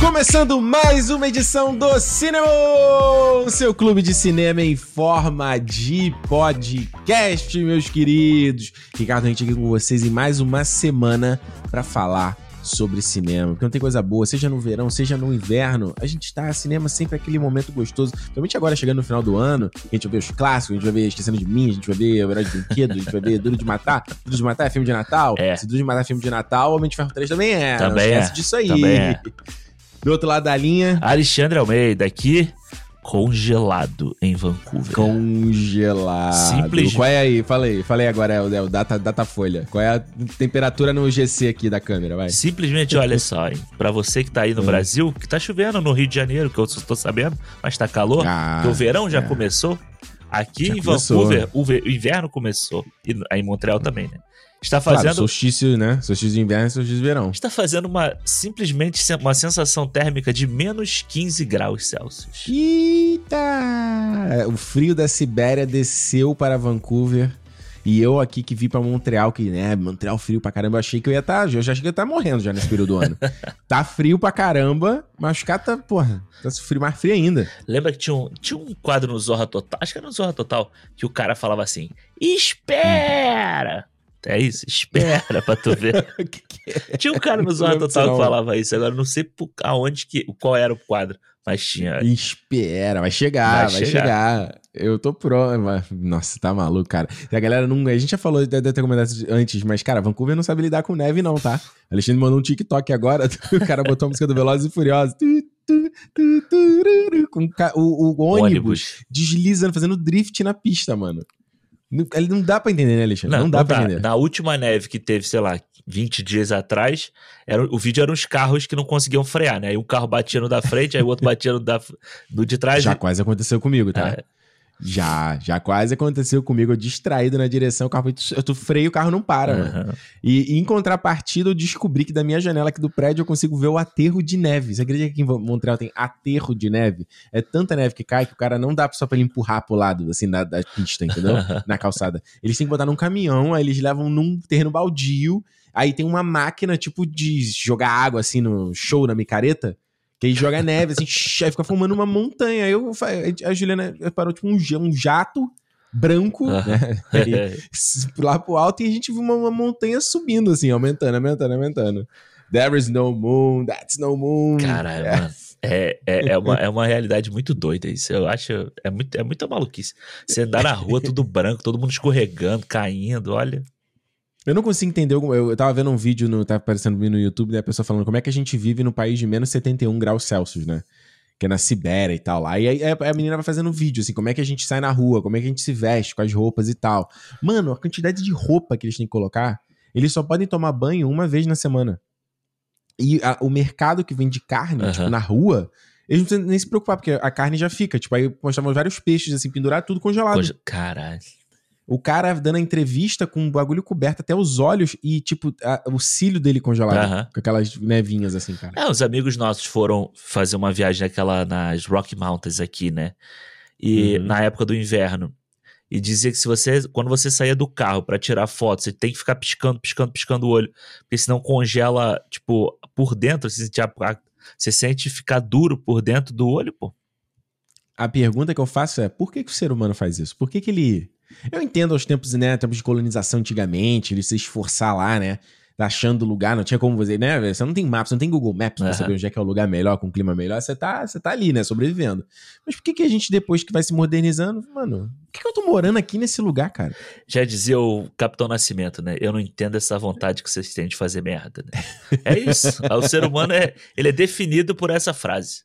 Começando mais uma edição do Cinema, o seu clube de cinema em forma de podcast, meus queridos. Ricardo, a gente aqui com vocês em mais uma semana para falar sobre cinema, porque não tem coisa boa, seja no verão, seja no inverno, a gente tá cinema sempre aquele momento gostoso, principalmente agora chegando no final do ano, a gente vai ver os clássicos, a gente vai ver Esquecendo de Mim, a gente vai ver O Herói de Brinquedo, a gente vai ver Duro de Matar, Duro de Matar é filme de Natal, É. se Duro de Matar é filme de Natal, Homem de Ferro 3 também é, não Também esquece é, disso aí. também é. Do outro lado da linha, Alexandre Almeida aqui, congelado em Vancouver. Congelado. Simples. Qual é aí? Falei, falei agora, é o, é o data, data folha. Qual é a temperatura no GC aqui da câmera, vai? Simplesmente, olha só, hein? Pra você que tá aí no Hum. Brasil, que tá chovendo no Rio de Janeiro, que eu tô sabendo, mas tá calor, Ah, o verão já é. começou. Aqui Já em. Vancouver, o, ve- o inverno começou. E aí em Montreal também, né? Está Claro, fazendo, solstício, né? Solstício de inverno e solstício de verão. está fazendo uma simplesmente uma sensação térmica de menos 15 graus Celsius. Eita! O frio da Sibéria desceu para Vancouver. E eu aqui que vim pra Montreal, que, né, Montreal frio pra caramba, eu achei que eu ia estar, eu já achei que eu ia estar morrendo já nesse período do ano. tá frio pra caramba, mas cá tá, porra, tá frio mais frio ainda. Lembra que tinha um, tinha um quadro no Zorra Total, acho que era no Zorra Total, que o cara falava assim: Espera! É isso, espera pra tu ver. que que é? Tinha um cara no Zorra Total que falava isso, agora eu não sei aonde que, qual era o quadro, mas tinha. Espera, vai chegar, vai, Vai chegar. chegar. Eu tô pronto. mas- Nossa, tá maluco, cara. A galera não. A gente já falou, deve ter comentado antes, mas, cara, Vancouver não sabe lidar com neve, não, tá? Alexandre mandou um TikTok agora, o cara botou a música do Velozes e Furiosos. Com o, o ônibus, deslizando, fazendo drift na pista, mano. Não- Ele não dá pra entender, né, Alexandre? Não, dá pra entender. Na última neve que teve, sei lá, 20 dias atrás, era, o vídeo eram os carros que não conseguiam frear, né? Aí um carro batia no da frente, aí o outro batia no, da, no de trás. Já e- quase aconteceu comigo, tá? É. Já, já quase aconteceu comigo. Eu distraído na direção, o carro, eu tu freio, o carro não para, mano. Aham. E, e em contrapartida, eu descobri que da minha janela aqui do prédio eu consigo ver o aterro de neve. Você acredita que aqui em Montreal tem aterro de neve? É tanta neve que cai que o cara não dá só pra ele empurrar pro lado, assim, da, da pista, entendeu? Na calçada. Eles têm que botar num caminhão, aí eles levam num terreno baldio, aí tem uma máquina, tipo, de jogar água, assim, no show, na micareta, que aí joga neve, assim, aí fica formando uma montanha. Aí eu, a Juliana parou, tipo, um, um jato branco, né? Aí, lá pro alto e a gente viu uma, uma montanha subindo, assim, aumentando, aumentando, aumentando. There is no moon, that's no moon. Caralho, É. mano. É, é, é, uma, é uma realidade muito doida isso. Eu acho. É, muito, é muita maluquice. Você andar na rua tudo branco, todo mundo escorregando, caindo, olha. Eu não consigo entender. Eu, eu tava vendo um vídeo, no, tá aparecendo no YouTube, né? A pessoa falando como é que a gente vive no país de menos 71 graus Celsius, né? Que é na Sibéria e tal. Aí aí a, a menina vai fazendo vídeo, assim, como é que a gente sai na rua, como é que a gente se veste com as roupas e tal. Mano, a quantidade de roupa que eles têm que colocar, eles só podem tomar banho uma vez na semana. E a- o mercado que vende carne, Aham. tipo, na rua, eles não precisam nem se preocupar, porque a carne já fica. Tipo, aí mostravam vários peixes, assim, pendurados, tudo congelado. Coisa- Caralho. O cara dando a entrevista com um bagulho coberto até os olhos e, tipo, a- o cílio dele congelado. Com aquelas nevinhas assim, cara. É, os amigos nossos foram fazer uma viagem naquela, nas Rocky Mountains aqui, né? E Uhum. na época do inverno. E dizia que se você, quando você saía do carro pra tirar foto, você tem que ficar piscando, piscando, piscando o olho, porque senão congela, tipo, por dentro, você sente, você sente ficar duro por dentro do olho, pô. A pergunta que eu faço é: por que, que o ser humano faz isso? Por que, que ele. Eu entendo os tempos, né? Tempos de colonização antigamente, ele se esforçar lá, né? tá achando lugar, não tinha como você, né? Você não tem mapa, você não tem Google Maps pra Aham. saber onde é que é o lugar melhor, com clima melhor. Você tá, você tá ali, né? Sobrevivendo. Mas por que, que a gente, depois que vai se modernizando, mano, por que, que eu tô morando aqui nesse lugar, cara? Já dizia o Capitão Nascimento, né? Eu não entendo essa vontade que vocês têm de fazer merda, né? É isso. o ser humano é, ele é definido por essa frase.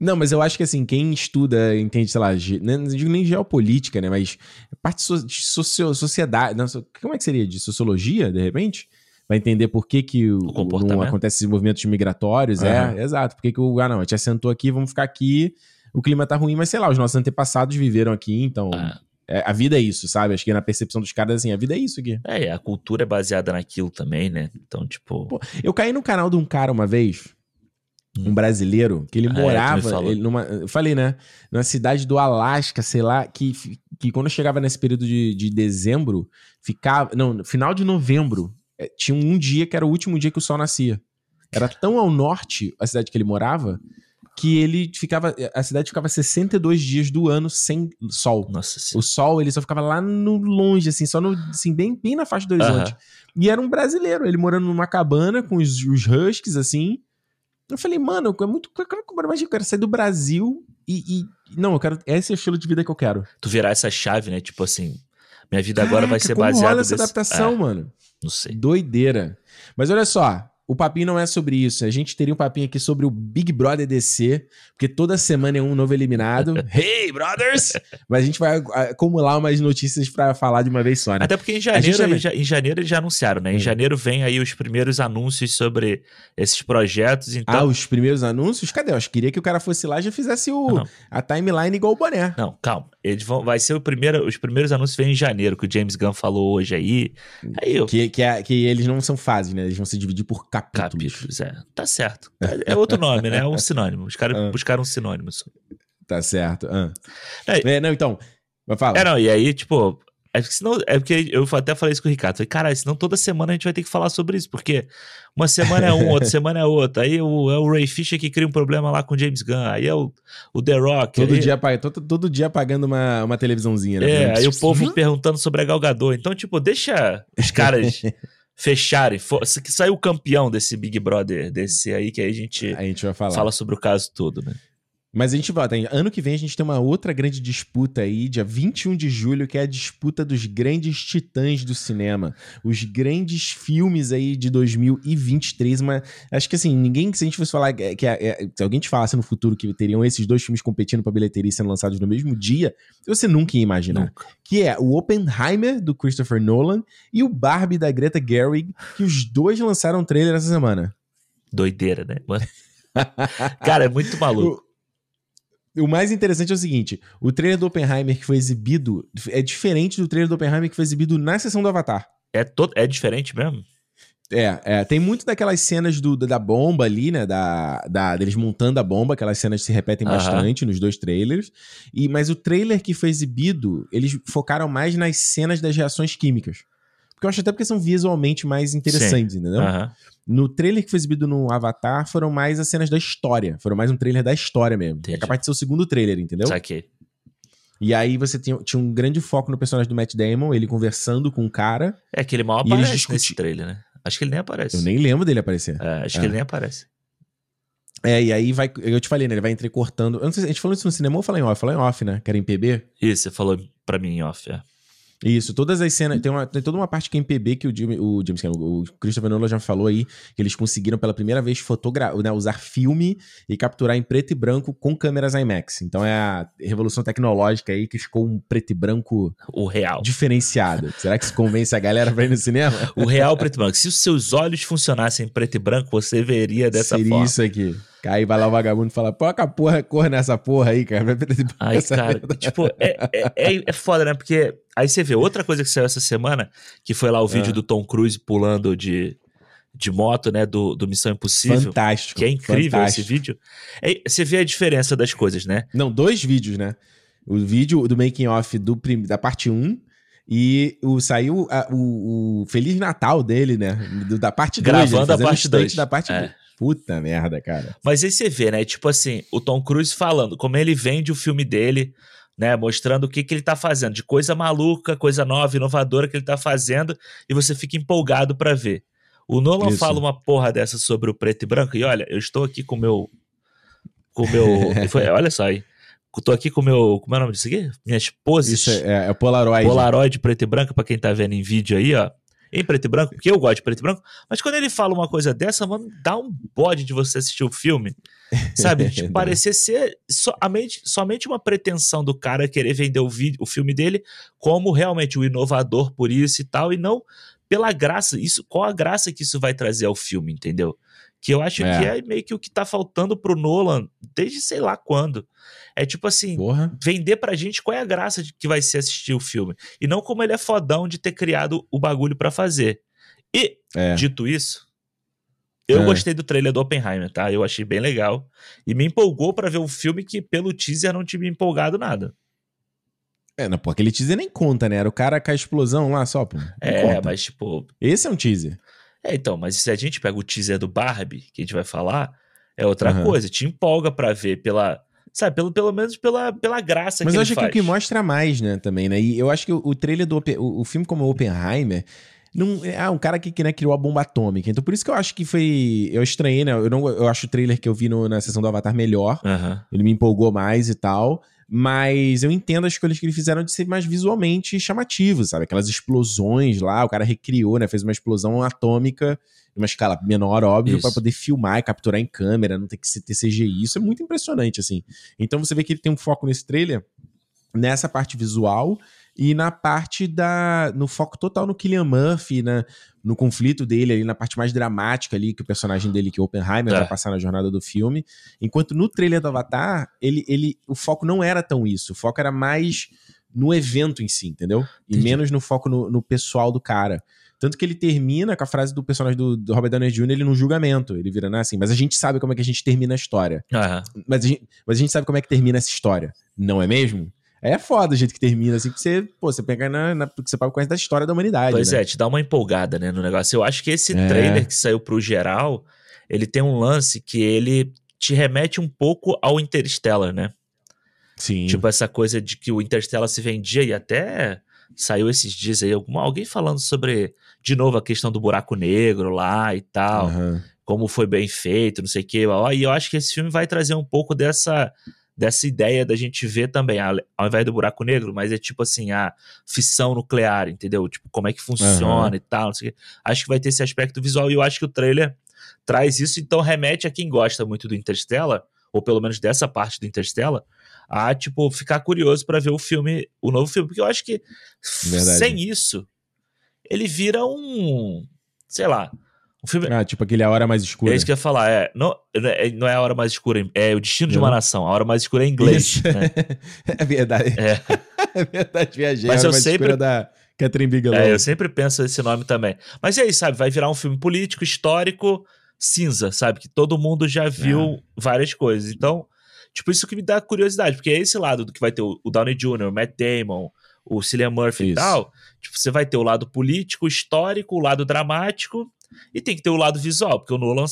Não, mas eu acho que assim, quem estuda, entende, sei lá, ge- né, não digo nem geopolítica, né? Mas parte so- de socio- sociedade. Não, como é que seria? De sociologia, de repente? Vai entender por que, que o, não comportamento. acontece esses movimentos migratórios. Aham. É, exato. Por que, que o. Ah, não, a gente assentou aqui, vamos ficar aqui. O clima tá ruim, mas sei lá, os nossos antepassados viveram aqui, então. Ah. é, a vida é isso, sabe? Acho que na percepção dos caras, assim, a vida é isso aqui. É, a cultura é baseada naquilo também, né? Então, tipo. Pô, Eu caí no canal de um cara uma vez, um brasileiro, que ele Ah, é, morava, ele numa, eu falei, né? Na cidade do Alasca, sei lá, que, que quando chegava nesse período de, de dezembro, ficava. Não, no final de novembro, eh, tinha um dia que era o último dia que o sol nascia. Era tão ao norte a cidade que ele morava que ele ficava. A cidade ficava 62 dias do ano sem sol. Nossa O senhora. sol, ele só ficava lá no longe, assim, só no, assim, bem, bem na faixa do horizonte. Aham. E era um brasileiro, ele morando numa cabana com os, os huskies, assim. Eu falei, mano, é muito. Imagina, eu quero sair do Brasil e. e- não, eu quero. Esse é o estilo de vida que eu quero. Tu virar essa chave, né? Tipo assim, minha vida agora vai Caraca, ser como baseada rola essa nesse- adaptação, É, mano. não sei. Doideira. Mas olha só, o papinho não é sobre isso. A gente teria um papinho aqui sobre o Big Brother DC, porque toda semana é um novo eliminado. hey, brothers! Mas a gente vai acumular umas notícias pra falar de uma vez só, né? Até porque em janeiro, também. em ja- em janeiro eles já anunciaram, né? Em Hum. janeiro vem aí os primeiros anúncios sobre esses projetos, Ah, então... os primeiros anúncios? Cadê? Eu acho que queria que o cara fosse lá e já fizesse o, Não. a timeline igual o boné. Não, calma. Eles vão, vai ser o primeiro, os primeiros anúncios vêm em janeiro, que o James Gunn falou hoje aí. Aí eu, Que, que, é- que eles não são fases, né? Eles vão se dividir por capítulos. capítulos, é. Tá certo. É, é outro nome, né? É um sinônimo. Os caras Ah. buscaram um sinônimo. Tá certo. Ah. É. É, não, então. Mas fala. É, não, e aí, tipo... É porque, senão, é porque eu até falei isso com o Ricardo. Falei, caralho, senão toda semana a gente vai ter que falar sobre isso, porque uma semana é um, outra semana é outra. Aí o, é o Ray Fisher que cria um problema lá com o James Gunn. Aí é o, o The Rock. todo, aí, dia, todo, todo dia apagando uma, uma televisãozinha, né? É, aí o povo pss, perguntando sobre a Galgador. Então, tipo, deixa os caras fecharem. For- se- Que saiu o campeão desse Big Brother, desse aí, que aí a gente A gente vai falar. fala sobre o caso todo, né? Mas a gente volta. Ano que vem a gente tem uma outra grande disputa aí, dia 21 de julho, que é a disputa dos grandes titãs do cinema. Os grandes filmes aí de 2023. Mas acho que assim, ninguém, se a gente fosse falar que, que- é- se alguém te falasse no futuro que teriam esses dois filmes competindo pra bilheteria sendo lançados no mesmo dia, você nunca ia imaginar. Nunca. Que é o Oppenheimer, do Christopher Nolan, e o Barbie, da Greta Gerwig, que os dois lançaram um trailer essa semana. Doideira, né? Mano? Cara, é muito maluco. O mais interessante é o seguinte: o trailer do Oppenheimer que foi exibido é diferente do trailer do Oppenheimer que foi exibido na sessão do Avatar. É, todo, é diferente mesmo? É, é, tem muito daquelas cenas do, da bomba ali, né? Da, da, deles montando a bomba, aquelas cenas se repetem Aham. bastante nos dois trailers. E, mas o trailer que foi exibido, eles focaram mais nas cenas das reações químicas. Porque eu acho até porque são visualmente mais interessantes, entendeu? Aham. No trailer que foi exibido no Avatar, foram mais as cenas da história. Foram mais um trailer da história mesmo. Entendi. É capaz de ser o segundo trailer, entendeu? Saquei. E aí você tinha, tinha um grande foco no personagem do Matt Damon, ele conversando com o cara. É que ele mal aparece discuti- nesse trailer, né? Acho que ele nem aparece. Eu nem lembro dele aparecer. É, acho É. que ele nem aparece. É, e aí vai. Eu te falei, né? Ele vai entrecortando. Eu não sei se a gente falou isso no cinema ou falou em off? Falou em off, né? Que era em PB. Isso, você falou pra mim em off, é. Isso, todas as cenas. Tem, uma, tem toda uma parte que é em PB que o, o James o Christopher Nolan já falou aí, que eles conseguiram pela primeira vez fotogra né, usar filme e capturar em preto e branco com câmeras IMAX. Então é a revolução tecnológica aí que ficou um preto e branco O real. diferenciado. Será que isso convence a galera pra ir no cinema? O real preto e branco. Se os seus olhos funcionassem em preto e branco, você veria dessa Seria forma. isso aqui. Aí vai lá o vagabundo e fala, pô, a porra, cor nessa porra aí, cara. Ai, cara, tipo, é, é, é, é foda, né? Porque aí você vê outra coisa que saiu essa semana, que foi lá o vídeo Ah. do Tom Cruise pulando de, de moto, né? Do, do Missão Impossível. Fantástico. Que é incrível fantástico. esse vídeo. É, você vê a diferença das coisas, né? Não, dois vídeos, né? O vídeo do making off do prim- da parte 1 e o saiu a- o, o Feliz Natal dele, né? Do- da parte 2. Gravando a parte dois. da parte É. Puta merda, cara. Mas aí você vê, né? Tipo assim, o Tom Cruise falando como ele vende o filme dele, né? Mostrando o que, que ele tá fazendo, de coisa maluca, coisa nova, inovadora que ele tá fazendo, e você fica empolgado pra ver. O Nolan Isso. fala uma porra dessa sobre o preto e branco, e olha, eu estou aqui com o meu. Com o meu. foi- olha só aí. Eu tô aqui com o meu. Como é o nome disso aqui? Minhas poses. Isso é, é Polaroid. Polaroid preto e branco, pra quem tá vendo em vídeo aí, ó. Em preto e branco, porque eu gosto de preto e branco. Mas quando ele fala uma coisa dessa, mano, dá um bode de você assistir o filme. Sabe? Dá. parecer ser somente, somente uma pretensão do cara querer vender o, vídeo, o filme dele como realmente o inovador por isso e tal, e não pela graça. Isso, qual a graça que isso vai trazer ao filme, entendeu? Que eu acho É. que é meio que o que tá faltando pro Nolan desde sei lá quando. É tipo assim, Porra. vender pra gente qual é a graça de que vai ser assistir o filme. E não como ele é fodão de ter criado o bagulho pra fazer. E, É. dito isso, eu É. gostei do trailer do Oppenheimer, tá? Eu achei bem legal. E me empolgou pra ver um filme que, pelo teaser, não tinha me empolgado nada. É, não, pô, aquele teaser nem conta, né? Era o cara com a explosão lá só, pô. Não É, conta. mas tipo. Esse é um teaser. É, então, mas se a gente pega o teaser do Barbie, que a gente vai falar, é outra Aham. coisa. Te empolga pra ver pela. Sabe, pelo, pelo menos pela, pela graça Mas que eu ele acho que faz. o que mostra mais, né, também, né? E eu acho que o, o trailer do o, o filme como Oppenheimer. Não, é ah, um cara que, que né, criou a bomba atômica. Então, por isso que eu acho que foi. Eu estranhei, né? Eu, não, eu acho o trailer que eu vi no- na sessão do Avatar melhor. Aham. Ele me empolgou mais e tal. Mas eu entendo as escolhas que eles fizeram de ser mais visualmente chamativo, sabe? Aquelas explosões lá, o cara recriou, né? Fez uma explosão atômica, numa escala menor, óbvio, pra poder filmar e capturar em câmera, não ter que ser ter CGI. Isso é muito impressionante, assim. Então você vê que ele tem um foco nesse trailer nessa parte visual e na parte da. no foco total no Killian Murphy, na, no conflito dele ali, na parte mais dramática ali, que o personagem dele, que o Oppenheimer, É. vai passar na jornada do filme. Enquanto no trailer do Avatar, ele, ele, o foco não era tão isso. O foco era mais no evento em si, entendeu? E Entendi. menos no foco no, no pessoal do cara. Tanto que ele termina com a frase do personagem do, do Robert Downey Jr., ele num julgamento. Ele vira né, assim, mas a gente sabe como é que a gente termina a história. Aham. Mas a, gente, mas a gente sabe como é que termina essa história. Não é mesmo? É foda o jeito que termina, assim, que você, pô, você pega na, na porque você pode conhecer da história da humanidade. Pois né? é, te dá uma empolgada, né, no negócio. Eu acho que esse É. trailer que saiu pro geral, ele tem um lance que ele te remete um pouco ao Interstellar, né? Sim. Tipo essa coisa de que o Interstellar se vendia e até saiu esses dias aí alguma, alguém falando sobre de novo a questão do buraco negro lá e tal, Aham. como foi bem feito, não sei o quê. E eu acho que esse filme vai trazer um pouco dessa dessa ideia da gente ver também, ao invés do buraco negro, mas é tipo assim, a fissão nuclear, entendeu? Tipo, como é que funciona Aham. e tal, não sei o quê. Acho que vai ter esse aspecto visual e eu acho que o trailer traz isso, então remete a quem gosta muito do Interstellar, ou pelo menos dessa parte do Interstellar, a, tipo, ficar curioso pra ver o filme, o novo filme, porque eu acho que Verdade. sem isso, ele vira um, sei lá, um filme... Ah, tipo aquele A Hora Mais Escura. É isso que eu ia falar, é, não, é- não é a hora mais escura, é o destino de uma Não. nação, a hora mais escura é em inglês, né? é verdade. É. É verdade, viajei. Mas A Hora eu Mais sempre- Escura da Catherine Bigelow. É, eu sempre penso esse nome também. Mas é isso, sabe? Vai virar um filme político, histórico, cinza, sabe? Que todo mundo já viu É. várias coisas. Então, tipo, isso que me dá curiosidade, porque é esse lado do que vai ter o o Downey Jr., o Matt Damon, o Cillian Murphy e Isso. tal. Tipo, você vai ter o lado político, histórico, o lado dramático, e tem que ter o lado visual, porque o Nolan,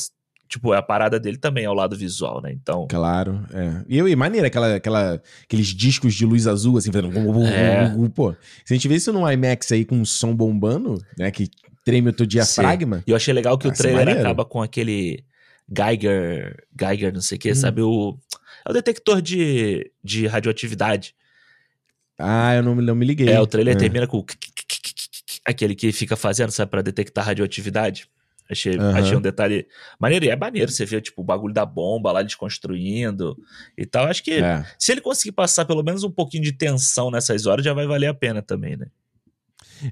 tipo, a parada dele também é o lado visual, né? Então. Claro, é. E, eu, e maneira aquela, aquela, aqueles discos de luz azul, assim, fazendo. É. Pô, se a gente vê isso num IMAX aí com um som bombando, né? Que treme o teu diafragma. E eu achei legal que o Vai ser trailer maneiro. acaba com aquele Geiger, Geiger, não sei o que, Hum. sabe? O, é o detector de, de radioatividade. Ah, eu não, me- não me liguei. É, o trailer É. termina com aquele que fica fazendo, sabe, pra detectar radioatividade. Achei, Aham. achei um detalhe maneiro. E é maneiro você ver, tipo, o bagulho da bomba lá desconstruindo e tal. Acho que É. se ele conseguir passar pelo menos um pouquinho de tensão nessas horas, já vai valer a pena também, né?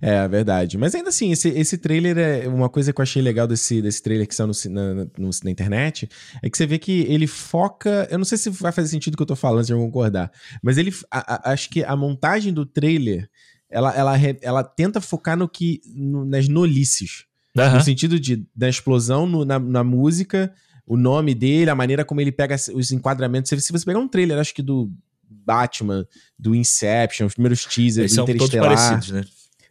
É, verdade. Mas ainda assim, esse, esse trailer é uma coisa que eu achei legal desse, desse trailer que saiu no, na- no- na internet. É que você vê que ele foca. Eu não sei se vai fazer sentido o que eu tô falando, se eu concordar. Mas ele. a- a- acho que a montagem do trailer. Ela, ela, ela tenta focar no que. no- nas nolices. Aham. No sentido de da explosão no- na, na música, o nome dele, a maneira como ele pega os enquadramentos. Se, você pegar um trailer, acho que do Batman, do Inception, os primeiros teasers, do são todos Interestelar. parecidos, né?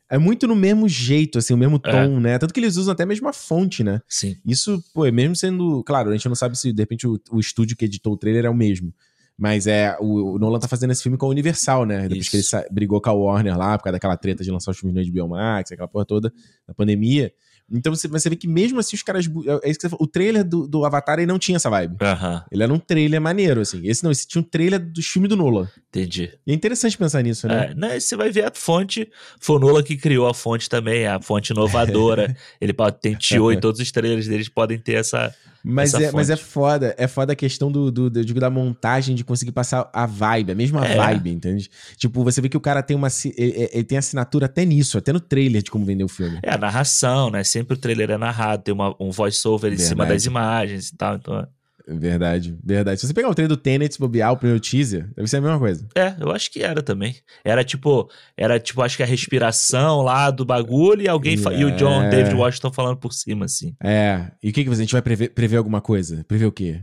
É muito no mesmo jeito, assim, o mesmo É. tom, né? Tanto que eles usam até a mesma fonte, né? Sim. Isso, pô, é mesmo sendo. Claro, a gente não sabe se de repente o, o estúdio que editou o trailer é o mesmo. Mas é. O, o Nolan tá fazendo esse filme com a Universal, né? Depois Isso. que ele brigou com a Warner lá, por causa daquela treta de lançar os filmes no HBO Max, aquela porra toda, da pandemia. Então você, você vê que mesmo assim os caras. É isso que você falou, o trailer do, do Avatar ele não tinha essa vibe. Aham, Ele era um trailer maneiro, assim. Esse não, esse tinha um trailer do filme do Nolan. entendi. E é interessante pensar nisso, né? É, né, você vai ver a fonte. Foi o Nolan que criou a fonte também, a fonte inovadora. ele patenteou e todos os trailers deles podem ter essa. Mas é, mas é foda, é foda a questão do, do, do- eu digo, da montagem de conseguir passar a vibe, a mesma É. vibe, entende? Tipo, você vê que o cara tem uma. Ele, ele tem assinatura até nisso, até no trailer de como vender o filme. É a narração, né? Sempre o trailer é narrado, tem uma, um voice-over em cima das imagens e tal. Então, Verdade, verdade. Se você pegar o trailer do Tenet e bobear o primeiro teaser, deve ser a mesma coisa. é, eu acho que era também. Era tipo, era tipo, acho que a respiração lá do bagulho e alguém fa- e o John É. David Washington falando por cima, assim. É. E o que, que você- a gente vai prever, prever alguma coisa? Prever o quê?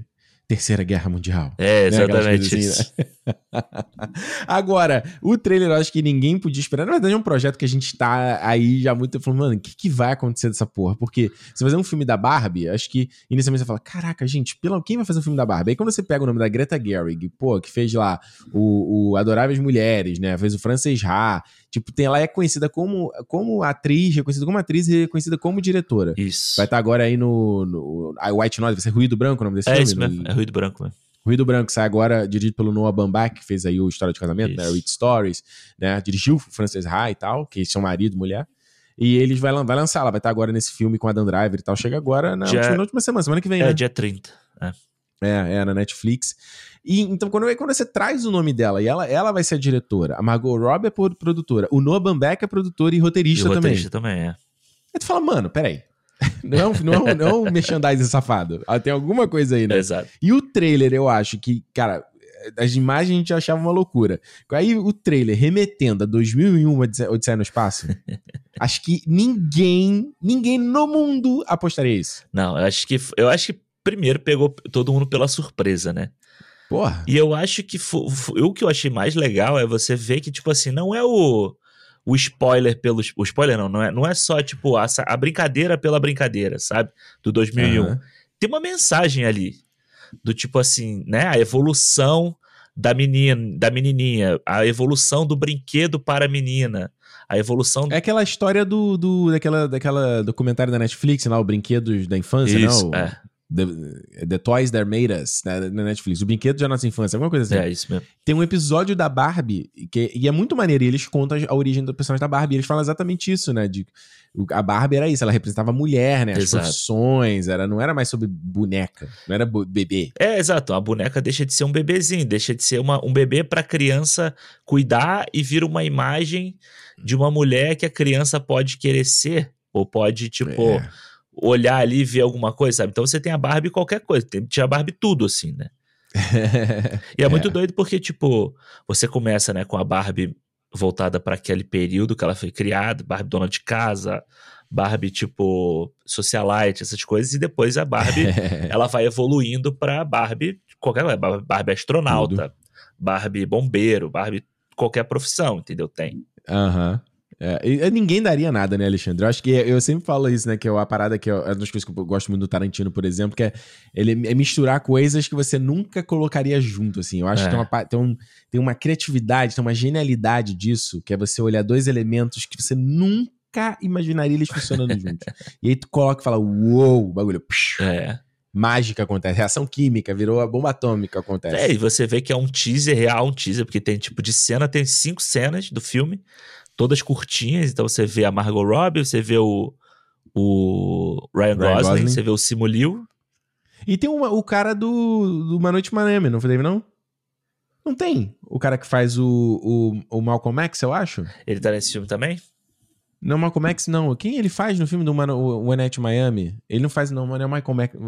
Terceira Guerra Mundial. É, Né, exatamente coisas isso. assim, Agora, o trailer eu acho que ninguém podia esperar. Na verdade, é um projeto que a gente tá aí já há muito tempo falando, mano, o que, que vai acontecer dessa porra? Porque se fazer um filme da Barbie, acho que inicialmente você fala, caraca, gente, pela, quem vai fazer um filme da Barbie? Aí quando você pega o nome da Greta Gerwig, pô, que fez lá o, o Adoráveis Mulheres, né? Fez o Frances Ha. Tipo, tem, ela é conhecida como, como atriz, reconhecida como atriz e reconhecida como diretora. Isso. Vai estar agora aí no, no a White Noise, vai ser Ruído Branco o nome desse É filme? isso mesmo, No- é ruído branco mesmo. Ruído Branco sai agora, dirigido pelo Noah Baumbach, que fez aí o História de Casamento, né? Stories, né? Dirigiu o Frances Ha e tal, que são marido e mulher. E eles vai, vai lançar, ela vai estar agora nesse filme com a Dan Driver e tal. Chega agora na, Já- última, na última semana, semana que vem, É, né? dia 30. É. É, é, na Netflix. E então, quando, quando você traz o nome dela e ela, ela vai ser a diretora, a Margot Robbie é pro- produtora, o Noah Baumbach é produtor e E roteirista o também. roteirista também, é. Aí tu fala, mano, peraí. Não é um, não não merchandising safado. Ah, Tem alguma coisa aí, né? Exato. E o trailer, eu acho que, cara, as imagens a gente achava uma loucura. Aí o trailer remetendo a 2001, Odisseia Odisseia no Espaço, acho que ninguém, ninguém no mundo apostaria isso. Não, eu acho que eu acho que primeiro pegou todo mundo pela surpresa, né? Porra. E eu acho que fo- fo- o que eu achei mais legal é você ver que, tipo assim, não é o, o spoiler pelo. O spoiler não, não é, não é só, tipo, a, a brincadeira pela brincadeira, sabe? Do 2001. Aham. Tem uma mensagem ali. Do tipo assim, né? A evolução da menina, da menininha, a evolução do brinquedo para a menina, a evolução É aquela história do, do daquela, daquela documentário da Netflix, lá, o Brinquedos da Infância, Isso, não? é. The, The Toys That Made Us, né, na Netflix. O Brinquedo da Nossa Infância, alguma coisa assim. É isso mesmo. Tem um episódio da Barbie, que, e é muito maneiro, e eles contam a origem do personagem da Barbie. e Eles falam exatamente isso, né? De, a Barbie era isso, ela representava a mulher, né? As Exato. profissões, era, não era mais sobre boneca, não era bebê. É, exato. A boneca deixa de ser um bebezinho, deixa de ser uma, um bebê para criança cuidar e vira uma imagem de uma mulher que a criança pode querer ser, ou pode, tipo, É. olhar ali e ver alguma coisa, sabe? Então você tem a Barbie qualquer coisa, tem, tinha a Barbie tudo, assim, né? E é, muito doido porque, tipo, você começa, né, com a Barbie voltada para aquele período que ela foi criada, Barbie dona de casa, Barbie, tipo, socialite, essas coisas, e depois a Barbie ela vai evoluindo pra Barbie, qualquer coisa, Bar- Barbie astronauta, Barbie bombeiro, Barbie qualquer profissão, entendeu? Tem. Aham. É, ninguém daria nada, né, Alexandre? Eu acho que eu sempre falo isso, né? Que é a parada que é uma das coisas que eu gosto muito do Tarantino, por exemplo, que é ele é misturar coisas que você nunca colocaria junto, assim. Eu acho É. que tem uma, tem, um- tem uma criatividade, tem uma genialidade disso, que é você olhar dois elementos que você nunca imaginaria eles funcionando juntos. E aí tu coloca e fala, uou, o bagulho, psh, É. mágica acontece, reação química, virou a bomba atômica acontece. É, e você vê que é um teaser real, um teaser, porque tem tipo de cena, tem cinco cenas do filme, todas curtinhas, então você vê a Margot Robbie, você vê o, o Ryan, Ryan Gosling, Gosling. você vê o Simu Liu, E tem uma- o cara do, do Uma Noite em Miami, não teve, não? Não tem. O cara que faz o, o, o Malcolm X, eu acho. ele tá nesse filme também? Não, Malcolm X, não. Quem ele faz no filme do One Night Miami? Ele não faz, não, mas não é o Malcolm X.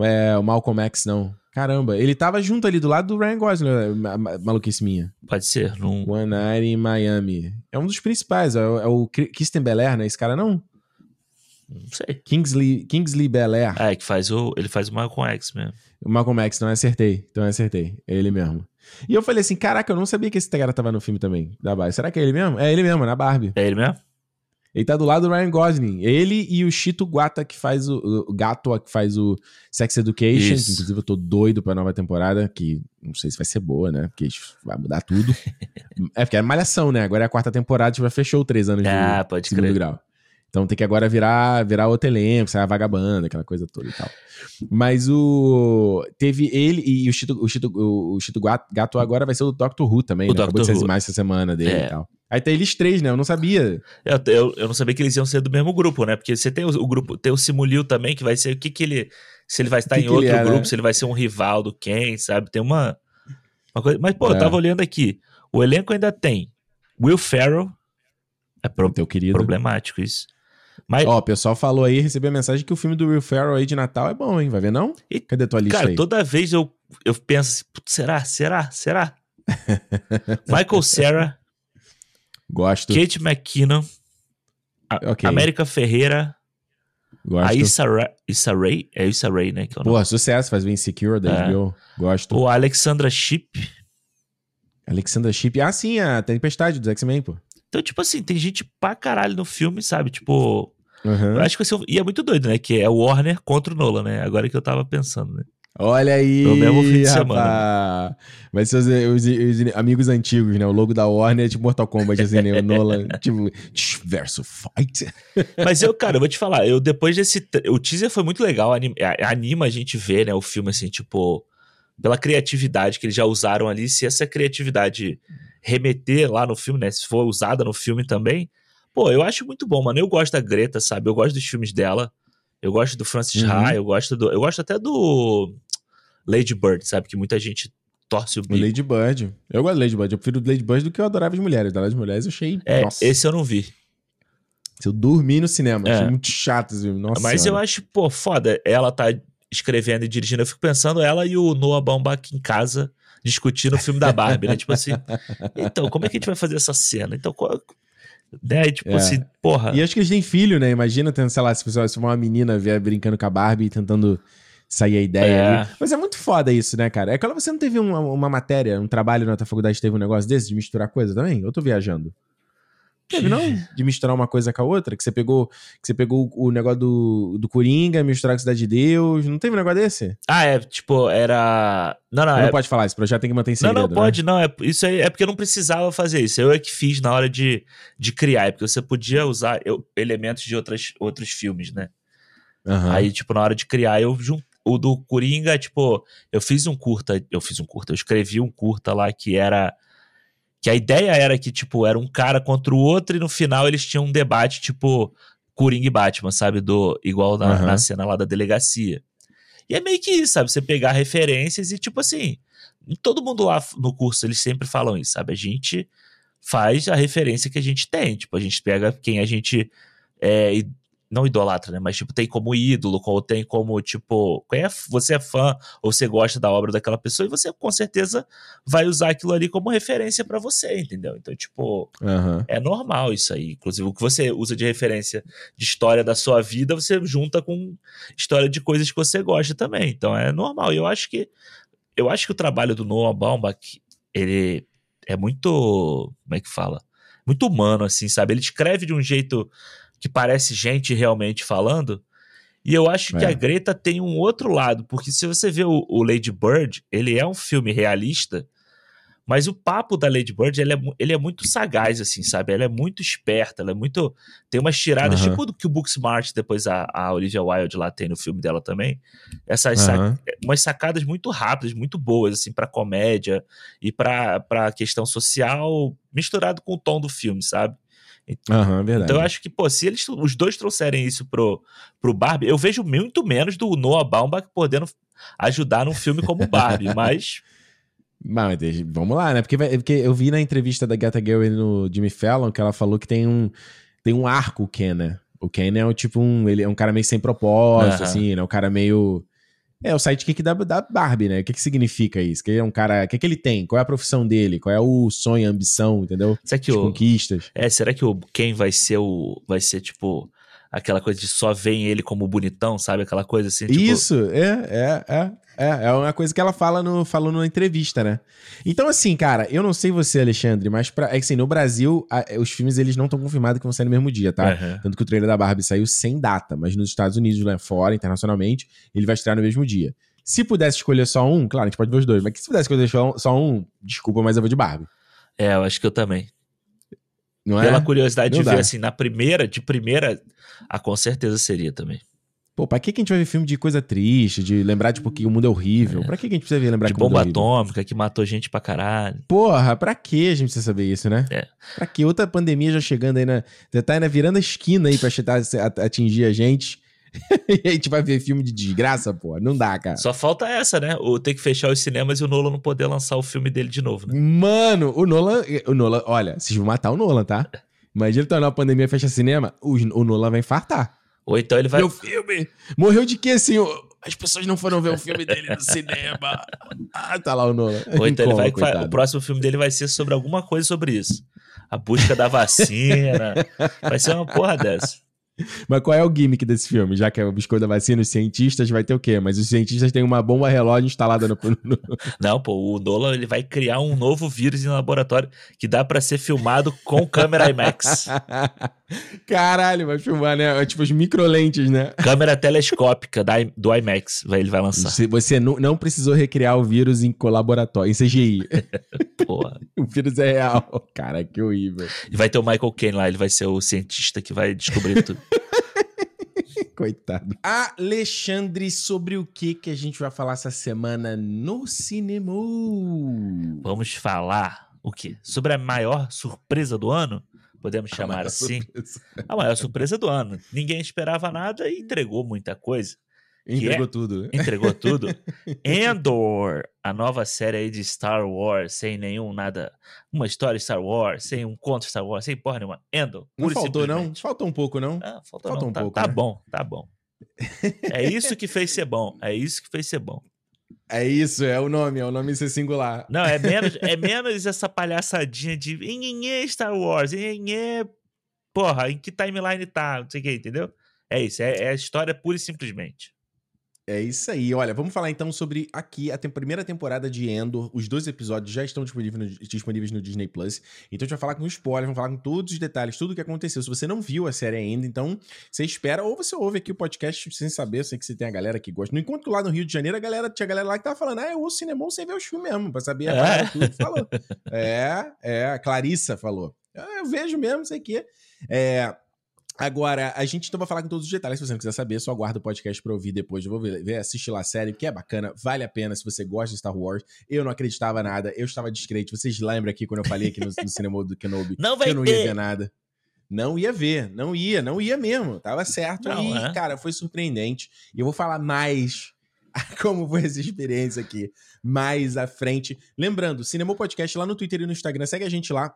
É, o Malcolm X, não. Caramba, ele tava junto ali do lado do Ryan Gosling, ma- maluquice minha. Pode ser, não... One Night in Miami. É um dos principais, é o, é o Kri- Kristen Belair, né? Esse cara não? não sei. Kingsley, Kingsley Belair. Ah, é que faz o, ele faz o Malcolm X mesmo. O Malcolm X, não acertei. Então eu acertei. É ele mesmo. E eu falei assim: caraca, eu não sabia que esse cara tava no filme também, da Barbie. Será que é ele mesmo? É ele mesmo, na Barbie. É ele mesmo? Ele tá do lado do Ryan Gosling. Ele e o Chito Guata, que faz o. O Gato, que faz o Sex Education. Isso. Inclusive, eu tô doido pra nova temporada, que não sei se vai ser boa, né? Porque vai mudar tudo. é porque é malhação, né? Agora é a quarta temporada, já fechou três anos Ah, de pode segundo crer. grau. Então tem que agora virar, virar outro elenco, sair a vagabanda, aquela coisa toda e tal. Mas o. Teve ele e o Chito, o Chito, o Chito Gato agora vai ser o Doctor Who também, O né? Acabou Doctor de Who. mais essa semana dele É. e tal. Aí tem eles três, né? Eu não sabia. Eu, eu, eu não sabia que eles iam ser do mesmo grupo, né? Porque você tem o, o grupo, tem o Simulil também, que vai ser o que que ele. Se ele vai estar que em que outro é, né? grupo, se ele vai ser um rival do Ken, sabe? Tem uma. uma coisa, mas, pô, É. eu tava olhando aqui. O elenco ainda tem Will Ferrell. É pro- teu querido. problemático isso. Mas, Ó, o pessoal falou aí, recebi a mensagem que o filme do Will Ferrell aí de Natal é bom, hein? Vai ver não? E- Cadê tua lista cara, aí? toda vez eu, eu penso assim, "Putz, será? Será? Será? Michael Cera, Gosto. Kate McKinnon, a- Ok. América Ferreira, Gosto. a Issa, Ra Issa Rae, é Issa Rae, né? Que é o nome. Pô, sucesso, faz o Insecure da É. HBO. Gosto. O Alexandra Shipp. Alexandra Shipp. Ah, sim, a Tempestade do X-Men, pô. Então, tipo assim, tem gente pra caralho no filme, sabe? Tipo, Aham. eu acho que um- E é muito doido, né? Que é o Warner contra o Nolan, né? Agora que eu tava pensando, né? Olha aí, No mesmo fim de rapaz. Vai ser os, os- os amigos antigos, né? O logo da Warner é tipo Mortal Kombat, assim, né? O Nolan, tipo, verso fight. Mas eu, cara, eu vou te falar, eu depois desse. O teaser foi muito legal, anim- a- anima a gente ver, né? O filme, assim, tipo, pela criatividade que eles já usaram ali. Se essa criatividade remeter lá no filme, né? Se for usada no filme também, pô, eu acho muito bom, mano. Eu gosto da Greta, sabe? Eu gosto dos filmes dela. Eu gosto do Francis Uhum. Ha, eu gosto do. Eu gosto até do Lady Bird, sabe? Que muita gente torce o bico. Lady Bird. Eu gosto do Lady Bird. Eu prefiro Lady Bird do que eu adorava as mulheres. Da Lady Mulheres eu achei. É, nossa. esse eu não vi. Eu dormi no cinema. É. Achei muito chato esse filme. Nossa. Mas eu senhora. acho, pô, foda. Ela tá escrevendo e dirigindo. Eu fico pensando ela e o Noah Baumbach em casa discutindo o filme da Barbie, né? Tipo assim, então, como é que a gente vai fazer essa cena? Então, qual... Né? Tipo É. assim, porra. E acho que eles têm filho, né? Imagina, sei lá, se se uma menina vier brincando com a Barbie e tentando sair a ideia É. ali. Mas é muito foda isso, né, cara? É que você não teve uma, uma matéria, um trabalho na tua faculdade, teve um negócio desse de misturar coisa também? Eu tô viajando. Teve, não? De misturar uma coisa com a outra? Que você pegou, que você pegou o negócio do, do Coringa, misturar com a Cidade de Deus. Não teve um negócio desse? Ah, é, tipo, era. Não, não, é... não pode falar, esse projeto tem que manter em Não, segredo, não, né? pode, não. É, isso aí é porque eu não precisava fazer isso. Eu é que fiz na hora de, de criar, é porque você podia usar eu- elementos de outras, outros filmes, né? Aham. Aí, tipo, na hora de criar, eu. O do Coringa, tipo, eu fiz um curta, eu fiz um curta, eu escrevi um curta lá que era que a ideia era que, tipo, era um cara contra o outro e no final eles tinham um debate, tipo, Coringa e Batman, sabe? Do, igual na, Aham. na cena lá da delegacia. E é meio que isso, sabe? Você pegar referências e, tipo assim, todo mundo lá no curso, eles sempre falam isso, sabe? A gente faz a referência que a gente tem. Tipo, a gente pega quem a gente é, não idolatra, né? Mas, tipo, tem como ídolo, ou tem como, tipo, é, você é fã ou você gosta da obra daquela pessoa e você com certeza vai usar aquilo ali como referência pra você, entendeu? Então, tipo, Aham. é normal isso aí. Inclusive, o que você usa de referência de história da sua vida, você junta com história de coisas que você gosta também. Então, é normal. E eu acho que eu acho que o trabalho do Noah Baumbach, ele é muito, como é que fala? Muito humano assim, sabe? Ele escreve de um jeito que parece gente realmente falando. E eu acho que É. a Greta tem um outro lado, porque se você vê o, o Lady Bird, ele é um filme realista, mas o papo da Lady Bird, ele é, ele é muito sagaz, assim, sabe? Ela é muito esperta, ela é muito. Tem umas tiradas, Aham. tipo do que o Booksmart, depois a, a Olivia Wilde lá tem no filme dela também. Essas sa- Aham. umas sacadas muito rápidas, muito boas, assim, pra comédia e pra, pra questão social, misturado com o tom do filme, sabe? Aham, verdade. Então eu acho que, pô, se eles os dois trouxerem isso pro, pro Barbie, eu vejo muito menos do Noah Baumbach podendo ajudar num filme como Barbie, mas. Mas vamos lá, né? Porque, porque eu vi na entrevista da Gata Girl no Jimmy Fallon que ela falou que tem um, tem um arco, o Ken, né? O Ken é o tipo um. Ele é um cara meio sem propósito, Aham. assim, né? Um cara meio. É o sidekick da, da Barbie, né? O que, que significa isso? Que ele é um cara. O que, que ele tem? Qual é a profissão dele? Qual é o sonho, a ambição, entendeu? Será que As o, conquistas. é, será que o Ken vai ser o. Vai ser, tipo, aquela coisa de só veem ele como bonitão, sabe? Aquela coisa assim, tipo. Isso, é, é, é. É, é uma coisa que ela fala no, falou numa entrevista, né? Então, assim, cara, eu não sei você, Alexandre, mas pra, é que assim, no Brasil, a- os filmes eles não estão confirmados que vão sair no mesmo dia, tá? Aham. Tanto que o trailer da Barbie saiu sem data, mas nos Estados Unidos, lá fora, internacionalmente, ele vai estrear no mesmo dia. Se pudesse escolher só um, claro, a gente pode ver os dois, mas se pudesse escolher só um, desculpa, mas eu vou de Barbie. É, eu acho que eu também. Não Pela é? curiosidade Não de ver, dá. assim, na primeira, de primeira, ah, com certeza seria também. Pô, pra que, que a gente vai ver filme de coisa triste, de lembrar, tipo, que o mundo é horrível? Pra que, que a gente precisa ver lembrar De que é bomba horrível? atômica que matou gente pra caralho. Porra, pra que a gente precisa saber isso, né? É. Pra que? Outra pandemia já chegando aí, na. Já tá ainda virando a esquina aí pra a- atingir a gente. e a gente vai ver filme de desgraça, pô. Não dá, cara. Só falta essa, né? O ter que fechar os cinemas e o Nolan não poder lançar o filme dele de novo, né? Mano, o Nolan. O Nolan, olha, vocês vão matar o Nolan, tá? Imagina ele tornar a pandemia fecha cinema, o, o Nolan vai infartar. Ou então ele vai. Meu filme! Morreu de quê, senhor? As pessoas não foram ver o filme dele no cinema. Ah, tá lá o Nolan. Ou então ele vai. coitado. O próximo filme dele vai ser sobre alguma coisa sobre isso. A busca da vacina. vai ser uma porra dessa. Mas qual é o gimmick desse filme? Já que é o biscoito da vacina, os cientistas vai ter o quê? Mas os cientistas têm uma bomba relógio instalada no. no- Não, pô, o Nolan ele vai criar um novo vírus em laboratório que dá pra ser filmado com câmera IMAX. Caralho, vai filmar, né? É Tipo as microlentes, né? câmera telescópica da, do IMAX, ele vai lançar. Você, você não, não precisou recriar o vírus em colaboratório, em CGI. Porra. o vírus é real. Cara, que horrível. E vai ter o Michael Caine lá, ele vai ser o cientista que vai descobrir tudo. Coitado. Alexandre, sobre o que que a gente vai falar essa semana no cinema? Vamos falar o quê? Sobre a maior surpresa do ano? Podemos chamar Maior assim? surpresa. A maior surpresa do ano. Ninguém esperava nada e entregou muita coisa. Entregou tudo. Entregou tudo. Endor, a nova série aí de Star Wars, sem nenhum nada. Uma história Star Wars, sem um conto Star Wars, sem porra nenhuma. Endor. Não faltou, não? Faltou um pouco, não? Ah, faltou, Faltou não. um tá, pouco, tá né? bom, tá bom. É isso que fez ser bom. É isso que fez ser bom. É isso, é o nome, é o nome ser singular. Não, é menos, é menos essa palhaçadinha de nhenhenhê Star Wars, nhenhenhê, porra, em que timeline tá, não sei o que, entendeu? É isso, é, é a história pura e simplesmente. É isso aí. Olha, vamos falar então sobre aqui a tem- primeira temporada de Endor. Os dois episódios já estão disponíveis no, disponíveis no Disney Plus. Então a gente vai falar com spoiler, vamos falar com todos os detalhes, tudo o que aconteceu. Se você não viu a série ainda, então você espera ou você ouve aqui o podcast sem saber. Eu sei que você tem a galera que gosta. No encontro lá no Rio de Janeiro, a galera tinha a galera lá que tava falando: ah, eu ouço cinema sem ver os filmes mesmo, pra saber É. tudo. Falou. É, é, a Clarissa falou. "Ah, Eu vejo mesmo, sei que. É. Agora, a gente então vai falar com todos os detalhes. Se você não quiser saber, só aguarda o podcast pra ouvir depois. Eu vou ver, assistir lá a série, que é bacana, vale a pena se você gosta de Star Wars. Eu não acreditava nada, eu estava descrente. Vocês lembram aqui quando eu falei aqui no, no cinema do Kenobi Não que vai eu não ia ter. ver nada? Não ia ver, não ia, não ia mesmo. Tava certo. Não, e, é. cara, foi surpreendente. E eu vou falar mais como foi essa experiência aqui mais à frente. Lembrando, Cinema Podcast lá no Twitter e no Instagram. Segue a gente lá.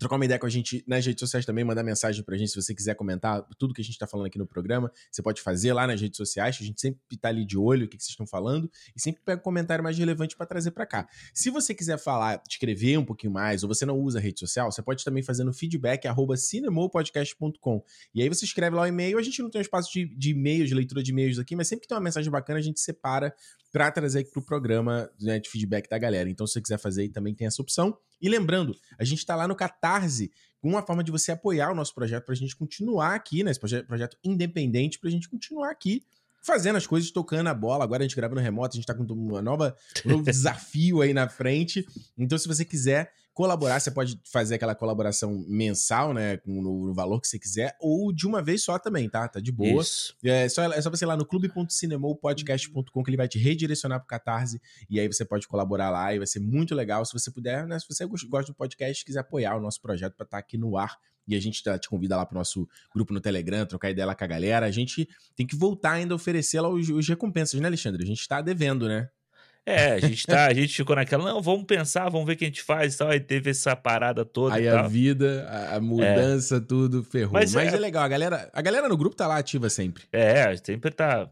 Trocar uma ideia com a gente nas redes sociais também, mandar mensagem pra gente se você quiser comentar tudo que a gente tá falando aqui no programa. Você pode fazer lá nas redes sociais, a gente sempre tá ali de olho o que, que vocês estão falando e sempre pega um comentário mais relevante pra trazer pra cá. Se você quiser falar, escrever um pouquinho mais, ou você não usa rede social, você pode também fazer no feedback arroba cinemopodcast.com. E aí você escreve lá o e-mail. A gente não tem um espaço de, de e-mails, de leitura de e-mails aqui, mas sempre que tem uma mensagem bacana, a gente separa pra trazer aqui pro programa né, de feedback da galera. Então, se você quiser fazer aí, também tem essa opção. E lembrando, a gente tá lá no Catarse com uma forma de você apoiar o nosso projeto pra gente continuar aqui, né? Esse projeto, projeto independente, pra gente continuar aqui fazendo as coisas, tocando a bola. Agora a gente grava no remoto, a gente tá com uma nova, um novo desafio aí na frente. Então, se você quiser colaborar, você pode fazer aquela colaboração mensal, né? com- No, no valor que você quiser, ou de uma vez só também, tá? Tá de boa. Isso. É só, é só você ir lá no clube.cinemopodcast.com que ele vai te redirecionar pro Catarse e aí você pode colaborar lá e vai ser muito legal. Se você puder, né? Se você gosta do podcast, quiser apoiar o nosso projeto pra estar aqui no ar e a gente tá- te convida lá pro nosso grupo no Telegram, trocar ideia lá com a galera. A gente tem que voltar ainda a oferecer lá os, os recompensas, né, Alexandre? A gente tá devendo, né? É, a gente tá, a gente ficou naquela, não, vamos pensar, vamos ver o que a gente faz e tal. Aí teve essa parada toda Aí a vida, a, a mudança, tudo ferrou. Mas, Mas é... é- legal, a galera, a galera no grupo tá lá ativa sempre. É, sempre tá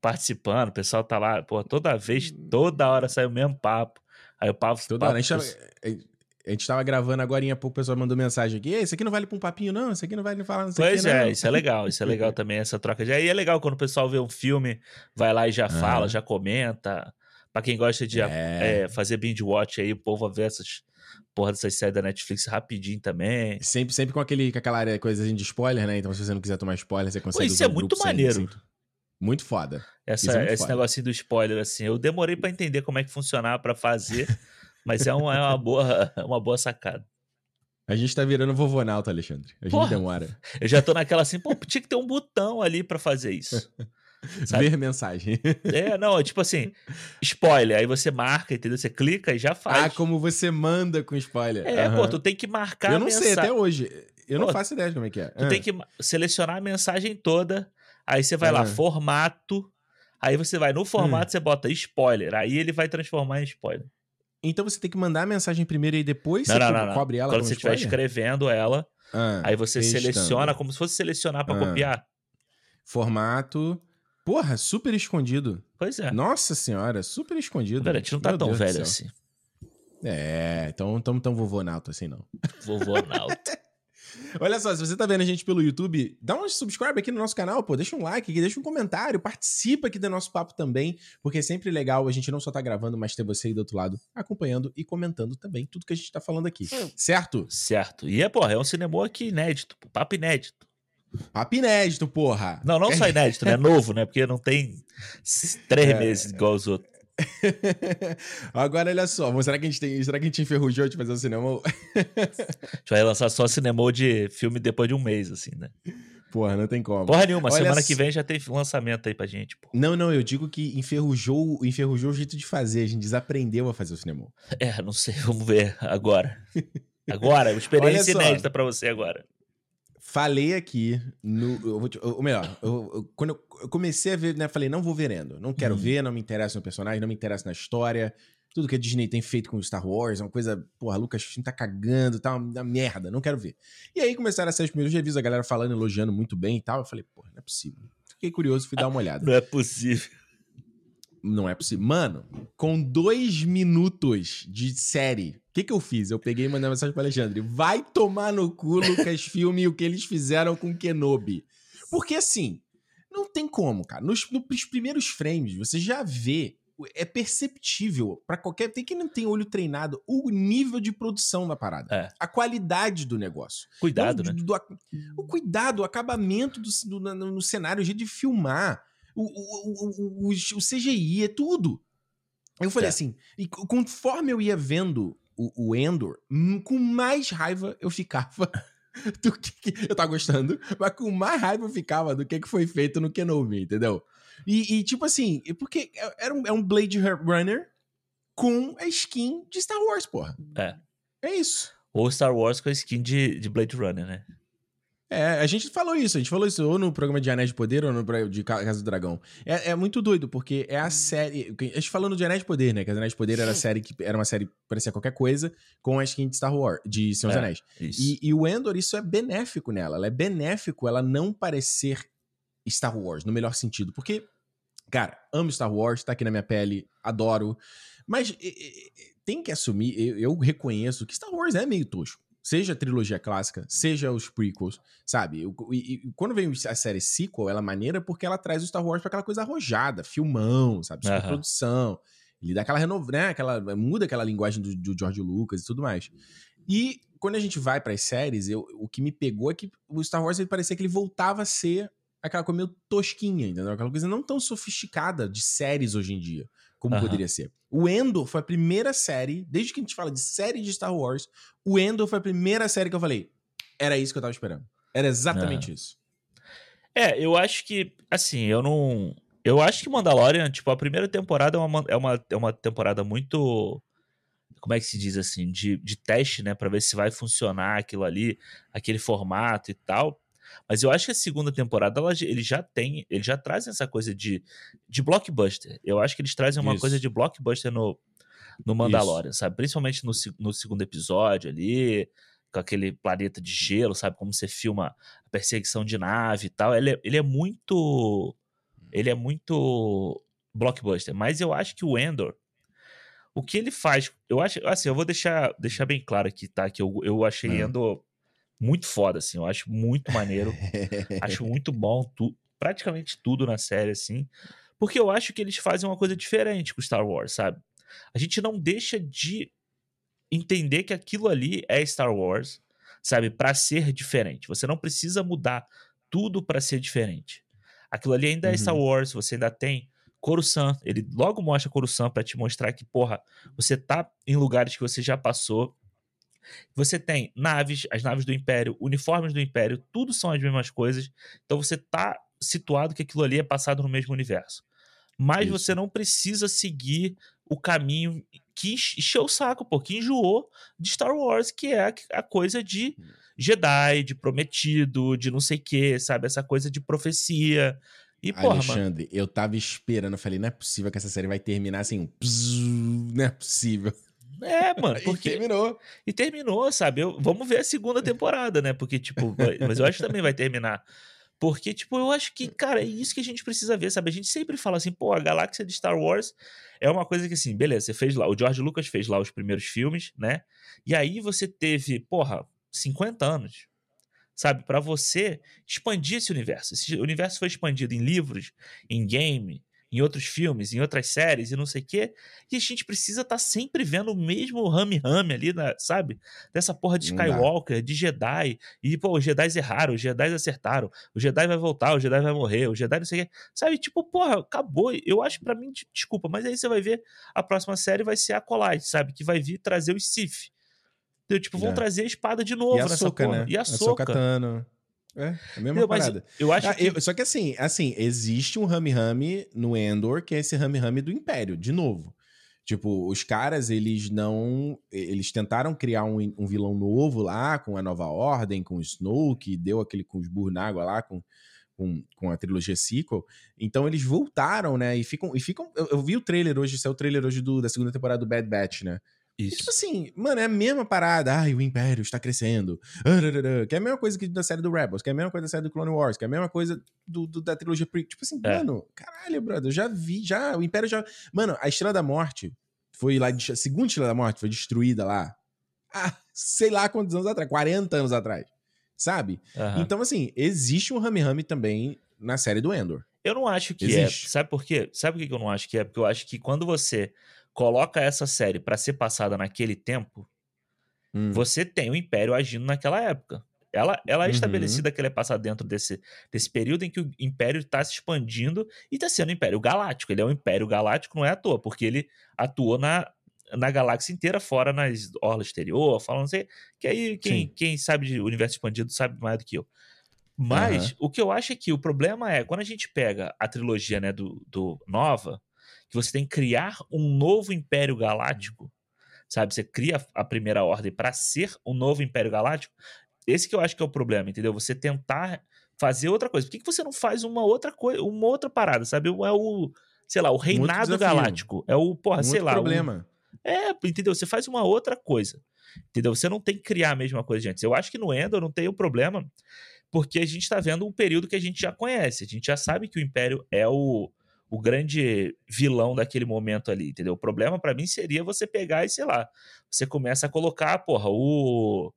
participando, o pessoal tá lá, pô, toda vez, toda hora sai o mesmo papo. Aí o papo. Toda papo hora. A gente, tava, a gente tava gravando agora há pouco o pessoal mandou mensagem aqui. Ei, isso aqui não vale pra um papinho, não. Isso aqui não vale falar não sei Pois que, é, não. isso é legal, isso é legal também, essa troca de. Aí é legal quando o pessoal vê um filme, vai lá e já fala, já comenta. Pra quem gosta de É. é, fazer binge watch aí, o povo vê essas porra dessas séries da Netflix rapidinho também. Sempre, sempre com, aquele, com aquela área, coisinha de spoiler, né? Então, se você não quiser tomar spoiler, você consegue. isso usar é muito sem- maneiro. sem- Muito foda. Essa, Isso é muito esse foda. negocinho do spoiler, assim, eu demorei pra entender como é que funcionava pra fazer, mas é uma, é uma, boa, uma boa sacada. A gente tá virando vovonauta, Alexandre. A gente Porra. demora. Eu já tô naquela assim, pô, tinha que ter um botão ali pra fazer isso. Sabe? Ver mensagem. É, não, é tipo assim, spoiler, aí você marca, entendeu? Você clica e já ah, faz. como você manda com spoiler. É, Aham. pô, tu tem que marcar Eu não sei até hoje. Eu Pô, não faço ideia de como é que é. Tu Ah. tem que ma- selecionar a mensagem toda, aí você vai lá, Ah. formato, aí você vai no formato, Hum. você bota spoiler, aí ele vai transformar em spoiler. Então você tem que mandar a mensagem primeiro e depois Não, você não, não, cobre ela Quando você estiver escrevendo ela, Ah, aí você seleciona como se fosse selecionar pra Ah. copiar. Formato. Porra, super escondido. Pois é. Nossa senhora, super escondido. Velho, a gente não tá Meu tão Deus velho assim. É, então tão, tão vovonauta assim não. Vovô Naldo. Olha só, se você tá vendo a gente pelo YouTube, dá um subscribe aqui no nosso canal, pô, deixa um like aqui, deixa um comentário, participa aqui do nosso papo também, porque é sempre legal a gente não só tá gravando, mas ter você aí do outro lado acompanhando e comentando também tudo que a gente tá falando aqui, certo? certo. E é, porra, é um cinema aqui inédito, papo inédito. Papo inédito, porra! Não, não só inédito, né? Novo, né? Porque não tem três É. meses igual os outros. Agora, olha só, será que a gente tem, será que a gente enferrujou de fazer o cinema? A gente vai lançar só cinema de filme depois de um mês, assim, né? Porra, não tem como. Porra nenhuma, Olha semana só- que vem já tem lançamento aí pra gente, pô. Não, não, eu digo que enferrujou, enferrujou o jeito de fazer, a gente desaprendeu a fazer o cinema. É, não sei, vamos ver agora. Agora, experiência inédita pra você agora. Falei aqui no. Te- ou melhor, eu- eu- quando eu eu comecei a ver, né? Falei, não vou verendo. Não quero Uhum. ver, não me interessa no personagem, não me interessa na história. Tudo que a Disney tem feito com Star Wars é uma coisa. Porra, Lucas tá cagando, tá uma, uma merda, não quero ver. E aí começaram a ser os primeiros reviews, a galera falando, elogiando muito bem e tal. Eu falei, porra, não é possível. Fiquei curioso, fui dar uma olhada. Não é possível. Não é possível. Mano, com dois minutos de série, o que que eu fiz? Eu peguei e mandei uma mensagem pra Alexandre. Vai tomar no cu, Lucas Filme, o que eles fizeram com Kenobi. Porque assim, não tem como, cara. Nos, nos primeiros frames, você já vê, é perceptível pra qualquer... Tem que não tem olho treinado, o nível de produção da parada. É. A qualidade do negócio. Cuidado, Não, né? do- do- o cuidado, o acabamento do, do- no, no cenário, o jeito de filmar, o, o, o, o, CGI, é tudo. Eu falei É. assim, e conforme eu ia vendo o, o Endor, com mais raiva eu ficava do que, que- eu tava gostando, mas com mais raiva eu ficava do que, que foi feito no Kenobi, entendeu? E, e, tipo assim, porque é- era um, é um Blade Runner com a skin de Star Wars, porra. É. É isso. Ou Star Wars com a skin de, de Blade Runner, né? É, a gente falou isso, a gente falou isso ou no programa de Anéis de Poder ou no de Ca- Casa do Dragão. É, é muito doido, porque é a série. A gente falando de Anéis de Poder, né? Que Anéis de Poder era série que era uma série que parecia qualquer coisa, com a skin de Star Wars, de Senhor dos É. Anéis. E, e o Endor, isso é benéfico nela. Ela é benéfico ela não parecer Star Wars, no melhor sentido. Porque, cara, amo Star Wars, tá aqui na minha pele, adoro. Mas e- e, tem que assumir, eu, eu reconheço que Star Wars é meio tosco. Seja a trilogia clássica, seja os prequels, sabe? E, e quando vem a série sequel, ela é maneira porque ela traz o Star Wars pra aquela coisa arrojada, filmão, sabe? Aham. Superprodução. Ele dá aquela renova, né? Aquela, muda aquela linguagem do, do George Lucas e tudo mais. E quando a gente vai para as séries, eu, o que me pegou é que o Star Wars ele parecia que ele voltava a ser aquela coisa meio tosquinha, entendeu? Aquela coisa não tão sofisticada de séries hoje em dia, como Aham. poderia ser. O Endor foi a primeira série, desde que a gente fala de série de Star Wars, o Endor foi a primeira série que eu falei, era isso que eu tava esperando. Era exatamente isso. É, eu acho que, assim, eu não. Eu acho que Mandalorian, tipo, a primeira temporada é uma, é uma, é uma temporada muito. Como é que se diz assim? De, de teste, né? Pra ver se vai funcionar aquilo ali, aquele formato e tal. Mas eu acho que a segunda temporada, ela, ele já tem. Eles já trazem essa coisa de, de blockbuster. Eu acho que eles trazem uma Isso. coisa de blockbuster no, no Mandalorian, sabe? Principalmente no, no segundo episódio ali, com aquele planeta de gelo, sabe? Como você filma a perseguição de nave e tal. Ele é, ele é muito. Ele é muito blockbuster. Mas eu acho que o Endor. O que ele faz. Eu acho. Assim, eu vou deixar, deixar bem claro aqui, tá? Que eu, eu achei Ah. Endor muito foda, assim. Eu acho muito maneiro. acho muito bom. Tu, praticamente tudo na série, assim. Porque eu acho que eles fazem uma coisa diferente com Star Wars, sabe? A gente não deixa de entender que aquilo ali é Star Wars, sabe? Pra ser diferente. Você não precisa mudar tudo pra ser diferente. Aquilo ali ainda é Uhum. Star Wars, você ainda tem Coruscant. Ele logo mostra Coruscant pra te mostrar que, porra, você tá em lugares que você já passou. Você tem naves, as naves do Império, uniformes do Império, tudo são as mesmas coisas. Então você tá situado que aquilo ali é passado no mesmo universo. Mas Isso. você não precisa seguir o caminho que enche- encheu o saco, pô, que enjoou de Star Wars, que é a- coisa de Jedi, de prometido, de não sei o que, sabe? Essa coisa de profecia. E, porra, mano. Alexandre, eu tava esperando, eu falei, não é possível que essa série vai terminar assim, um pzzz, não é possível. É, mano, E porque. terminou. E terminou, sabe? Eu- vamos ver a segunda temporada, né? Porque, tipo, vai- mas eu acho que também vai terminar. Porque, tipo, eu acho que, cara, é isso que a gente precisa ver, sabe? A gente sempre fala assim, pô, a galáxia de Star Wars é uma coisa que, assim, beleza, você fez lá, o George Lucas fez lá os primeiros filmes, né? E aí você teve, porra, 50 anos, sabe? Pra você expandir esse universo. Esse universo foi expandido em livros, em game, em outros filmes, em outras séries e não sei o quê. E a gente precisa estar sempre vendo o mesmo rame-rame ali, na- sabe? Dessa porra de. Skywalker, de Jedi. E, pô, os Jedi erraram, os Jedi acertaram. O Jedi vai voltar, o Jedi vai morrer, o Jedi não sei o quê. Sabe? Tipo, porra, acabou. Eu acho pra mim, de- desculpa, mas aí você vai ver a próxima série vai ser a Acolyte, sabe? Que vai vir trazer os Sith. Então, tipo, vão É. trazer a espada de novo E nessa porra. né? E a Soca. Tano. É, a mesma? Mas parada. eu acho Ah, que... eu- só que assim, assim, existe um Rami Rami no Endor, que é esse Rami Rami do Império, de novo. Tipo, os caras, eles não. Eles tentaram criar um, um vilão novo lá, com a nova ordem, com o Snoke, deu aquele com os Burnágua lá, com, com, com a trilogia sequel. Então eles voltaram, né? E ficam. E ficam eu, eu vi o trailer hoje, saiu o trailer hoje do, da segunda temporada do Bad Batch, né? E, Isso. tipo assim, mano, é a mesma parada. Ai, o Império está crescendo. Que é a mesma coisa que da série do Rebels, que é a mesma coisa da série do Clone Wars, que é a mesma coisa do, do- da trilogia pre. Tipo assim, É. mano, caralho, brother, eu já vi, já. O Império já. Mano, a Estrela da Morte foi lá. A segunda Estrela da Morte foi destruída lá. Ah, sei lá quantos anos atrás 40 anos atrás. Sabe? Aham. Então, assim, existe um Rami Rami também na série do Endor. Eu não acho que Existe. é. Sabe por quê? Sabe por que eu não acho que é? Porque eu acho que quando você coloca essa série pra ser passada naquele tempo, Hum. você tem o Império agindo naquela época. Ela, ela é Uhum. estabelecida que ela é passada dentro desse, desse período em que o Império está se expandindo e está sendo o Império Galáctico. Ele é um Império Galáctico, não é à toa, porque ele atuou na, na galáxia inteira, fora nas orlas exterior, falando assim, que aí quem, Sim. quem sabe de universo expandido sabe mais do que eu. Mas Aham. o que eu acho é que o problema é, quando a gente pega a trilogia né, do, do Nova, que você tem que criar um novo Império Galáctico, sabe? Você cria a primeira ordem para ser um novo Império Galáctico. Esse que eu acho que é o problema, entendeu? Você tentar fazer outra coisa. Por que, que você não faz uma outra coisa, uma outra parada, sabe? É o, sei lá, o reinado galáctico. É o, porra, sei lá. o- problema. é, entendeu? Você faz uma outra coisa. Entendeu? Você não tem que criar a mesma coisa de antes. Eu acho que no Endor não tem o problema, porque a gente tá vendo um período que a gente já conhece. A gente já sabe que o Império é o, o grande vilão daquele momento ali, entendeu? O problema pra mim seria você pegar e, sei lá, você começa a colocar, porra, o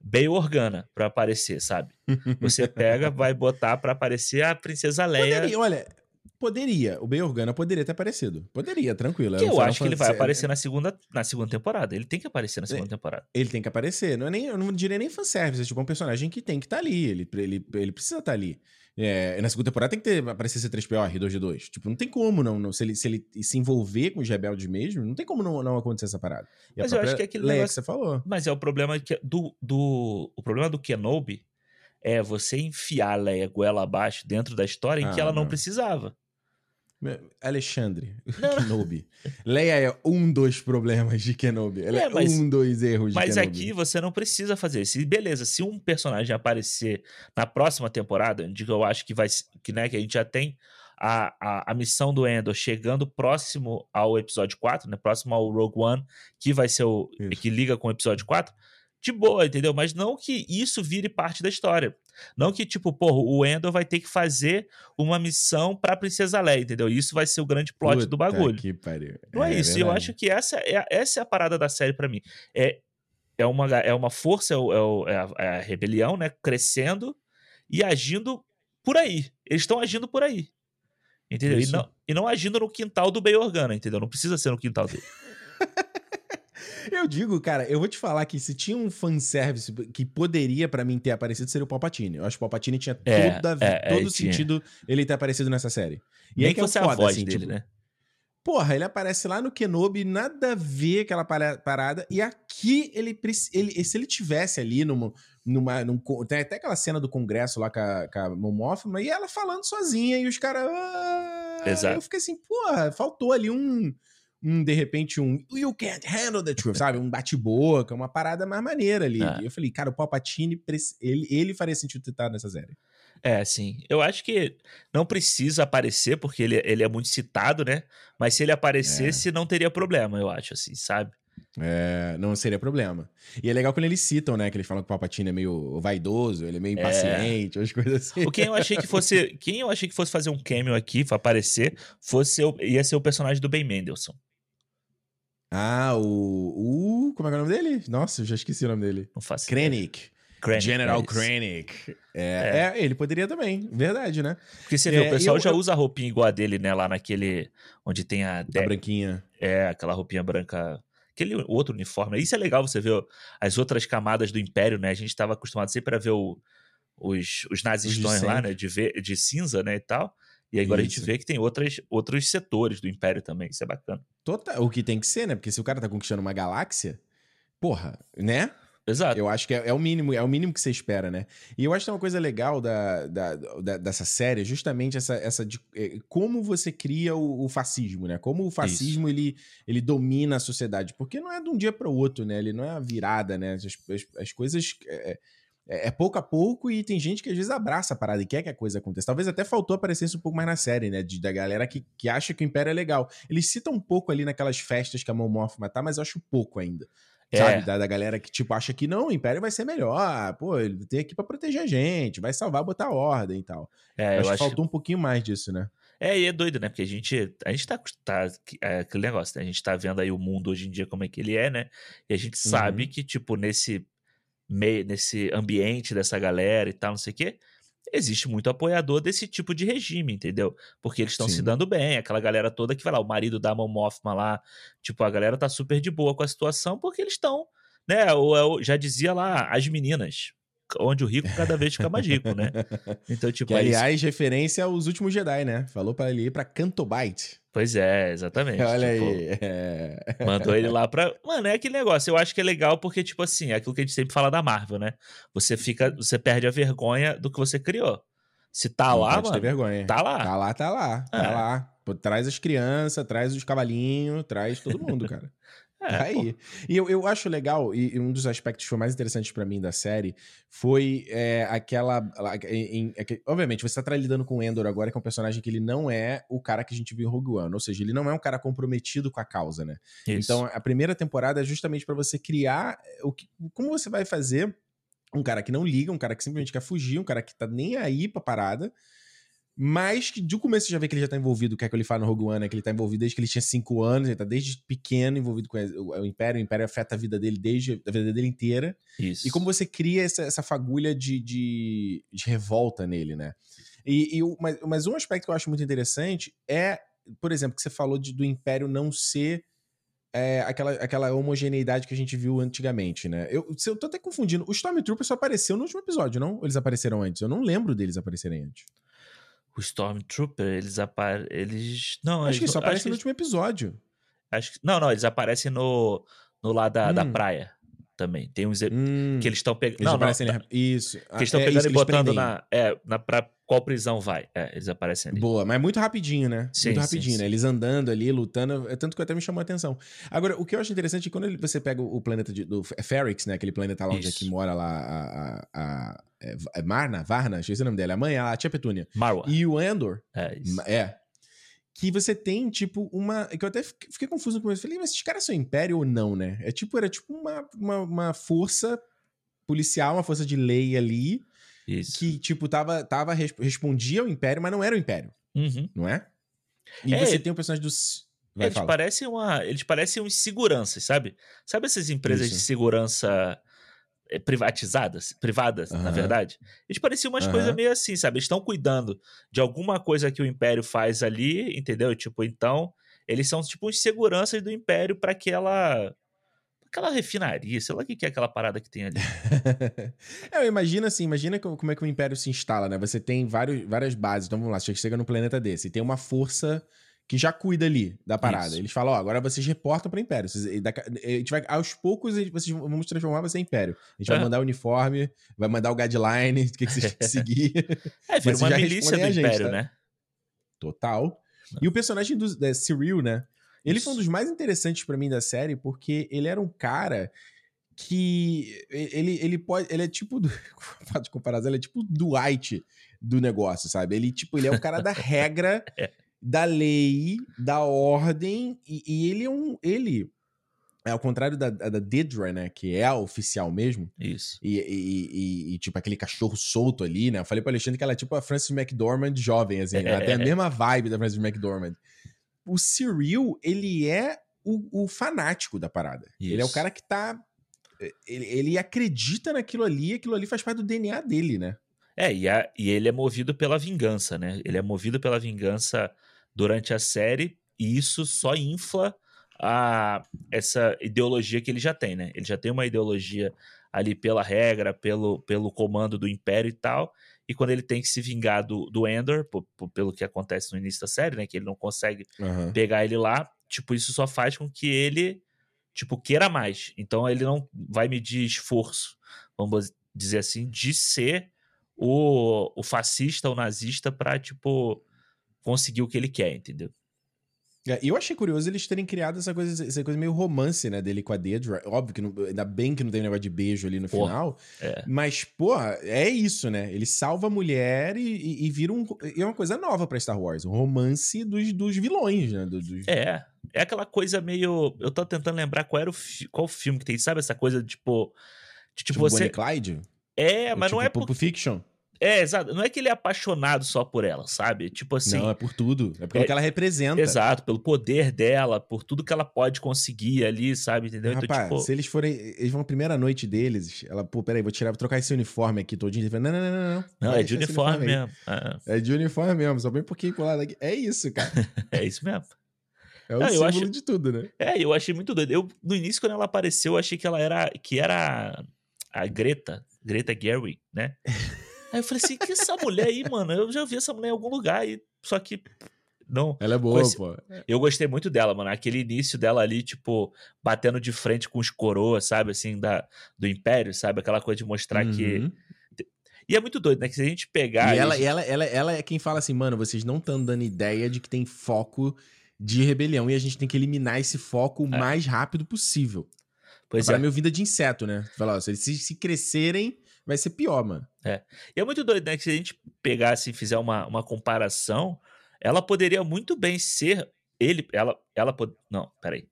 Bail Organa pra aparecer, sabe? Você pega, vai botar pra aparecer a Princesa Leia. Poderia, olha, poderia. O Bey Organa poderia ter aparecido. Poderia, tranquilo. Que É um eu acho que ele vai Fantasy- aparecer na segunda, na segunda temporada. Ele tem que aparecer na segunda temporada. Ele tem que aparecer. Não é nem, eu não diria nem fanservice. É tipo um personagem que tem que estar ali. Ele, ele, ele precisa estar ali. É, na segunda temporada tem que ter, aparecer C3PO, R2D2. Tipo, não tem como não. não se, ele, se ele se envolver com os rebeldes mesmo, não tem como não, não acontecer essa parada. E Mas eu acho que é aquele negócio- que você falou. Mas é o problema que do, do o problema do Kenobi é você enfiar a Leia goela abaixo dentro da história em que Ah, ela não, não. precisava. Alexandre, Não. Kenobi. Leia é um dos problemas de Kenobi. Ela é, É, mas- um dos erros de Mas Kenobi. aqui você não precisa fazer isso. Beleza, se um personagem aparecer na próxima temporada, onde eu acho que vai que né, que a gente já tem a, a, a missão do Endor chegando próximo ao episódio 4, né, próximo ao Rogue One, que vai ser o Isso. que liga com o episódio 4. De boa, entendeu? Mas não que isso vire parte da história. Não que, tipo, porra, o Endor vai ter que fazer uma missão pra Princesa Leia, entendeu? Isso vai ser o grande plot do Puta bagulho. Que pariu. Não é, isso. E eu verdade. acho que essa é, essa é a parada da série pra mim. É, é, uma, é uma força, é, o- é o- é a, é a rebelião, né? Crescendo e agindo por aí. Eles estão agindo por aí. Entendeu? E não, e não agindo no quintal do Bay Organa, entendeu? Não precisa ser no quintal dele. Eu digo, cara, eu vou te falar que se tinha um fanservice que poderia pra mim ter aparecido, seria o Palpatine. Eu acho que o Palpatine tinha É, toda, é, é, todo ele tinha. sentido ele ter aparecido nessa série. E Nem aí que é fosse a foda, voz assim, dele, tipo, né? Porra, ele aparece lá no Kenobi, nada a ver aquela parada. E aqui ele, ele se ele tivesse ali numa, numa num, tem até aquela cena do congresso lá com a, com a Momófima e ela falando sozinha e os caras. Ah, Exato. Eu fiquei assim, porra, faltou ali um um, de repente, um You can't handle the truth, sabe? Um bate-boca, uma parada mais maneira ali. É. E eu falei, cara, o Palpatine, ele, ele faria sentido estar nessa série. É, sim. Eu acho que não precisa aparecer, porque ele, ele é muito citado, né? Mas se ele aparecesse, é. não teria problema, eu acho, assim, sabe? É, não seria problema. E é legal quando eles citam, né? Que eles falam que o Palpatine é meio vaidoso, ele é meio é. impaciente, é. umas coisas assim. O quem eu achei que fosse. Quem eu achei que fosse fazer um cameo aqui, pra aparecer, fosse, ia ser o personagem do Ben Mendelssohn. Ah, o, o. Como é, é o nome dele? Nossa, eu já esqueci o nome dele. Não faço Krennic. Krennic General é Krennic. É, é. é, ele poderia também, verdade, né? Porque você vê, o é, pessoal eu, já eu... usa a roupinha igual a dele, né? Lá naquele. Onde tem a. A branquinha. É, aquela roupinha branca. Aquele outro uniforme. Isso é legal você ver as outras camadas do Império, né? A gente estava acostumado sempre a ver o, os, os nazistões lá, né? De, ver, de cinza, né? E tal. E agora Isso. a gente vê que tem outras, outros setores do Império também, isso é bacana. Total, o que tem que ser, né? Porque se o cara tá conquistando uma galáxia, porra, né? Exato. Eu acho que é, é, o mínimo, é o mínimo que você espera, né? E eu acho que uma coisa legal da, da, da dessa série é justamente essa, essa de é, como você cria o, o, fascismo, né? Como o fascismo ele, ele domina a sociedade. Porque não é de um dia para o outro, né? Ele não é a virada, né? As, as, as coisas. É, é, é, pouco a pouco e tem gente que às vezes abraça a parada e quer que a coisa aconteça. Talvez até faltou aparecer isso um pouco mais na série, né? De, da galera que, que acha que o Império é legal. Eles citam um pouco ali naquelas festas que a Mon Mothma tá, mas eu acho pouco ainda. É. Sabe? Da, da, galera que, tipo, acha que não, o Império vai ser melhor. Pô, ele tem aqui para proteger a gente, vai salvar, botar ordem e tal. É, eu, acho que faltou um pouquinho mais disso, né? É, e é doido, né? Porque a gente, a gente tá, tá é, aquele negócio, né? A gente tá vendo aí o mundo hoje em dia como é que ele é, né? E a gente sabe uhum. que, tipo, nesse meio, nesse ambiente dessa galera e tal, não sei o quê, existe muito apoiador desse tipo de regime, entendeu? Porque eles estão se dando bem, aquela galera toda que vai lá, o marido da Mon Mothma lá, tipo, a galera tá super de boa com a situação porque eles estão, né, eu já dizia lá, as meninas, onde o rico cada vez fica mais rico, né? Então, tipo, que, aliás, isso. referência aos últimos Jedi, né? Falou para ele ir para Cantobite. Pois é, exatamente. Olha tipo, aí. É. Mandou ele lá pra. Mano, é aquele negócio. Eu acho que é legal porque, tipo assim, é aquilo que a gente sempre fala da Marvel, né? Você fica. Você perde a vergonha do que você criou. Se tá Não lá, mano. vergonha. Tá lá. Tá lá, tá lá. Tá é. Tá lá. Pô, traz as crianças, traz os cavalinhos, traz todo mundo, cara. É, tá aí. E eu, eu acho legal, e um dos aspectos que foi mais interessantes para mim da série foi é, aquela. Em, em, obviamente, você tá lidando com o Endor agora, que é um personagem que ele não é o cara que a gente viu em Rogue One. Ou seja, ele não é um cara comprometido com a causa, né? Isso. Então, a primeira temporada é justamente para você criar o que, como você vai fazer um cara que não liga, um cara que simplesmente quer fugir, um cara que tá nem aí pra parada mas que de começo você já vê que ele já tá envolvido, o que é que ele fala no Rogue One, né? Que ele tá envolvido desde que ele tinha 5 anos, ele tá desde pequeno envolvido com o, Império, o Império afeta a vida dele desde a vida dele inteira. Isso. E como você cria essa, essa fagulha de, de, de revolta nele, né? E, e mas, mas um aspecto que eu acho muito interessante é, por exemplo, que você falou de, do Império não ser é, aquela, aquela homogeneidade que a gente viu antigamente, né? Eu, eu tô até confundindo. O Stormtrooper só apareceu no último episódio, não? Ou eles apareceram antes? Eu não lembro deles aparecerem antes o Stormtrooper, eles aparecem. Eles. Não, acho eles, que só aparece no último episódio. Acho que, não, não, eles aparecem no, no lado da, hum. da praia também. Tem uns hum. que eles estão pegando. Não, não, isso. Que eles estão é, pegando e botando na. É, na, pra qual prisão vai. É, eles aparecem ali. Boa, mas muito rapidinho, né? Sim, muito rapidinho, sim, né? Sim. Eles andando ali, lutando. É tanto que até me chamou a atenção. Agora, o que eu acho interessante é quando você pega o planeta de, do Ferrix, né? Aquele planeta lá onde é que mora lá a, a, a é, é Marna, Varna, esqueci o nome dela, a mãe, a tia Petúnia. Marwa. E o Endor. É, isso. É. Que você tem, tipo, uma. Que eu até fiquei confuso no começo. Falei, mas esses caras são império ou não, né? É tipo, era tipo uma, uma, uma força policial, uma força de lei ali. Isso. Que, tipo, tava, tava, respondia ao Império, mas não era o Império. Uhum. Não é? E é, você tem o personagem dos. Vai, eles, parecem uma, eles parecem uns seguranças, sabe? Sabe essas empresas Isso. de segurança privatizadas, privadas, uhum. na verdade. Eles pareciam umas uhum. coisas meio assim, sabe? Eles estão cuidando de alguma coisa que o Império faz ali, entendeu? Tipo, então, eles são tipo os seguranças do Império para aquela aquela refinaria, sei lá o que é aquela parada que tem ali. é, eu imagino assim, imagina como é que o Império se instala, né? Você tem vários, várias bases, então vamos lá, você chega no planeta desse, e tem uma força que já cuida ali da parada. Isso. Eles falam, ó, agora vocês reportam pra Império. Vocês- daqui- a gente vai, aos poucos, vocês vamos transformar você em Império. A gente vai Aham. mandar o uniforme, vai mandar o guideline, o que, que vocês têm que seguir. É, vira uma milícia do gente, Império, tá? né? Total. E o personagem do da Cyril, né? Ele foi um dos mais interessantes pra mim da série, porque ele era um cara que ele, ele pode. Ele é tipo. Do, de comparação, ele é tipo Dwight do negócio, sabe? Ele, tipo, ele é o cara da regra, É. da lei, da ordem, e, e ele é um. Ele. É ao contrário da, da Dedra, né? Que é a oficial mesmo. Isso. E, e- e- e, tipo, aquele cachorro solto ali, né? Eu falei pro Alexandre que ela é tipo a Frances McDormand jovem, assim. Ela tem a mesma vibe da Frances McDormand. O Cyril, ele é o, o fanático da parada. Ele é o Isso. cara que tá... Ele, ele acredita naquilo ali, aquilo ali faz parte do DNA dele, né? É, e, a- e ele é movido pela vingança, né? Ele é movido pela vingança durante a série, e isso só infla a, essa ideologia que ele já tem, né? Ele já tem uma ideologia ali pela regra, pelo, pelo comando do Império e tal, e quando ele tem que se vingar do, do Endor, pelo que acontece no início da série, né? Que ele não consegue pegar ele lá, tipo, isso só faz com que ele, tipo, queira mais. Então ele não vai medir esforço, vamos dizer assim, de ser o, o fascista, o nazista pra, tipo, conseguir o que ele quer, entendeu? É, E eu achei curioso eles terem criado essa coisa, essa coisa meio romance, né, dele com a Dedra. Óbvio que não, ainda bem que não tem um negócio de beijo ali no Porra, final. É. Mas, porra, é isso, né? Ele salva a mulher e, e- e vira um. E é uma coisa nova pra Star Wars. Um romance dos, dos vilões, né? Do- dos- É, é aquela coisa meio. Eu tô tentando lembrar qual era o qual filme que tem, sabe? Essa coisa de, tipo. De, tipo, tipo você. Bonnie Clyde? É, mas tipo, não é Pulp por... Fiction? É, exato. Não é que ele é apaixonado só por ela, sabe? Tipo assim. Não, é por tudo. É pelo É- que ela representa. Exato, pelo poder dela, por tudo que ela pode conseguir ali, sabe? Entendeu? Rapaz, então, tipo. se eles forem. Eles vão na primeira noite deles. Ela, pô, peraí, vou tirar, vou trocar esse uniforme aqui todinho. Não, não, não, não. não. Não, é de uniforme mesmo. Ah, É de uniforme mesmo, só bem um pouquinho colado aqui. É isso, cara. é isso mesmo. É o eu símbolo acho- de tudo, né? É, eu achei muito doido. Eu, no início, quando ela apareceu, eu achei que ela era. que era a Greta, Greta Gerwig, né? Aí eu falei assim, que essa mulher aí, mano? Eu já vi essa mulher em algum lugar, e, só que. Não. Ela é boa, Coisa- pô. Eu gostei muito dela, mano. Aquele início dela ali, tipo, batendo de frente com os coroas, sabe? Assim, da, do Império, sabe? Aquela coisa de mostrar que. Uhum. E é muito doido, né? Que se a gente pegar. E ela, e- ela, ela, ela é quem fala assim, mano, vocês não estão dando ideia de que tem foco de rebelião e a gente tem que eliminar esse foco o É. mais rápido possível. Pois Para é. meio vida de inseto, né? Fala, ó, se eles se, se crescerem, vai ser pior, mano. E é muito doido, né? Que se a gente pegasse e fizer uma, uma comparação, ela poderia muito bem ser. Ele. Ela. ela pod... Não, peraí.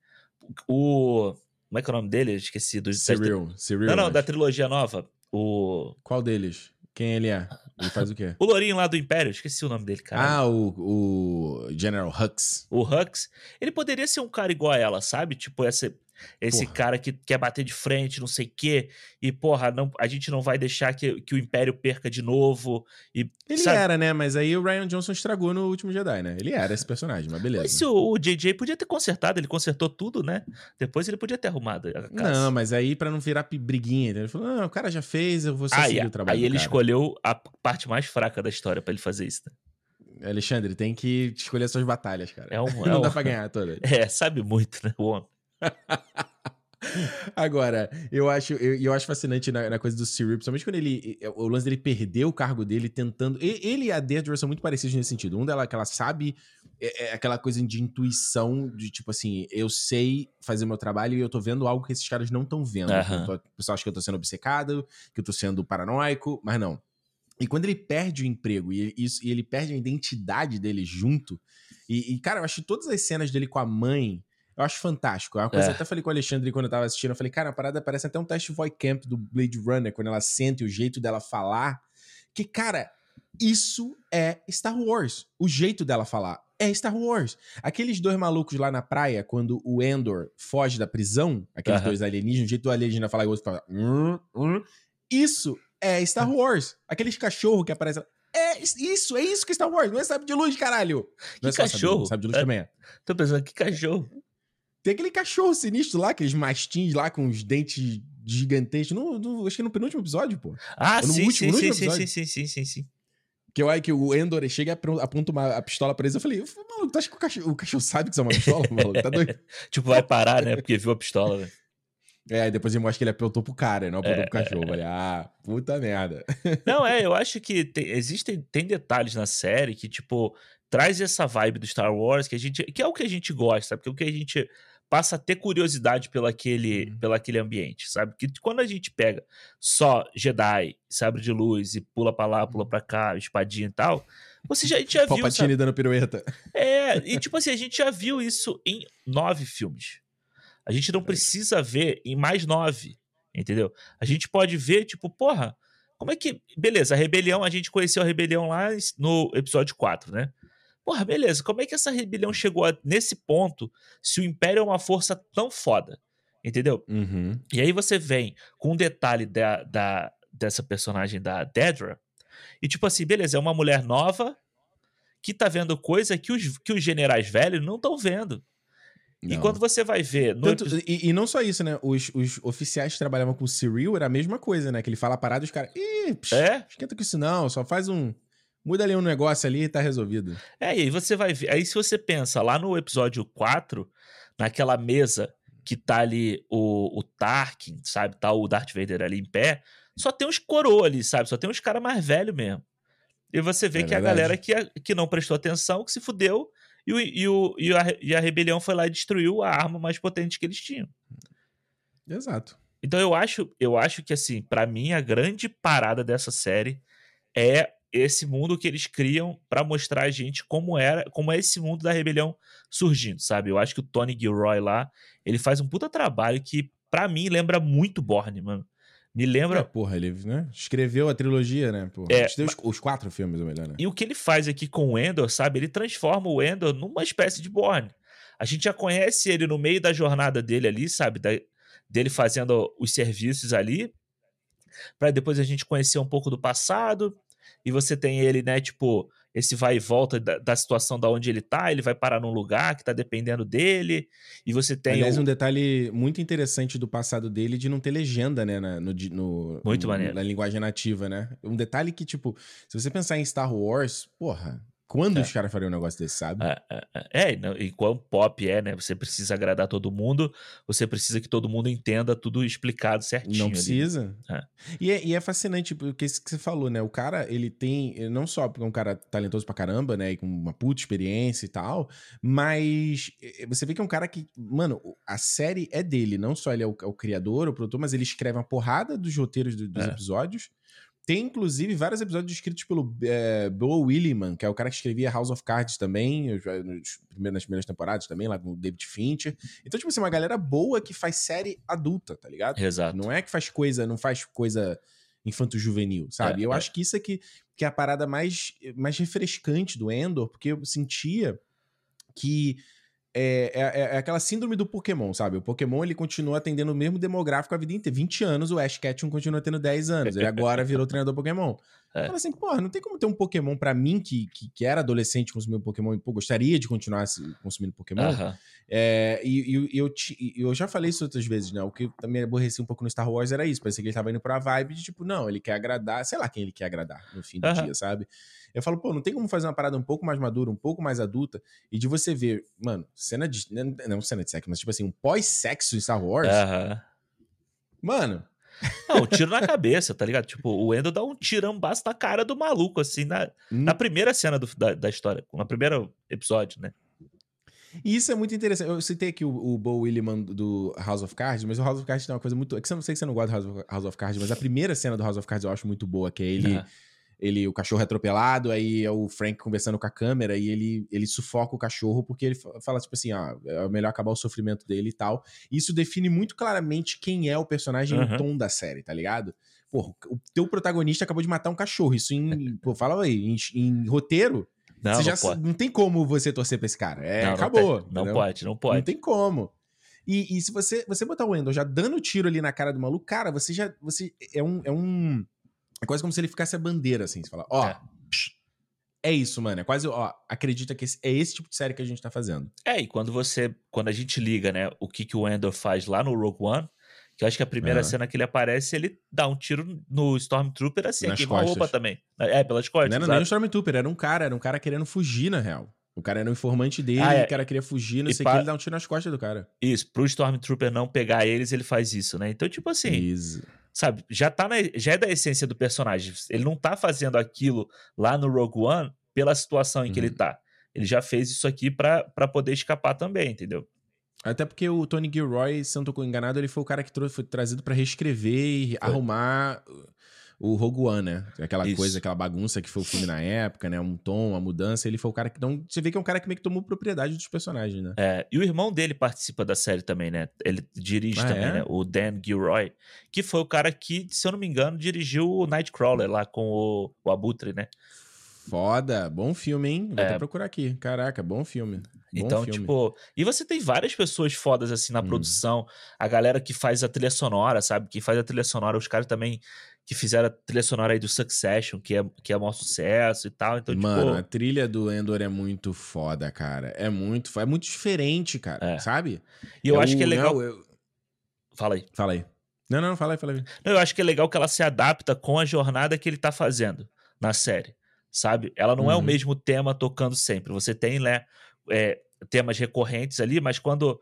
O. Como é que é o nome dele? Eu esqueci. Do, Cyril, Cyril. Não, não, acho. da trilogia nova. O. Qual deles? Quem ele é? Ele faz o quê? O Lourinho lá do Império, esqueci o nome dele, cara. ah, o, o General Hux. O Hux, ele poderia ser um cara igual a ela, sabe? Tipo, esse, esse Porra. cara que quer bater de frente, não sei o quê, e porra, não, a gente não vai deixar que, que o Império perca de novo. E, Ele sabe? era, né? Mas aí o Ryan Johnson estragou no último Jedi, né? Ele era esse personagem, mas beleza. Mas se o, o JJ podia ter consertado, ele consertou tudo, né? Depois ele podia ter arrumado a casa. Não, mas aí pra não virar briguinha, ele falou: não, o cara já fez, eu vou só aí, seguir o trabalho. aí ele cara." escolheu a parte mais fraca da história pra ele fazer isso. Né? Alexandre, tem que escolher suas batalhas, cara. É um, é, não um- dá pra ganhar todas. é, sabe muito, né? O homem. Agora, eu acho, eu, eu acho fascinante na, na coisa do Cyril, principalmente quando ele. O lance dele perder o cargo dele tentando. e- Ele e a Deirdre são muito parecidos nesse sentido. Um dela que ela sabe é, é aquela coisa de intuição, de tipo assim, eu sei fazer meu trabalho e eu tô vendo algo que esses caras não estão vendo. Eu tô- O pessoal acha que eu tô sendo obcecado, que eu tô sendo paranoico, mas não. E quando ele perde o emprego e ele, isso, e ele perde a identidade dele junto, e, e, cara, eu acho que todas as cenas dele com a mãe, eu acho fantástico. É uma coisa É. que eu até falei com o Alexandre quando eu tava assistindo. Eu falei, cara, a parada parece até um teste Void Camp do Blade Runner, quando ela sente o jeito dela falar. Que, cara, isso é Star Wars. O jeito dela falar é Star Wars. Aqueles dois malucos lá na praia, quando o Endor foge da prisão, aqueles dois alienígenas, o jeito do alienígena falar e o outro fala. "Hum, hum", isso é Star Wars. Aqueles cachorros que aparecem. É isso, é isso que é Star Wars. Não é sabe de luz, caralho. Não é Que de cachorro? luz, sabe de luz É. também é. Tô pensando, que cachorro. Tem aquele cachorro sinistro lá, aqueles mastins lá com os dentes gigantescos. No, no- acho que no penúltimo episódio, pô. Ah, Ou no sim, último- sim, no sim, último sim, episódio. sim, sim, sim, sim. Que eu que o Endor chega e aponta uma, a pistola pra eles. Eu falei, maluco, tu acha que o cachorro, o cachorro sabe que isso é uma pistola, maluco? Tá doido? tipo, vai parar, né? Porque viu a pistola, né? É, depois ele mostra que ele apontou pro cara, não apontou pro cachorro. Eu falei, ah, puta merda. Não, é, eu acho que tem, existem tem detalhes na série que, tipo, traz essa vibe do Star Wars que a gente. que é o que a gente gosta, sabe? Que é o que a gente passa a ter curiosidade pelo aquele, Uhum. pelo aquele ambiente, sabe? Que quando a gente pega só Jedi, sabre de luz e pula pra lá, pula pra cá, espadinha e tal, você já, a gente já viu. Palpatine dando pirueta. É, e tipo assim, a gente já viu isso em nove filmes. A gente não precisa ver em mais nove, entendeu? A gente pode ver, tipo, porra, como é que. Beleza, a rebelião, a gente conheceu a rebelião lá no episódio 4, né? Porra, beleza, como é que essa rebelião chegou a- nesse ponto se o Império é uma força tão foda? Entendeu? Uhum. E aí você vem com um detalhe da, da- dessa personagem da Dedra, e tipo assim, beleza, é uma mulher nova que tá vendo coisa que os, que os generais velhos não estão vendo. E Não. quando você vai ver Tanto- epi- e, e não só isso, né? Os, os oficiais que trabalhavam com o Cyril era a mesma coisa, né? Que ele fala a parada e os caras. Ih, psh, É? esquenta com isso não, só faz um. Muda ali um negócio ali e tá resolvido. É, e aí você vai ver. Aí se você pensa lá no episódio 4, naquela mesa que tá ali o, o Tarkin, sabe? Tá o Darth Vader ali em pé, só tem uns coroa ali, sabe? Só tem uns caras mais velhos mesmo. E você vê É que a verdade. galera que, que não prestou atenção, que se fudeu, e, o, e, o, e, a, e a rebelião foi lá e destruiu a arma mais potente que eles tinham. Exato. Então eu acho, eu acho que assim, pra mim a grande parada dessa série é esse mundo que eles criam pra mostrar a gente como era, como é esse mundo da rebelião surgindo, sabe? Eu acho que o Tony Gilroy lá, ele faz um puta trabalho que pra mim lembra muito Borne, mano. Me É, lembra porra, ele né? escreveu a trilogia, né? Porra. É, Escreveu os, quatro filmes, ou melhor, né? E o que ele faz aqui com o Endor, sabe? Ele transforma o Endor numa espécie de Borne. A gente já conhece ele no meio da jornada dele ali, sabe? Da- dele fazendo os serviços ali. Pra depois a gente conhecer um pouco do passado. E você tem ele, né? Tipo, esse vai e volta da, da situação da onde ele tá. Ele vai parar num lugar que tá dependendo dele. E você tem. Aliás, o- um detalhe muito interessante do passado dele de não ter legenda, né? na- no, no- Muito no- maneiro. Na linguagem nativa, né? Um detalhe que, tipo, se você pensar em Star Wars, porra, quando É. os caras fariam um negócio desse, sabe? É, é, é, é, e quão pop é, né? Você precisa agradar todo mundo, você precisa que todo mundo entenda tudo explicado certinho. Não precisa. É. E, é, e é fascinante, porque isso que você falou, né? O cara, ele tem, ele não só porque é um cara talentoso pra caramba, né? E com uma puta experiência e tal, mas eh, você vê que é um cara que, mano, a série é dele. Não só ele é o, é o criador, o produtor, mas ele escreve uma porrada dos roteiros do- dos episódios. Tem, inclusive, vários episódios escritos pelo é, Bill Williman, que é o cara que escrevia House of Cards também, os- nos primeiros- nas primeiras temporadas também, lá com o David Fincher. Então, tipo assim, uma galera boa que faz série adulta, tá ligado? Exato. Não é que faz coisa, não faz coisa infanto-juvenil, sabe? É, eu é. acho que isso é que, que é a parada mais, mais refrescante do Endor, porque eu sentia que é, é, é aquela síndrome do Pokémon, sabe? O Pokémon ele continua atendendo o mesmo demográfico a vida inteira. 20 anos, o Ash Ketchum continua tendo 10 anos. Ele agora virou treinador Pokémon. É. Fala assim, porra, não tem como ter um Pokémon pra mim que, que, que era adolescente consumindo Pokémon e pô, gostaria de continuar consumindo Pokémon. Aham. É, e, e- eu, ti- e eu já falei isso outras vezes, né? O que também aborrecia um pouco no Star Wars era isso. Parecia que ele tava indo pra vibe de tipo, não, ele quer agradar, sei lá quem ele quer agradar no fim do dia, sabe? Eu falo, pô, não tem como fazer uma parada um pouco mais madura, um pouco mais adulta, e de você ver, mano, cena de. Não, não cena de sexo, mas tipo assim, um pós-sexo em Star Wars. Mano, Não, um tiro na cabeça, tá ligado? Tipo, o Endo dá um tirambaço na cara do maluco, assim, na, na primeira cena do- da, da história, no primeiro episódio, né? E isso é muito interessante. Eu citei aqui o, o Bo Williman do House of Cards, mas o House of Cards tem uma coisa muito. É que você não sei que você não gosta do House of, House of Cards, mas a primeira cena do House of Cards eu acho muito boa, que é ele. Aham. Ele o cachorro é atropelado, aí é o Frank conversando com a câmera e ele, ele sufoca o cachorro porque ele fa- fala, tipo assim, ah, é melhor acabar o sofrimento dele e tal. Isso define muito claramente quem é o personagem e Aham. o tom da série, tá ligado? Pô, o teu protagonista acabou de matar um cachorro. Isso em. pô, fala aí, em, em roteiro, Não, você não já pode. não tem como você torcer pra esse cara. É, Não, não acabou. Não, entendeu? pode, não Não pode. tem como. E, e se você, você botar o Wendell já dando tiro ali na cara do maluco, cara, você já. Você é um. É, um, é quase como se ele ficasse a bandeira, assim. Você fala, ó. É. psh, É isso, mano. É quase, ó, acredita que esse- é esse tipo de série que a gente tá fazendo. É, e quando você. Quando a gente liga, né, o que, que o Endor faz lá no Rogue One, Que eu acho que a primeira Aham. cena que ele aparece, ele dá um tiro no Stormtrooper assim, Nas queima a roupa também. É, pelas costas. Não era nem um exato. Stormtrooper, era um cara, era um cara querendo fugir, na real. O cara era um informante dele, Ah, é. o cara queria fugir, não E sei o pa- que, ele dá um tiro nas costas do cara. Isso, pro Stormtrooper não pegar eles, ele faz isso, né? Então, tipo assim, Isso. Sabe, já tá na, já é da essência do personagem. Ele não tá fazendo aquilo lá no Rogue One pela situação em que Uhum. ele tá. Ele já fez isso aqui pra poder escapar também, entendeu? Até porque o Tony Gilroy, se não tô enganado, ele foi o cara que trou- foi trazido pra reescrever e arrumar o Rogue One, né? Aquela Isso. coisa, aquela bagunça que foi o filme na época, né? Um tom, uma mudança. Ele foi o cara que. Então, você vê que é um cara que meio que tomou propriedade dos personagens, né? É, e o irmão dele participa da série também, né? Ele dirige Ah, também, é? né? O Dan Gilroy, que foi o cara que, se eu não me engano, dirigiu o Nightcrawler lá com o, o Abutre, né? Foda, bom filme, hein? Vou É. até procurar aqui. Caraca, bom filme. Bom então, filme. tipo, e você tem várias pessoas fodas assim na Hum. produção, a galera que faz a trilha sonora, sabe? Que faz a trilha sonora, os caras também que fizeram a trilha sonora aí do Succession, que é, que é maior sucesso e tal. Então, Mano, a tipo, trilha do Endor é muito foda, cara. É muito, é muito diferente, cara. É. Sabe? e eu É acho o- que é legal. não, eu- Fala aí. Fala aí. Não, não, fala aí, fala aí. Não, eu acho que é legal que ela se adapta com a jornada que ele tá fazendo na série, sabe? Ela não é o Uhum. mesmo tema tocando sempre. Você tem, né, é, temas recorrentes ali, mas quando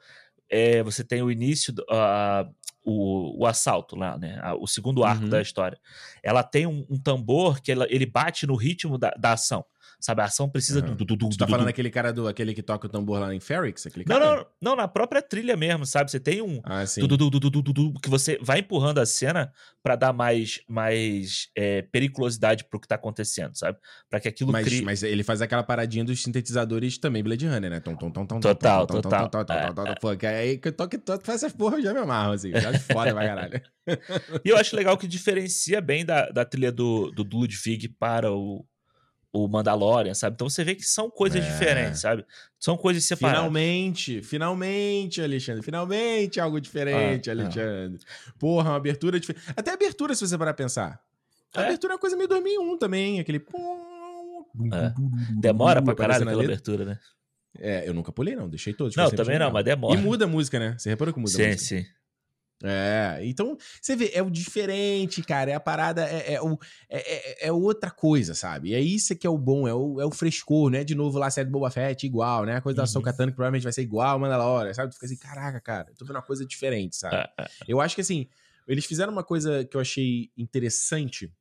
é, você tem o início, do- a- o, o assalto lá, né? a- O segundo arco Uhum. da história. Ela tem um, um tambor que ela- ele bate no ritmo da, da ação. Sabe? A ação precisa Uhum. do, do, do, Você tá do- falando do- aquele cara do aquele que toca o tambor lá em Ferrix? Aquele Não, cara? não, não, na própria trilha mesmo, sabe? Você tem um, Ah, sim. que você vai empurrando a cena pra dar mais, mais é, periculosidade pro que tá acontecendo, sabe? Pra que aquilo Mas, crie. mas ele faz aquela paradinha dos sintetizadores também, Blade Runner, né? Tom, tom, tom, tom, Total, tom, total. tom, tom, tom, É, tom, tom, tom, Pô, que aí que eu toque tanto faz essas porra, eu já me amarro, assim. Já acho foda pra caralho. E eu acho legal que diferencia bem da, da trilha do, do Ludwig para o, o Mandalorian, sabe? Então você vê que são coisas É. diferentes, sabe? São coisas separadas. Finalmente, finalmente, Alexandre. Finalmente algo diferente, Ah, Alexandre. Porra, uma abertura diferente. Até abertura, se você parar pensar. A É. abertura é uma coisa meio 2001 também, aquele... É. Demora pra caralho aquela abertura, né? É, eu nunca pulei, não. Deixei todos. Não, também não, mas demora. E muda a música, né? Você reparou que muda a sim, música? sim. É, então você vê, é o diferente, cara. É a parada, é, é, o, é, é- é outra coisa, sabe? É isso que é o bom, é o, é o frescor, né? De novo lá, a série do Boba Fett, igual, né? A coisa da Uhum. Sokatano que provavelmente vai ser igual, Mandalorian, sabe? Tu fica assim, caraca, cara, eu tô vendo uma coisa diferente, sabe? É, é. Eu acho que assim, eles fizeram uma coisa que eu achei interessante,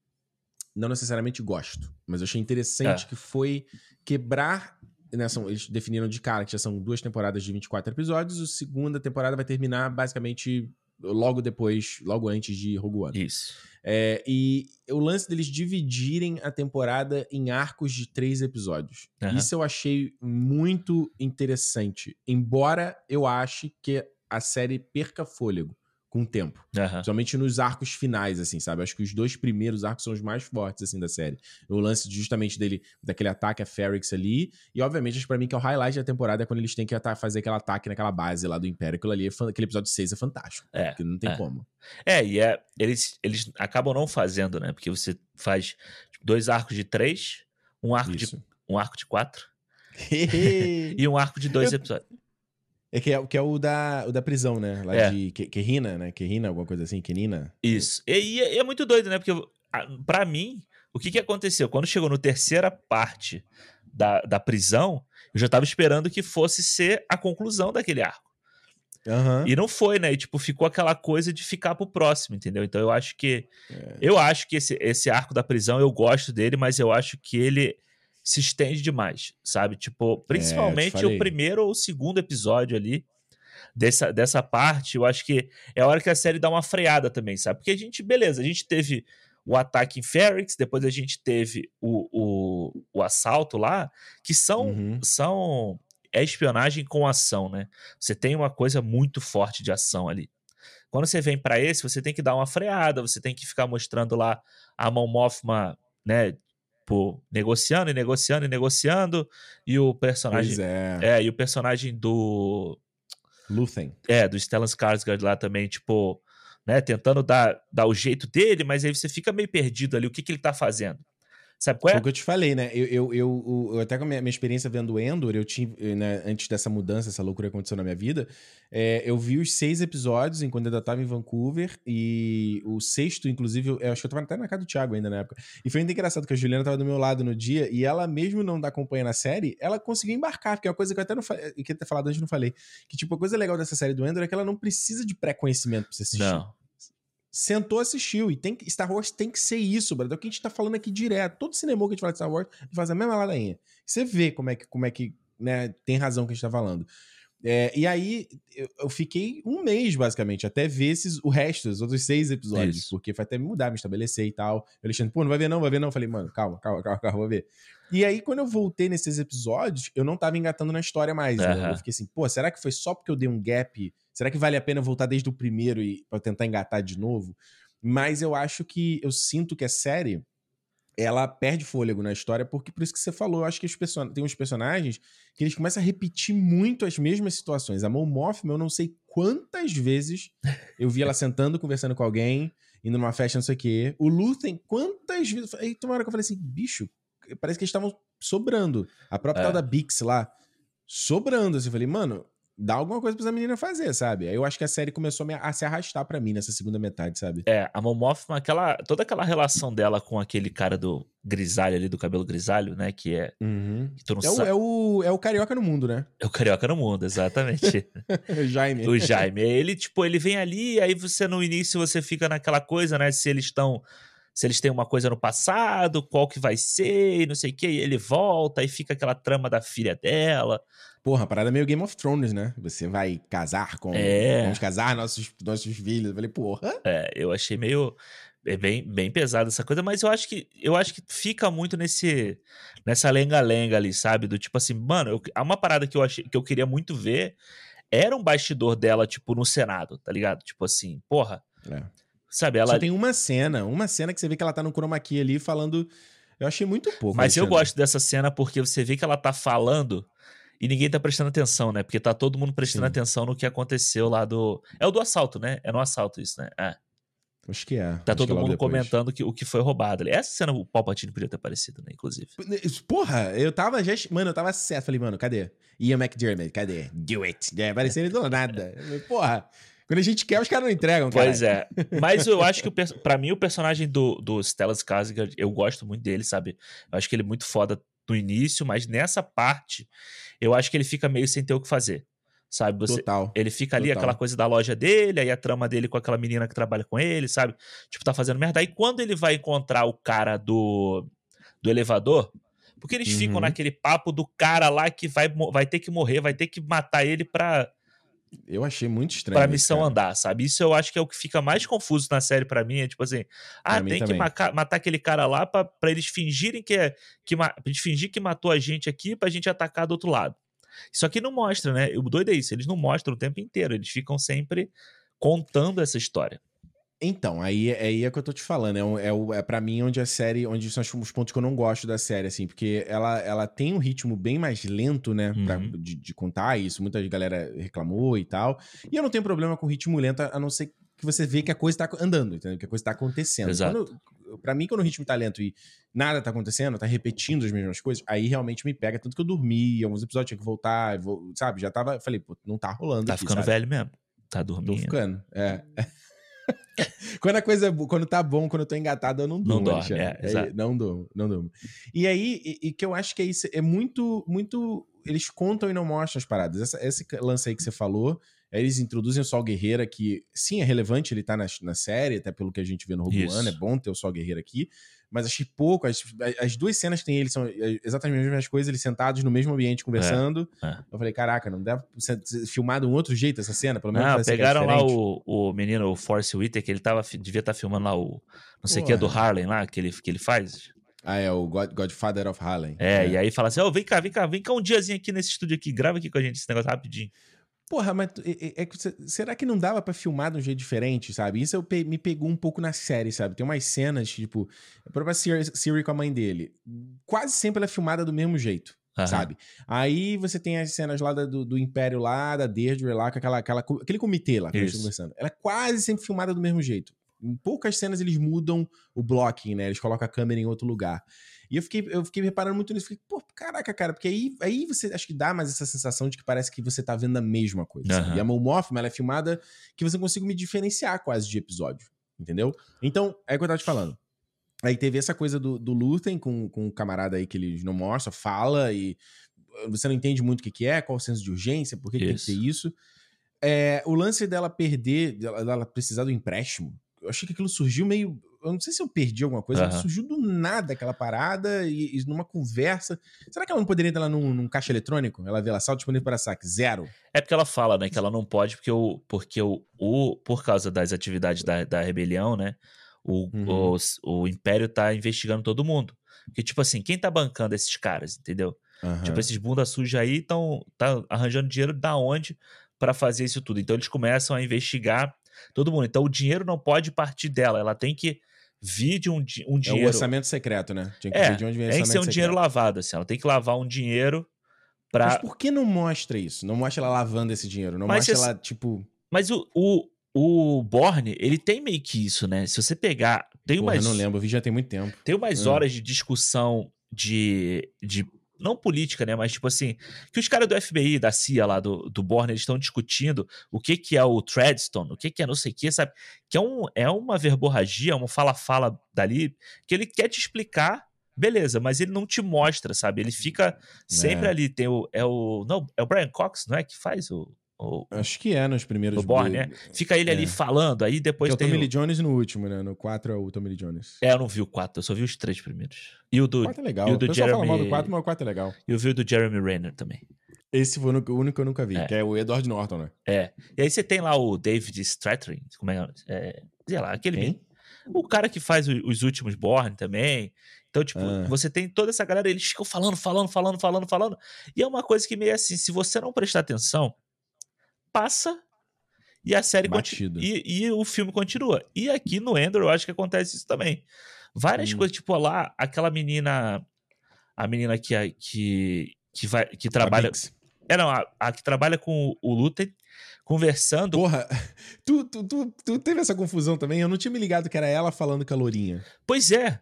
não necessariamente gosto, mas eu achei interessante que foi quebrar. Né, são, eles definiram de cara que já são duas temporadas de 24 episódios, a segunda temporada vai terminar basicamente logo depois, logo antes de Rogue One. Isso. É, e o lance deles dividirem a temporada em arcos de três episódios. Aham. Isso eu achei muito interessante. Embora eu ache que a série perca fôlego com o tempo. Aham. Principalmente nos arcos finais, assim, sabe? Acho que os dois primeiros arcos são os mais fortes, assim, da série. O lance justamente dele, daquele ataque a Ferrix ali. E, obviamente, acho que pra mim que é o highlight da temporada é quando eles têm que fazer aquele ataque naquela base lá do Império. Aquilo ali, é aquele episódio 6 é fantástico. É, Porque não tem é. como. É, e é, eles, eles acabam não fazendo, né? Porque você faz tipo, dois arcos de três, um arco, de, um arco de quatro e um arco de dois episódios. É que é, que é o, da, o da prisão, né? Lá É. de Que- Querrina, né? Querrina, alguma coisa assim, Quenina. Isso. E, e é, e é muito doido, né? Porque a- pra mim, o que, que aconteceu? Quando chegou no terceira parte da, da prisão, eu já tava esperando que fosse ser a conclusão daquele arco. Aham. E não foi, né? E, tipo, ficou aquela coisa de ficar pro próximo, entendeu? Então eu acho que. É. Eu acho que esse, esse arco da prisão eu gosto dele, mas eu acho que ele se estende demais, sabe? Tipo, principalmente falei. o primeiro ou o segundo episódio ali dessa, dessa parte, eu acho que é a hora que a série dá uma freada também, sabe? Porque a gente, beleza, a gente teve o ataque em Ferrix, depois a gente teve o, o, o assalto lá, que são, Uhum. são é espionagem com ação, né? Você tem uma coisa muito forte de ação ali. Quando você vem pra esse, você tem que dar uma freada, você tem que ficar mostrando lá a Mon Mothma, né, pô, negociando e negociando e negociando, e o personagem Pois é. é, e o personagem do Luthen. é, do Stellan Skarsgård lá também, tipo, né, tentando dar, dar o jeito dele, mas aí você fica meio perdido ali, o que que ele tá fazendo? Sabe qual Foi é? o que eu te falei, né? Eu, eu, eu, eu- até com a minha, minha experiência vendo o Endor, eu tive, né, antes dessa mudança, essa loucura que aconteceu na minha vida, é, eu vi os seis episódios enquanto eu ainda tava em Vancouver, e o sexto, inclusive, eu, eu acho que eu tava até na casa do Thiago ainda na época. E foi muito engraçado que a Juliana tava do meu lado no dia, e ela, mesmo não acompanhando a série, ela conseguiu embarcar, porque é uma coisa que eu até não falei, que eu ter falado antes não falei. Que, tipo, a coisa legal dessa série do Endor é que ela não precisa de pré-conhecimento pra você assistir Não. Sentou, assistiu. E tem que, Star Wars tem que ser isso, brother. É o que a gente tá falando aqui direto. Todo cinema que a gente fala de Star Wars, a gente faz a mesma ladainha. Você vê como é que, como é que né, tem razão que a gente tá falando. É, e aí, eu, eu fiquei um mês, basicamente, até ver esses, o resto, os outros seis episódios. Isso. Porque foi até me mudar, me estabelecer e tal. Eu Alexandre, pô, não vai ver não, vai ver não. Eu falei, mano, calma, calma, calma, calma, vou ver. E aí, quando eu voltei nesses episódios, eu não tava engatando na história mais, né? Aham. Eu fiquei assim, pô, será que foi só porque eu dei um gap? Será que vale a pena voltar desde o primeiro e pra tentar engatar de novo? Mas eu acho que eu sinto que a série ela perde fôlego na história, porque por isso que você falou, eu acho que os person... tem uns personagens que eles começam a repetir muito as mesmas situações. A Mon Mothma, eu não sei quantas vezes eu vi ela sentando, conversando com alguém, indo numa festa, não sei o quê. O Luthen, quantas vezes... Aí tem uma hora que eu falei assim, bicho, parece que eles estavam sobrando. A própria É. tal da Bix lá, sobrando. Assim, eu falei, mano, dá alguma coisa pra essa menina fazer, sabe? Aí eu acho que a série começou a me- a se arrastar pra mim nessa segunda metade, sabe? É, a Mothma, aquela, toda aquela relação dela com aquele cara do grisalho ali, do cabelo grisalho, né? Que é. Uhum. Que tu não É o, é, o, é o carioca no mundo, né? É o carioca no mundo, exatamente. Jaime. o Jaime. Ele, tipo, ele vem ali, aí você no início você fica naquela coisa, né? Se eles estão. Se eles têm uma coisa no passado, qual que vai ser, e não sei o que, e ele volta, aí fica aquela trama da filha dela. Porra, a parada é meio Game of Thrones, né? Você vai casar com. É. Vamos casar nossos, nossos filhos. Eu falei, porra. É, eu achei meio. É bem, bem pesado essa coisa, mas eu acho que eu acho que fica muito nesse nessa lenga-lenga ali, sabe? Do tipo assim, mano, eu, há uma parada que eu achei que eu queria muito ver era um bastidor dela, tipo, no Senado, tá ligado? Tipo assim, porra, É. sabe? Ela, Só tem uma cena, uma cena que você vê que ela tá no chroma key ali falando. Eu achei muito pouco. Mas eu gosto dessa cena porque você vê que ela tá falando e ninguém tá prestando atenção, né? Porque tá todo mundo prestando Sim. atenção no que aconteceu lá do. É o do assalto, né? É no assalto isso, né? É. Acho que é. Tá Acho todo é mundo comentando que, o que foi roubado ali. Essa cena o Palpatine podia ter aparecido, né? Inclusive. Porra, eu tava já. Mano, eu tava certo. Falei, mano, cadê? Ian McDermott, cadê? Do it. É, parecia ele do nada. Porra, quando a gente quer, os caras não entregam, cara. Pois é. Mas eu acho que, pra mim, o personagem do, do Stellan Skarsgård, eu gosto muito dele, sabe? Eu acho que ele é muito foda no início, mas nessa parte, eu acho que ele fica meio sem ter o que fazer, sabe? Você, Total. ele fica ali, Total. aquela coisa da loja dele, aí a trama dele com aquela menina que trabalha com ele, sabe? Tipo, tá fazendo merda. Aí quando ele vai encontrar o cara do, do elevador, porque eles ficam Uhum. naquele papo do cara lá que vai, vai ter que morrer, vai ter que matar ele pra, Eu achei muito estranho. pra missão cara. andar, sabe? Isso eu acho que é o que fica mais confuso na série pra mim. É tipo assim, ah, Pra tem que maca- matar aquele cara lá pra, pra eles fingirem que é. Que, pra eles fingir que matou a gente aqui pra gente atacar do outro lado. Isso aqui não mostra, né? O doido é isso, eles não mostram o tempo inteiro, eles ficam sempre contando essa história. Então, aí, aí é que eu tô te falando. É, o- é, o- é pra mim onde a série, onde são os- os pontos que eu não gosto da série, assim, porque ela, ela tem um ritmo bem mais lento, né, pra- Uhum. de, de contar isso. Muita galera reclamou e tal. E eu não tenho problema com ritmo lento, a não ser que você vê que a coisa tá andando, entendeu? Que a coisa tá acontecendo. Exato. Quando, pra mim, quando o ritmo tá lento e nada tá acontecendo, tá repetindo as mesmas coisas, aí realmente me pega. Tanto que eu dormi, alguns episódios tinha que voltar, vou- sabe? Já tava, falei, pô, não tá rolando Tá aqui, ficando sabe? velho mesmo. Tá Tô dormindo. ficando, é. quando a coisa, é quando tá bom, quando eu tô engatado, eu não durmo. dorme, Alexandre. é, exato. não durmo, não durmo. E aí, e, e que eu acho que é isso, é muito, muito, eles contam e não mostram as paradas. Essa- esse lance aí que você falou, eles introduzem o Sol Guerreira, que sim, é relevante ele tá na, na série, até pelo que a gente vê no Rogue. One, é bom ter o Sol Guerreira aqui, mas achei pouco, as, as duas cenas que tem eles são exatamente as mesmas coisas, eles sentados no mesmo ambiente conversando. é. Eu falei, caraca, não deve ser filmado um outro jeito essa cena? Pelo menos Não, que é pegaram lá o, o menino, o Force Whitaker, ele tava, devia estar filmando lá o. Não sei o que, do Porra. Harlem lá, que ele, que ele faz. Ah, é o God- Godfather of Harlem. É, e aí fala assim: ó, vem cá, vem cá, vem cá um diazinho aqui nesse estúdio aqui, grava aqui com a gente esse negócio rapidinho. Porra, mas é, é- será que não dava pra filmar de um jeito diferente, sabe? Isso eu pe- me pegou um pouco na série, sabe? Tem umas cenas, tipo, a própria Siri, Siri com a mãe dele. Quase sempre ela é filmada do mesmo jeito. Aham. Sabe? Aí você tem as cenas lá do, do Império lá, da Deirdre lá, com aquela, aquela, aquele comitê lá que a gente Isso. tá conversando. Ela é quase sempre filmada do mesmo jeito. Em poucas cenas eles mudam o blocking, né? Eles colocam a câmera em outro lugar. E eu fiquei, eu fiquei reparando muito nisso. Fiquei, pô, caraca, cara, porque aí, aí você acho que dá mais essa sensação de que parece que você tá vendo a mesma coisa. Uhum. E a Mon Mothma, ela é filmada que você não consiga me diferenciar quase de episódio, entendeu? Então, é o que eu tava te falando. Aí teve essa coisa do, do Luthen com, com o camarada aí que eles não mostra, fala e você não entende muito o que, que é, qual o senso de urgência, por que, que tem que ter isso. É, o lance dela perder, dela, dela precisar do empréstimo, eu achei que aquilo surgiu meio. Eu não sei se eu perdi alguma coisa, mas surgiu do nada aquela parada e, e numa conversa. Será que ela não poderia estar lá num, num caixa eletrônico? Ela vê lá, saldo disponível para saque, zero. É porque ela fala, né, que ela não pode, porque o, porque o, o por causa das atividades da, da rebelião, né, o, Uhum. o, o Império tá investigando todo mundo. Porque, tipo assim, quem tá bancando esses caras, entendeu? Aham. Tipo, esses bunda suja aí estão tá arranjando dinheiro da onde pra fazer isso tudo. Então eles começam a investigar todo mundo. Então o dinheiro não pode partir dela, ela tem que vir de um, um É o dinheiro. orçamento secreto, né? Tinha que É, ver de onde vem tem que ser um dinheiro lavado, assim. Ela tem que lavar um dinheiro pra. Mas por que não mostra isso? Não mostra ela lavando esse dinheiro? Não Mas mostra esse- ela, tipo. Mas o, o, o Borne, ele tem meio que isso, né? Se você pegar. Tem Porra, umas, eu não lembro, eu vi já tem muito tempo. tem umas Ah. horas de discussão de. de não política, né? Mas tipo assim, que os caras do FBI, da CIA lá, do, do Borne, eles estão discutindo o que que é o Treadstone, o que que é não sei o que, sabe? Que é, um, é uma verborragia, uma fala-fala dali, que ele quer te explicar, beleza, mas ele não te mostra, sabe? Ele fica sempre É. ali, tem o, é o, não, é o Brian Cox, não é, que faz o, o, Acho que é nos primeiros. o Borne, né? Fica ele ali É. falando, aí Que depois é o tem Tommy o... Lee Jones no último, né? No 4 é o Tommy Lee Jones. É, eu não vi o 4, eu só vi os três primeiros. E o O do, 4 é legal. e o O do pessoal fala mal do Jeremy- 4, mas o 4 é legal. eu vi o do Jeremy Renner também. Esse foi o único- o que eu nunca vi, É. que é o Edward Norton, né? É. E aí você tem lá o David Stratton, como é, é sei lá, aquele Quem? o cara que faz o- os últimos Born também. Então, tipo, Ah. você tem toda essa galera, eles ficam falando, falando, falando, falando, falando. E é uma coisa que meio assim, se você não prestar atenção, passa e a série continua. E, e o filme continua. E aqui no Endor eu acho que acontece isso também. Várias Hum. coisas, tipo, lá, aquela menina. A menina que, que, que, vai, que trabalha. É, não, a, a que trabalha com o, o Luther, conversando. Porra, tu, tu, tu, tu teve essa confusão também? Eu não tinha me ligado que era ela falando com a Lourinha. Pois é,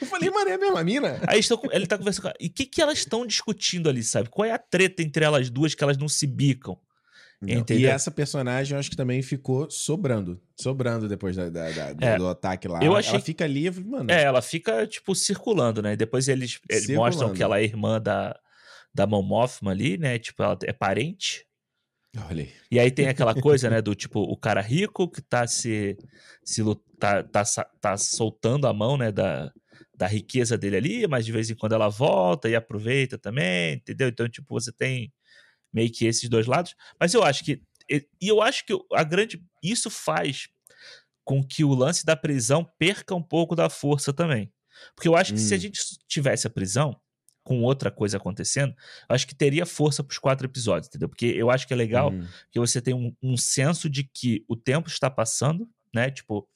Eu falei, mano, é a mesma mina? Aí estão, ele tá conversando com ela. E o que, que elas estão discutindo ali, sabe? Qual é a treta entre elas duas que elas não se bicam? E essa personagem eu acho que também ficou sobrando. Sobrando depois da, da- da- do, É. do ataque lá. Eu achei Ela fica ali, mano. É, ela fica, tipo, circulando, né? Depois eles, eles Circulando. mostram que ela é irmã da, da Mothma ali, né? Tipo, ela é parente. Olha aí. E aí tem aquela coisa, né? Do tipo, o cara rico que tá se. se tá, tá, tá soltando a mão, né? Da, da riqueza dele ali, mas de vez em quando ela volta e aproveita também, entendeu? Então, tipo, você tem meio que esses dois lados. Mas eu acho que. E eu acho que a grande. Isso faz com que o lance da prisão perca um pouco da força também. Porque eu acho que se a Hum. gente tivesse a prisão, com outra coisa acontecendo, eu acho que teria força pros quatro episódios, entendeu? Porque eu acho que é legal Hum. que você tem um, um senso de que o tempo está passando, né? Tipo,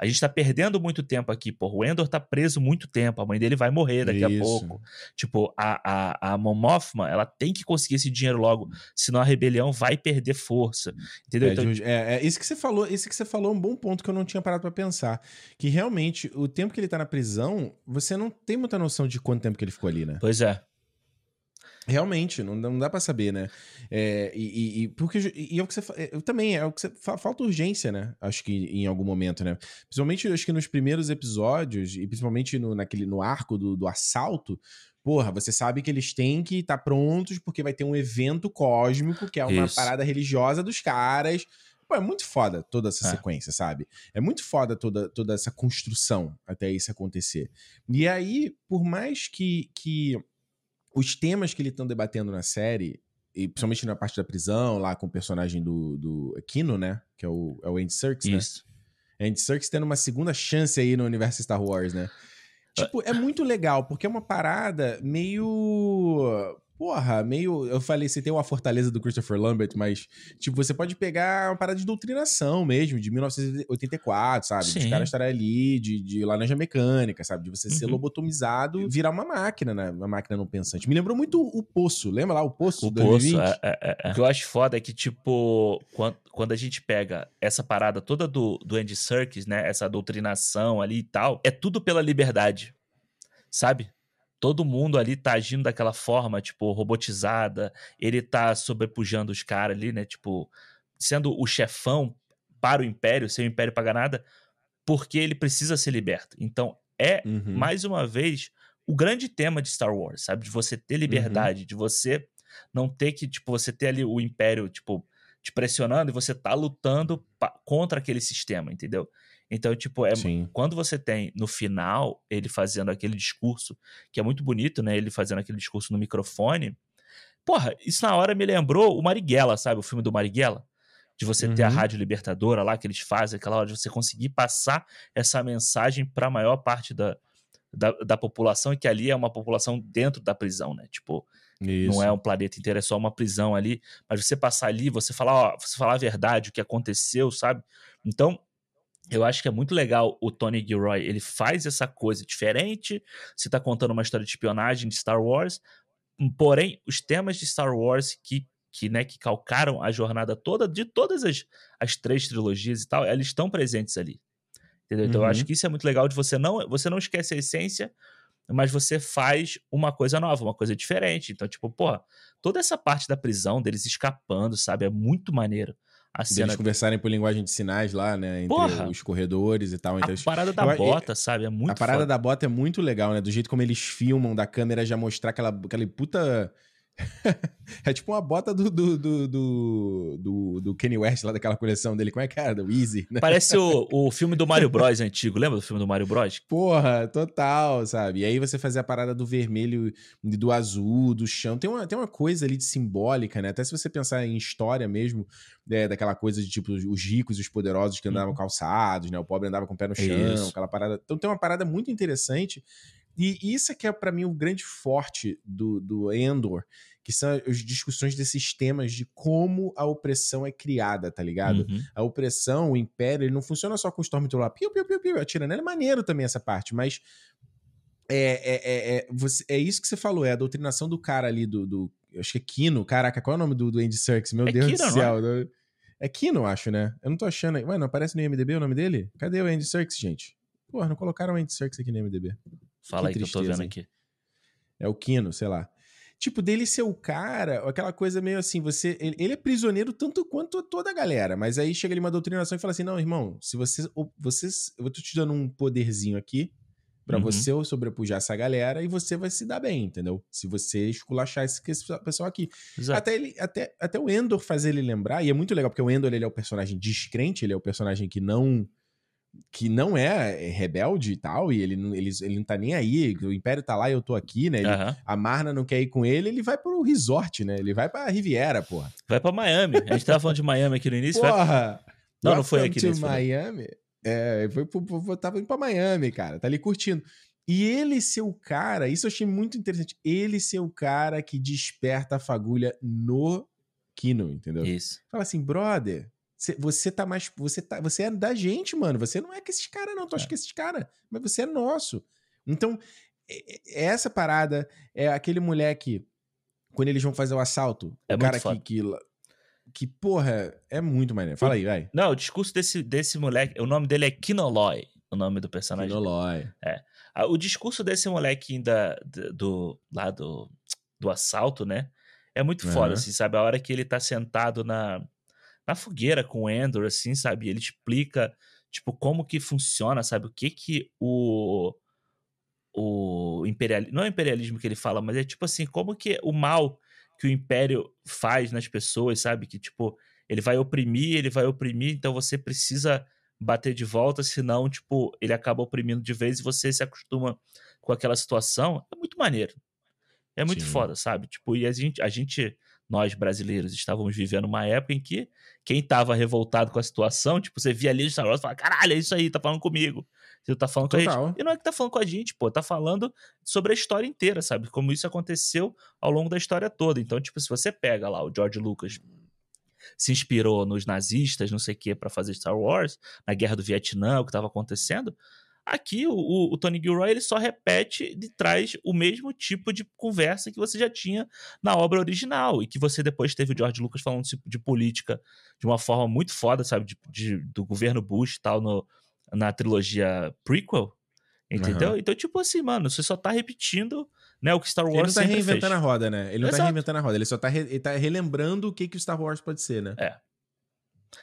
a gente tá perdendo muito tempo aqui, porra. O Endor tá preso muito tempo, a mãe dele vai morrer daqui a Isso. pouco. Tipo, a, a, a Mon Mothma, ela tem que conseguir esse dinheiro logo, senão a rebelião vai perder força, entendeu? É, Então, é, é, isso que você falou, isso que você falou é um bom ponto que eu não tinha parado pra pensar. Que realmente, o tempo que ele tá na prisão, você não tem muita noção de quanto tempo que ele ficou ali, né? pois é. Realmente, não, dá- não dá pra saber, né? É, e, e- porque e é o que você é, eu também é o que você fa- falta urgência, né? Acho que em algum momento, né? Principalmente acho que nos primeiros episódios e principalmente no, naquele no arco do, do assalto, porra, você sabe que eles têm que estar prontos porque vai ter um evento cósmico que é uma Isso. parada religiosa dos caras. Pô, é muito foda toda essa É. sequência, sabe? É muito foda toda, toda essa construção até isso acontecer. E aí, por mais que, que os temas que eles estão debatendo na série, e principalmente na parte da prisão, lá com o personagem do, do Kino, né? Que é o, é o Andy Serkis, né? Isso. Andy Serkis tendo uma segunda chance aí no universo Star Wars, né? Tipo, é muito legal, porque é uma parada meio. Porra, meio. Eu falei, você tem uma fortaleza do Christopher Lambert, mas, tipo, você pode pegar uma parada de doutrinação mesmo, de 1984, sabe? Sim. Os caras estarem ali de, de laranja mecânica, sabe? De você uhum. ser lobotomizado virar uma máquina, né? Uma máquina não pensante. Me lembrou muito o Poço, lembra lá o Poço? O Poço, é, é, é, é. O que eu acho foda é que, tipo, quando, quando a gente pega essa parada toda do, do Andy Serkis, né? Essa doutrinação ali e tal, é tudo pela liberdade, sabe? Todo mundo ali tá agindo daquela forma, tipo, robotizada, ele tá sobrepujando os caras ali, né, tipo, sendo o chefão para o Império, sem o Império pagar nada, porque ele precisa ser liberto. Então, é, uhum. mais uma vez, o grande tema de Star Wars, sabe? De você ter liberdade, uhum. de você não ter que, tipo, você ter ali o Império, tipo, te pressionando e você tá lutando contra aquele sistema, entendeu? Então, tipo, é, quando você tem no final ele fazendo aquele discurso, que é muito bonito, né? Ele fazendo aquele discurso no microfone. Porra, isso na hora me lembrou o Marighella, sabe? O filme do Marighella. De você uhum. ter a uhum. Rádio Libertadora lá, que eles fazem, aquela hora de você conseguir passar essa mensagem para a maior parte da, da, da, população, e que ali é uma população dentro da prisão, né? Tipo, isso. não é um planeta inteiro, é só uma prisão ali. Mas você passar ali, você falar, ó, você falar a verdade, o que aconteceu, sabe? Então, eu acho que é muito legal o Tony Gilroy. Ele faz essa coisa diferente. Você está contando uma história de espionagem de Star Wars. Porém, os temas de Star Wars que, que, né, que calcaram a jornada toda de todas as, as três trilogias e tal, eles estão presentes ali. Entendeu? Então, uhum. eu acho uhum. que isso é muito legal de você não. Você não esquece a essência, mas você faz uma coisa nova, uma coisa diferente. Então, tipo, porra, toda essa parte da prisão, deles escapando, sabe? É muito maneiro a cena. Eles conversarem por linguagem de sinais lá, né? Entre Porra, os corredores e tal. a parada da eu, bota, eu, sabe? É muito A parada foda. da bota é muito legal, né? Do jeito como eles filmam da câmera já mostrar aquela, aquela puta é tipo uma bota do, do, do, do, do Kanye West lá daquela coleção dele. Como é que era? Do Easy. Né? Parece o, o filme do Mario Bros antigo. Lembra do filme do Mario Bros? Porra, total, sabe? E aí você fazer a parada do vermelho e do azul, do chão. Tem uma, tem uma coisa ali de simbólica, né? Até se você pensar em história mesmo, é, daquela coisa de tipo os ricos e os poderosos que andavam uhum. calçados, né? O pobre andava com o pé no chão, Isso. aquela parada. Então tem uma parada muito interessante e isso é que é para mim o grande forte do, do Endor, que são as discussões desses temas de como a opressão é criada, tá ligado? Uhum. A opressão, o império, ele não funciona só com o Stormtrooper lá, piu, piu, piu, piu, atirando. É maneiro também essa parte, mas é, é, é, é, você, é isso que você falou, é a doutrinação do cara ali, do, do acho que é Kino, caraca, qual é o nome do, do Andy Serkis? Meu é Deus Kino, do céu. É? é Kino, acho, né? Eu não tô achando. Ué, não aparece no IMDB o nome dele? Cadê o Andy Serkis, gente? Porra, não colocaram o Andy Serkis aqui no IMDB. Fala que aí tristeza, que eu tô vendo aqui. É o Kino, sei lá. Tipo, dele ser o cara, aquela coisa meio assim, você. Ele, ele, é prisioneiro tanto quanto toda a galera. Mas aí chega ali uma doutrinação e fala assim: não, irmão, se você. Vocês, eu tô te dando um poderzinho aqui para uhum. você sobrepujar essa galera e você vai se dar bem, entendeu? Se você esculachar esse, esse pessoal aqui. Até, ele, até, até o Endor fazer ele lembrar, e é muito legal, porque o Endor ele é o personagem descrente, ele é o personagem que não que não é, é rebelde e tal, e ele, ele, ele não tá nem aí, o Império tá lá e eu tô aqui, né? Ele, uhum. A Marna não quer ir com ele, ele vai pro resort, né? Ele vai pra Riviera, porra. Vai pra Miami. A gente tava falando de Miami aqui no início. Porra! Não, não foi aqui nesse Miami. É, foi, foi, tava indo pra Miami, cara. Tá ali curtindo. E ele ser o cara, isso eu achei muito interessante. Ele ser o cara que desperta a fagulha no Kino, entendeu? Isso. Fala assim, brother, você tá mais. Você, tá, você é da gente, mano. Você não é que esses caras, não. Tu acha é. que esses caras. Mas você é nosso. Então, essa parada é aquele moleque. Quando eles vão fazer o assalto, é o cara que, que, que. porra, é muito maneiro. Fala aí, vai. Não, o discurso desse, desse moleque. O nome dele é Kinoloy. O nome do personagem. Kinoloy. É. Ah, o discurso desse moleque ainda. Do, lá do, do assalto, né? É muito uhum. foda, assim, sabe? A hora que ele tá sentado na na fogueira com o Endor, assim, sabe? Ele explica, tipo, como que funciona, sabe? O que que o o imperialismo, não é o imperialismo que ele fala, mas é tipo assim, como que o mal que o império faz nas pessoas, sabe? Que tipo, ele vai oprimir, ele vai oprimir, então você precisa bater de volta, senão, tipo, ele acaba oprimindo de vez e você se acostuma com aquela situação. É muito maneiro. É muito Sim. foda, sabe? Tipo, e a gente, a gente nós brasileiros estávamos vivendo uma época em que quem estava revoltado com a situação, tipo, você via ali o Star Wars e falava, caralho, é isso aí, tá falando comigo. Você tá falando Total. com a gente. E não é que tá falando com a gente, pô, tá falando sobre a história inteira, sabe? Como isso aconteceu ao longo da história toda. Então, tipo, se você pega lá o George Lucas se inspirou nos nazistas, não sei o que, para fazer Star Wars, na guerra do Vietnã, o que estava acontecendo. Aqui o, o, o Tony Gilroy ele só repete de trás o mesmo tipo de conversa que você já tinha na obra original e que você depois teve o George Lucas falando de, política de uma forma muito foda, sabe, de, de, do governo Bush e tal no, na trilogia prequel, entendeu? Uhum. Então tipo assim, mano, você só tá repetindo né, o que Star Wars Ele não tá reinventando fez. a roda, né? Ele não tá Exato. reinventando a roda, ele só tá, re- ele tá relembrando o que, que o Star Wars pode ser, né? É.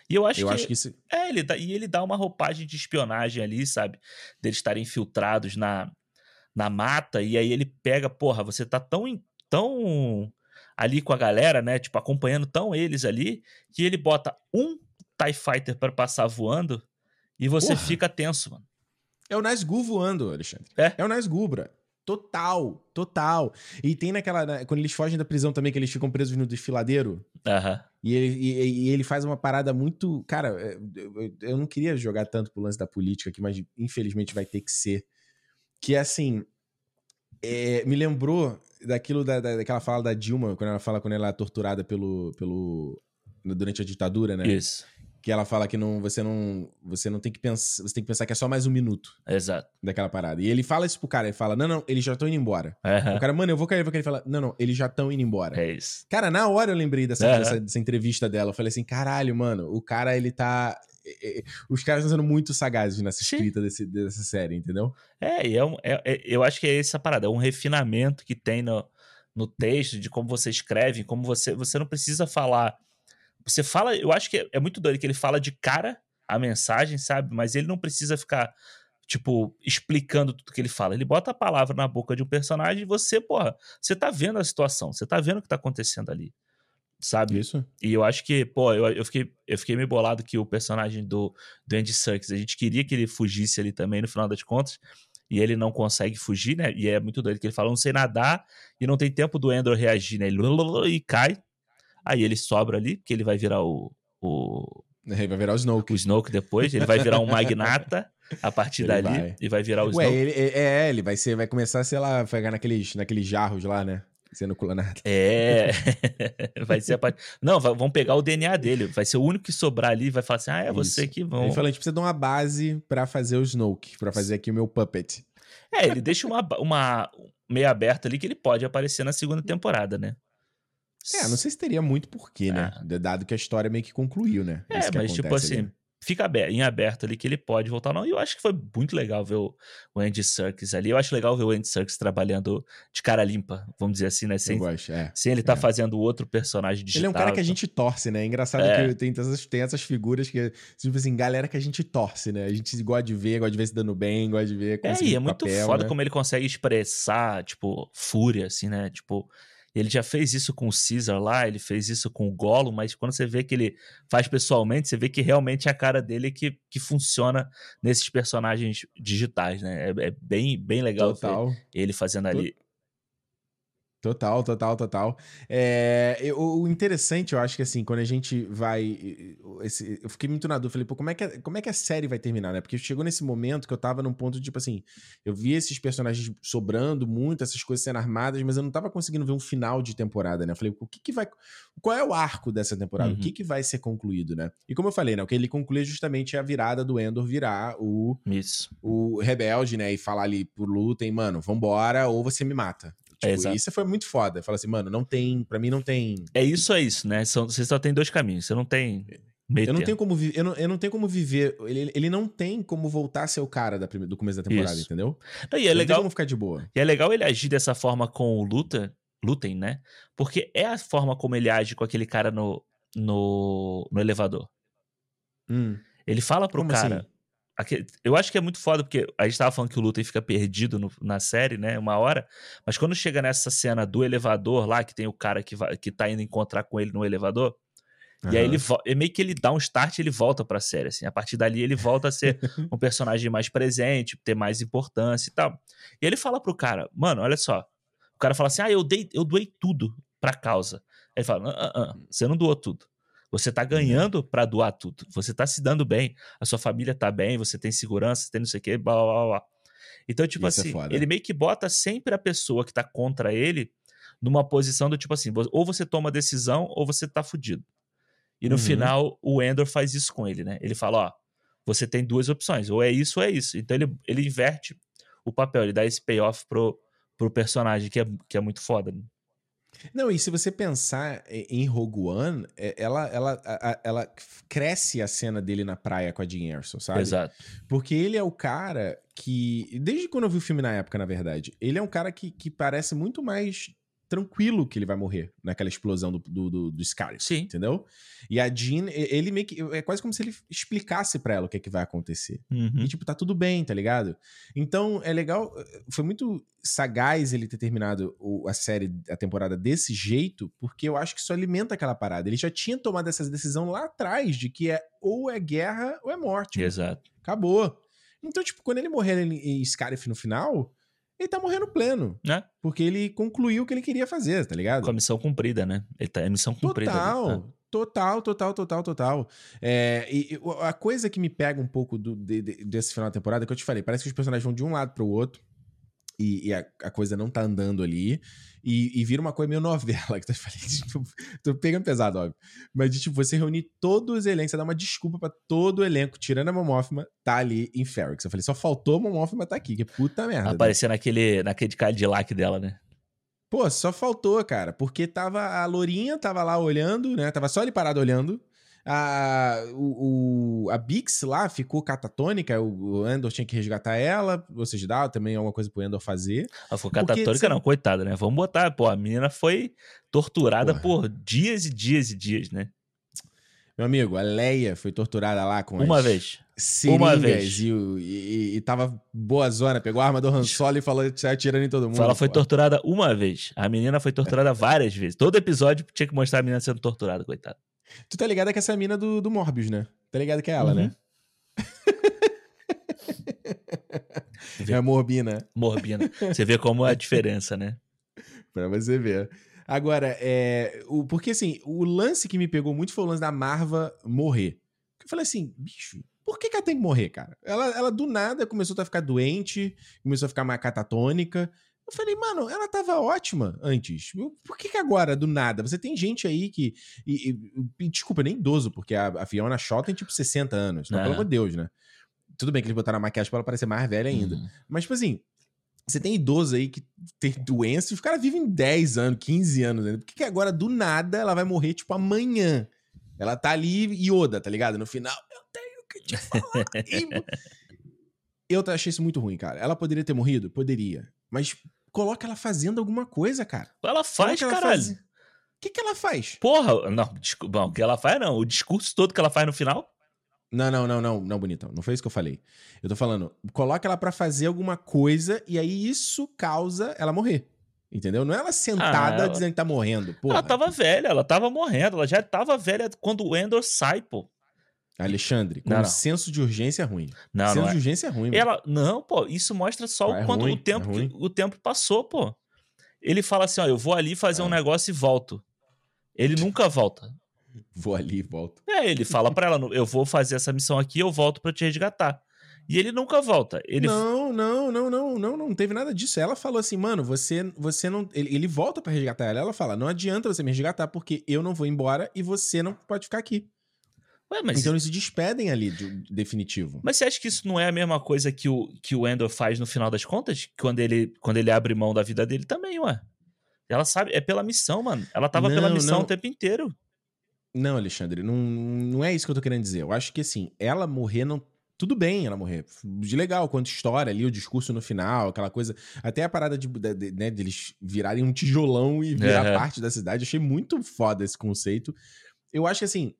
E eu acho Eu que acho que isso. É, ele dá, e ele dá uma roupagem de espionagem ali, sabe? Deles estarem infiltrados na, na mata, e aí ele pega, porra, você tá tão, em- tão ali com a galera, né? Tipo, acompanhando tão eles ali, que ele bota um TIE Fighter pra passar voando e você Porra. fica tenso, mano. É o Nazgûl voando, Alexandre. É. É o Nazgûl, bra. Total, total. E tem naquela. na- quando eles fogem da prisão também, que eles ficam presos no desfiladeiro. Aham. E ele, e- e ele faz uma parada muito. Cara, é, eu, eu não queria jogar tanto pro lance da política aqui, mas infelizmente vai ter que ser. Que é assim. é, me lembrou daquilo da, da- daquela fala da Dilma, quando ela fala quando ela é torturada pelo. pelo durante a ditadura, né? Isso. Que ela fala que não, você não. Você não tem que pensar. Você tem que pensar que é só mais um minuto Exato. daquela parada. E ele fala isso pro cara, ele fala: Não, não, eles já estão indo embora. Aham. O cara, mano, eu vou cair, eu vou cair. Ele fala: Não, não, eles já estão indo embora. É isso. Cara, na hora eu lembrei dessa, Aham. dessa, dessa entrevista dela. Eu falei assim: caralho, mano, o cara, ele tá. Os caras estão sendo muito sagazes nessa escrita desse- dessa série, entendeu? É, e é, um- é- é- eu acho que é essa parada, é um refinamento que tem no, no texto, de como você escreve, como você. Você não precisa falar. Você fala, eu acho que é, é muito doido que ele fala de cara a mensagem, sabe? Mas ele não precisa ficar, tipo, explicando tudo que ele fala. Ele bota a palavra na boca de um personagem e você, porra, você tá vendo a situação, você tá vendo o que tá acontecendo ali. Sabe? Isso? E eu acho que, pô, eu, eu, fiquei, eu fiquei meio bolado que o personagem do, do Andy Serkis, a gente queria que ele fugisse ali também no final das contas, e ele não consegue fugir, né? E é muito doido que ele fala, não sei nadar, e não tem tempo do Endor reagir, né? Ele e cai, aí ele sobra ali, porque ele vai virar o, o, Aí vai virar o Snoke. o Snoke depois, ele vai virar um magnata a partir Ele dali, vai. e vai virar o Ué, Snoke. ele, é, ele vai ser, vai começar, sei lá, pegar naqueles, naqueles jarros lá, né? Sendo clonado. É, vai ser a parte. Não, vai- vão pegar o DNA dele. Vai ser o único que sobrar ali. Vai falar assim: ah, é você Isso. que vão. Ele falou: a gente precisa de uma base pra fazer o Snoke, pra fazer aqui o meu puppet. É, ele deixa uma, uma meio aberta ali que ele pode aparecer na segunda temporada, né? É, não sei se teria muito porquê, né? Dado que a história meio que concluiu, né? É, Isso mas tipo assim, ali. fica em aberto ali que ele pode voltar. Não, e eu acho que foi muito legal ver o, Andy Serkis ali. Eu acho legal ver o Andy Serkis trabalhando de cara limpa, vamos dizer assim, né? Sem, gosto, é. sem ele tá é. fazendo outro personagem digital. Ele é um cara que a então. gente torce, né? É engraçado É. que tem essas, tem essas figuras que, tipo assim, galera que a gente torce, né? A gente gosta de ver, gosta de ver se dando bem, gosta de ver É, e é muito papel, foda né? como ele consegue expressar, tipo, fúria, assim, né? Tipo, ele já fez isso com o Caesar lá, ele fez isso com o Gollum, mas quando você vê que ele faz pessoalmente, você vê que realmente é a cara dele que, que funciona nesses personagens digitais, né? É, é bem, bem legal ele fazendo ali. Total, total, total. É, eu- o interessante, eu acho que assim, quando a gente vai. esse- eu fiquei muito na dúvida, falei, pô, como é, que a, como é que a série vai terminar, né? Porque chegou nesse momento que eu tava num ponto, tipo assim, eu vi esses personagens sobrando muito, essas coisas sendo armadas, mas eu não tava conseguindo ver um final de temporada, né? Eu falei, o que que vai. Qual é o arco dessa temporada? Uhum. O que que vai ser concluído, né? E como eu falei, né? O que ele conclui é justamente a virada do Endor virar o, Isso. o rebelde, né? E falar ali pro Lutem, mano, vambora, ou você me mata. Tipo, É, exato. isso foi muito foda. Fala assim, mano, não tem. Pra mim não tem. É isso, é isso, né? São, você só tem dois caminhos. Você não tem Eu não tenho como viver. Eu não, eu não tenho como viver. Ele, ele não tem como voltar a ser o cara da do começo da temporada, Isso. entendeu? Não, e é Não legal, como ficar de boa. E é legal ele agir dessa forma com o Luta, Lutem, né? Porque é a forma como ele age com aquele cara no, no, no elevador. Hum. Ele fala pro Como cara. assim? Eu acho que é muito foda, porque a gente tava falando que o Lutem fica perdido no- na série, né? Uma hora. Mas quando chega nessa cena do elevador lá, que tem o cara que, vai, que tá indo encontrar com ele no elevador, e aí ele é meio que ele dá um start e ele volta pra série, assim. A partir dali ele volta a ser um personagem mais presente, ter mais importância e tal. E ele fala pro cara, mano, olha só. O cara fala assim: ah, eu, dei, eu doei tudo pra causa. Ele fala: ah, ah, ah, você não doou tudo. Você tá ganhando para doar tudo. Você tá se dando bem. A sua família tá bem, você tem segurança, tem não sei o quê, blá blá blá. Então, tipo Isso é assim, foda. ele meio que bota sempre a pessoa que tá contra ele numa posição do tipo assim: ou você toma decisão ou você tá fudido. E no Uhum. final, o Endor faz isso com ele, né? Ele fala: ó, você tem duas opções, ou é isso ou é isso. Então ele, ele inverte o papel, ele dá esse payoff pro, pro personagem, que é, que é muito foda. Né? Não, e se você pensar em Rogue One, é- ela, ela, ela cresce a cena dele na praia com a Jean Erso, sabe? Exato. Porque ele é o cara que. Desde quando eu vi o filme na época, na verdade, ele é um cara que, que parece muito mais tranquilo que ele vai morrer naquela explosão do, do, do, do Sim. entendeu? E a Jean, ele meio que. É quase como se ele explicasse pra ela o que, é que vai acontecer. Uhum. E, tipo, tá tudo bem, tá ligado? Então, é legal. Foi muito sagaz ele ter terminado a série, a temporada desse jeito, porque eu acho que isso alimenta aquela parada. Ele já tinha tomado essa decisão lá atrás de que é ou é guerra ou é morte. Exato. Acabou. Então, tipo, quando ele morrer em, em Scarif no final, ele tá morrendo pleno. Né? Porque ele concluiu o que ele queria fazer, tá ligado? Com a missão cumprida, né? Ele tá, é missão cumprida. Total, ali, né? total, total, total, total. É, e, a coisa que me pega um pouco do- de- de- desse final da temporada, que eu te falei, parece que os personagens vão de um lado pro outro. E, e a, a coisa não tá andando ali. E, e vira uma coisa meio novela, que eu te falei. Tipo, tô pegando pesado, óbvio. Mas de tipo, você reunir todos os elencos, você dá uma desculpa pra todo o elenco, tirando a Momófima, tá ali em Ferrix. Eu falei, só faltou a Momófima tá aqui, que puta merda. Aparecer naquele, naquele Cadillac dela, né? Pô, só faltou, cara, porque tava a Lourinha tava lá olhando, né? Tava só ele parado olhando. A, o, o- a Bix lá ficou catatônica, o, o Endor tinha que resgatar ela, seja, dá também alguma coisa pro Endor fazer. Ela Porque, catatônica, sabe- não, coitada, né? Vamos botar, pô, a menina foi torturada Porra. por dias e dias e dias, né? Meu amigo, a Leia foi torturada lá com Uma as vez. seringas Uma vez. E, e, e tava boa zona, pegou a arma do Han Solo e falou que atirando em todo mundo. Ela foi pô. torturada uma vez. A menina foi torturada várias vezes. Todo episódio tinha que mostrar a menina sendo torturada, coitada. Tu tá ligado que essa é a mina do, do Morbius, né? Tá ligado que é ela, Uhum. né? é a Morbina. Morbina. Você vê como é a diferença, né? Pra você ver. Agora, é. O, porque assim, o lance que me pegou muito foi o lance da Marva morrer. Eu falei assim, bicho, por que, que ela tem que morrer, cara? Ela, ela do nada começou a ficar doente, começou a ficar mais catatônica. Eu falei, mano, ela tava ótima antes. Por que, que agora, do nada? Você tem gente aí que. E, e- e- desculpa, nem idoso, porque a, a Fiona Shaw tem tipo 60 anos. Não, Aham. pelo amor de Deus, né? Tudo bem que eles botaram a maquiagem pra ela parecer mais velha ainda. Uhum. Mas, tipo assim, você tem idoso aí que tem doença e os caras vivem 10 anos, 15 anos ainda. Por que, que agora, do nada, ela vai morrer, tipo, amanhã? Ela tá ali, Yoda, tá ligado? No final, eu tenho que te falar. Eu achei isso muito ruim, cara. Ela poderia ter morrido? Poderia. Mas coloca ela fazendo alguma coisa, cara. Ela faz, ela caralho. faz- O que, que ela faz? Porra, não, desculpa, o que ela faz não. O discurso todo que ela faz no final. Não, não, não, não, não, bonitão. Não foi isso que eu falei. Eu tô falando, coloca ela pra fazer alguma coisa e aí isso causa ela morrer. Entendeu? Não é ela sentada Ah, ela- dizendo que tá morrendo. Porra. Ela tava velha, ela tava morrendo. Ela já tava velha quando o Endor sai, pô. Alexandre, com Não, não. senso de urgência é ruim. Não, senso não de é. urgência é ruim. mano. Ela, não, pô, isso mostra só Ah, é o quanto ruim, o tempo é que- ruim. o tempo passou, pô. Ele fala assim, ó, eu vou ali fazer um Ah. negócio e volto. Ele nunca volta. Vou ali e volto. É, ele fala pra ela, eu vou fazer essa missão aqui, eu volto pra te resgatar. E ele nunca volta. Ele Não, não, não, não, não, não teve nada disso. Ela falou assim, mano, você, você não. Ele, ele volta pra resgatar ela. Ela fala, não adianta você me resgatar porque eu não vou embora e você não pode ficar aqui. Ué, mas, Então eles se despedem ali, de, definitivo. mas você acha que isso não é a mesma coisa que o, que o Endor faz no final das contas? Quando ele, quando ele abre mão da vida dele também, ué. Ela sabe, é pela missão, mano. Ela tava pela Não, missão não. o tempo inteiro. Não, Alexandre, não, não é isso que eu tô querendo dizer. Eu acho que assim, ela morrer não. Tudo bem ela morrer. De legal, quando história ali, o discurso no final, aquela coisa. Até a parada de, de, né, deles virarem um tijolão e virar parte da cidade. Achei muito foda esse conceito. Eu acho que assim,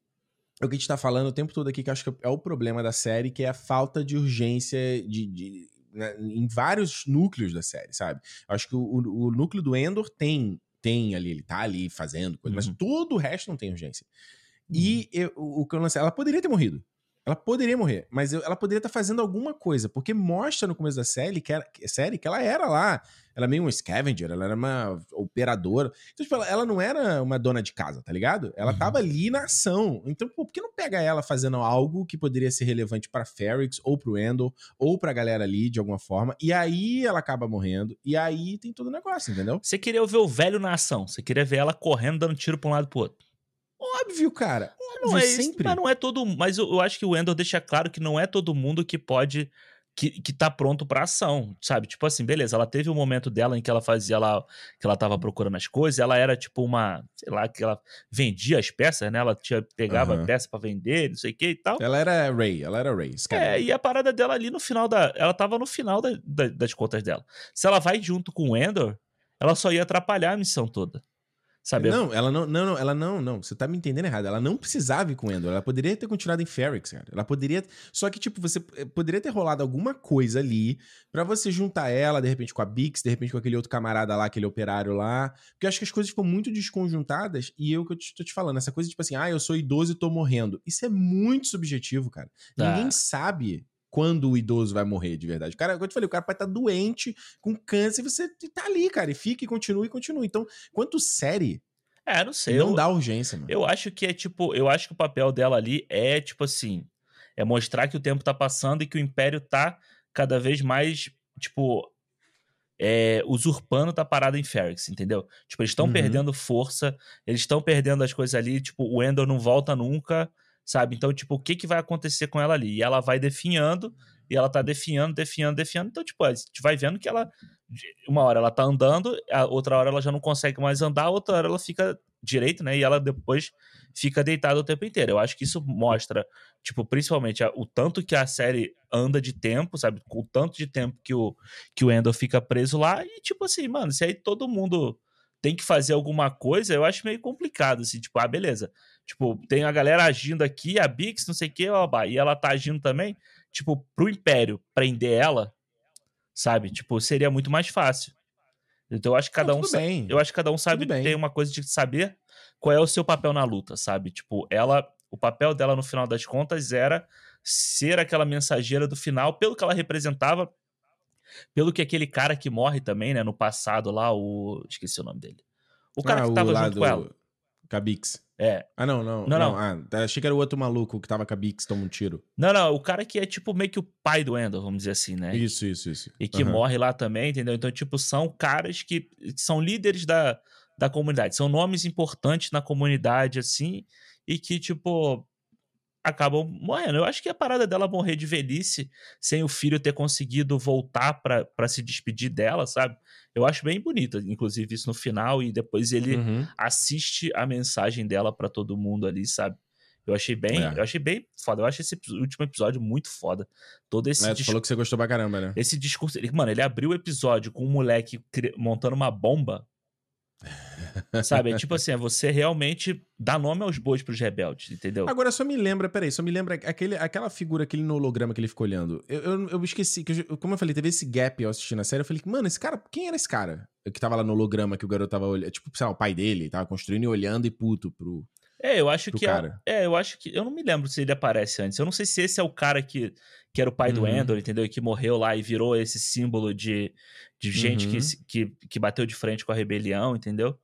é o que a gente tá falando o tempo todo aqui, que eu acho que é o problema da série, que é a falta de urgência de. de- né, em vários núcleos da série, sabe? Eu acho que o, o- núcleo do Endor tem, tem ali, ele tá ali fazendo coisa, mas Uhum. todo o resto não tem urgência. E eu- o o que eu lancei, ela poderia ter morrido. Ela poderia morrer, mas ela poderia estar fazendo alguma coisa, porque mostra no começo da série que, era, série que ela era lá. Ela é meio um scavenger, ela era uma operadora. Então, tipo, ela, ela não era uma dona de casa, tá ligado? Ela Uhum. tava ali na ação. Então, pô, por que não pega ela fazendo algo que poderia ser relevante pra Ferrix, ou pro Endor, ou pra galera ali, de alguma forma? E aí ela acaba morrendo, e aí tem todo o negócio, entendeu? Você queria ver o velho na ação. Você queria ver ela correndo, dando tiro pra um lado e pro outro. Óbvio, cara. Óbvio, Não é sempre. mas não é todo Mas eu, eu acho que o Endor deixa claro que não é todo mundo que pode. Que, que tá pronto pra ação, sabe? Tipo assim, beleza, ela teve um momento dela em que ela fazia lá, que ela tava procurando as coisas, ela era tipo uma, sei lá, que ela vendia as peças, né? Ela tinha, pegava Aham. peça pra vender, não sei o que e tal. Ela era Ray, ela era Ray. É, e a parada dela ali no final da. Ela tava no final da- da- das contas dela. Se ela vai junto com o Endor, ela só ia atrapalhar a missão toda. Sabe? Não, ela não, não, não, ela não, não. Você tá me entendendo errado. Ela não precisava ir com o Endor. Ela poderia ter continuado em Ferrix, cara. Ela poderia. Só que, tipo, você eh, poderia ter rolado alguma coisa ali pra você juntar ela, de repente, com a Bix, de repente com aquele outro camarada lá, aquele operário lá. Porque eu acho que as coisas ficam muito desconjuntadas e eu que eu te- tô te falando, essa coisa, tipo assim, ah, eu sou idoso e tô morrendo. Isso é muito subjetivo, cara. Tá. Ninguém sabe quando o idoso vai morrer de verdade. O cara, como eu te falei, o cara pode estar doente, com câncer, e você tá ali, cara, e fica e continua e continua. Então, quanto série, É, não sei. não eu, dá urgência, mano. eu acho que é tipo. Eu acho que o papel dela ali é tipo assim. É mostrar que o tempo tá passando e que o Império tá cada vez mais, tipo. É, usurpando tá parado em Ferrix, entendeu? Tipo, eles estão Uhum. perdendo força, eles estão perdendo as coisas ali, tipo, o Endor não volta nunca, sabe? Então, tipo, o que que vai acontecer com ela ali? E ela vai definhando, e ela tá definhando, definhando, definhando. Então, tipo, a gente vai vendo que ela. Uma hora ela tá andando, a outra hora ela já não consegue mais andar, outra hora ela fica direito, né? E ela depois fica deitada o tempo inteiro. Eu acho que isso mostra, tipo, principalmente o tanto que a série anda de tempo, sabe? Com o tanto de tempo que o, que o Endor fica preso lá. E, tipo assim, mano, se aí todo mundo tem que fazer alguma coisa, eu acho meio complicado, assim, tipo, ah, beleza. Tipo, tem a galera agindo aqui, a Bix, não sei o que, e ela tá agindo também. Tipo, pro Império prender ela, sabe? Tipo, seria muito mais fácil. Então eu acho que cada Não, um bem. eu acho que cada um sabe Tudo bem. tem uma coisa de saber qual é o seu papel na luta, sabe? Tipo, ela, o papel dela no final das contas era ser aquela mensageira do final, pelo que ela representava, pelo que aquele cara que morre também, né, no passado lá, o esqueci o nome dele. O cara Ah, que tava junto do- com ela. Cabix. É. Ah, não, não. Não, Não, não. Ah, tá, achei que era o outro maluco que tava com a Bix, toma um tiro. Não, não, o cara que é tipo meio que o pai do Endor, vamos dizer assim, né? Isso, isso, isso. e que Aham. morre lá também, entendeu? Então, tipo, são caras que são líderes da, da comunidade, são nomes importantes na comunidade, assim, e que, tipo, acabam morrendo. Eu acho que a parada dela morrer de velhice, sem o filho ter conseguido voltar pra pra se despedir dela, sabe? Eu acho bem bonito, inclusive, isso no final, e depois ele Uhum. assiste a mensagem dela pra todo mundo ali, sabe? Eu achei bem, É. eu achei bem foda. Eu achei esse último episódio muito foda. Todo esse É, dis- falou que você gostou pra caramba, né? esse discurso, ele, mano, ele abriu o episódio com um moleque montando uma bomba. Sabe? É tipo assim, é você realmente dá nome aos bois pros rebeldes, entendeu? Agora só me lembra, peraí, só me lembra aquele, aquela figura, aquele holograma que ele ficou olhando. Eu, eu, eu esqueci, que eu- como eu falei, teve esse gap eu assistindo a série, eu falei, mano, esse cara, quem era esse cara? Que tava lá no holograma que o garoto tava olhando, tipo, sei lá, o pai dele, tava construindo e olhando e puto pro... É, eu acho que é, cara. é, eu acho que eu não me lembro se ele aparece antes. Eu não sei se esse é o cara que, que era o pai do Uhum. Endor, entendeu? E que morreu lá e virou esse símbolo de, de gente Uhum. que, que, que bateu de frente com a rebelião, entendeu?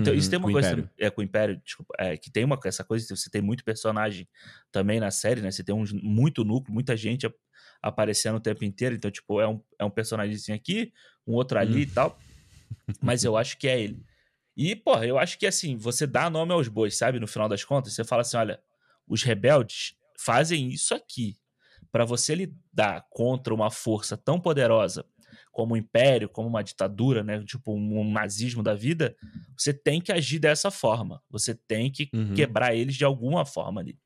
Então, Uhum, isso tem uma coisa. Império. É, com o Império, desculpa. É, que tem uma, essa coisa, você tem muito personagem também na série, né? Você tem um, muito núcleo, muita gente ap- aparecendo o tempo inteiro. Então, tipo, é um, é um personagemzinho aqui, um outro ali e tal. Mas eu acho que é ele. E, porra, eu acho que assim, você dá nome aos bois, sabe? No final das contas, você fala assim: olha, os rebeldes fazem isso aqui. Pra você lidar contra uma força tão poderosa como o império, como uma ditadura, né? Tipo um, um nazismo da vida, você tem que agir dessa forma. Você tem que Uhum. quebrar eles de alguma forma ali.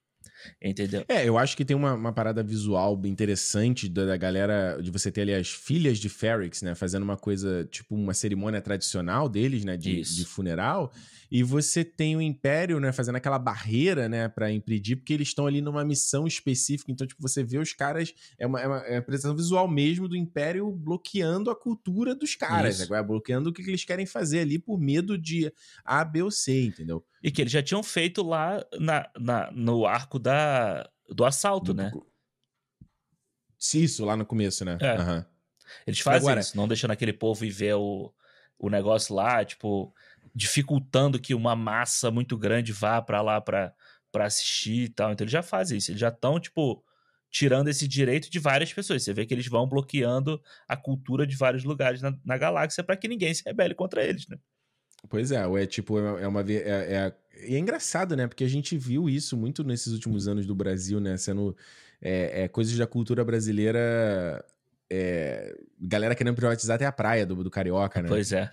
Entendeu? É, eu acho que tem uma, uma parada visual bem interessante da, da galera, de você ter ali as filhas de Ferrix, né, fazendo uma coisa, tipo uma cerimônia tradicional deles, né, de, de funeral, e você tem o Império, né, fazendo aquela barreira, né, pra impedir, porque eles estão ali numa missão específica, então, tipo, você vê os caras, é uma, é uma, é uma apresentação visual mesmo do Império bloqueando a cultura dos caras, agora bloqueando o que que eles querem fazer ali por medo de A, B ou C, entendeu? E que eles já tinham feito lá na, na- no arco da, do assalto, Do- né? Isso, lá no começo, né? É. Aham. Eles fazem Agora- isso, não deixando aquele povo ir ver o, o negócio lá, tipo, dificultando que uma massa muito grande vá pra lá pra assistir e tal. Então eles já fazem isso, eles já estão, tipo, tirando esse direito de várias pessoas. Você vê que eles vão bloqueando a cultura de vários lugares na, na galáxia pra que ninguém se rebele contra eles, né? Pois é, é tipo, é é uma. É, é, é engraçado, né? Porque a gente viu isso muito nesses últimos anos do Brasil, né? Sendo é, é, coisas da cultura brasileira. É, galera querendo privatizar até a praia do, do Carioca, né? Pois é.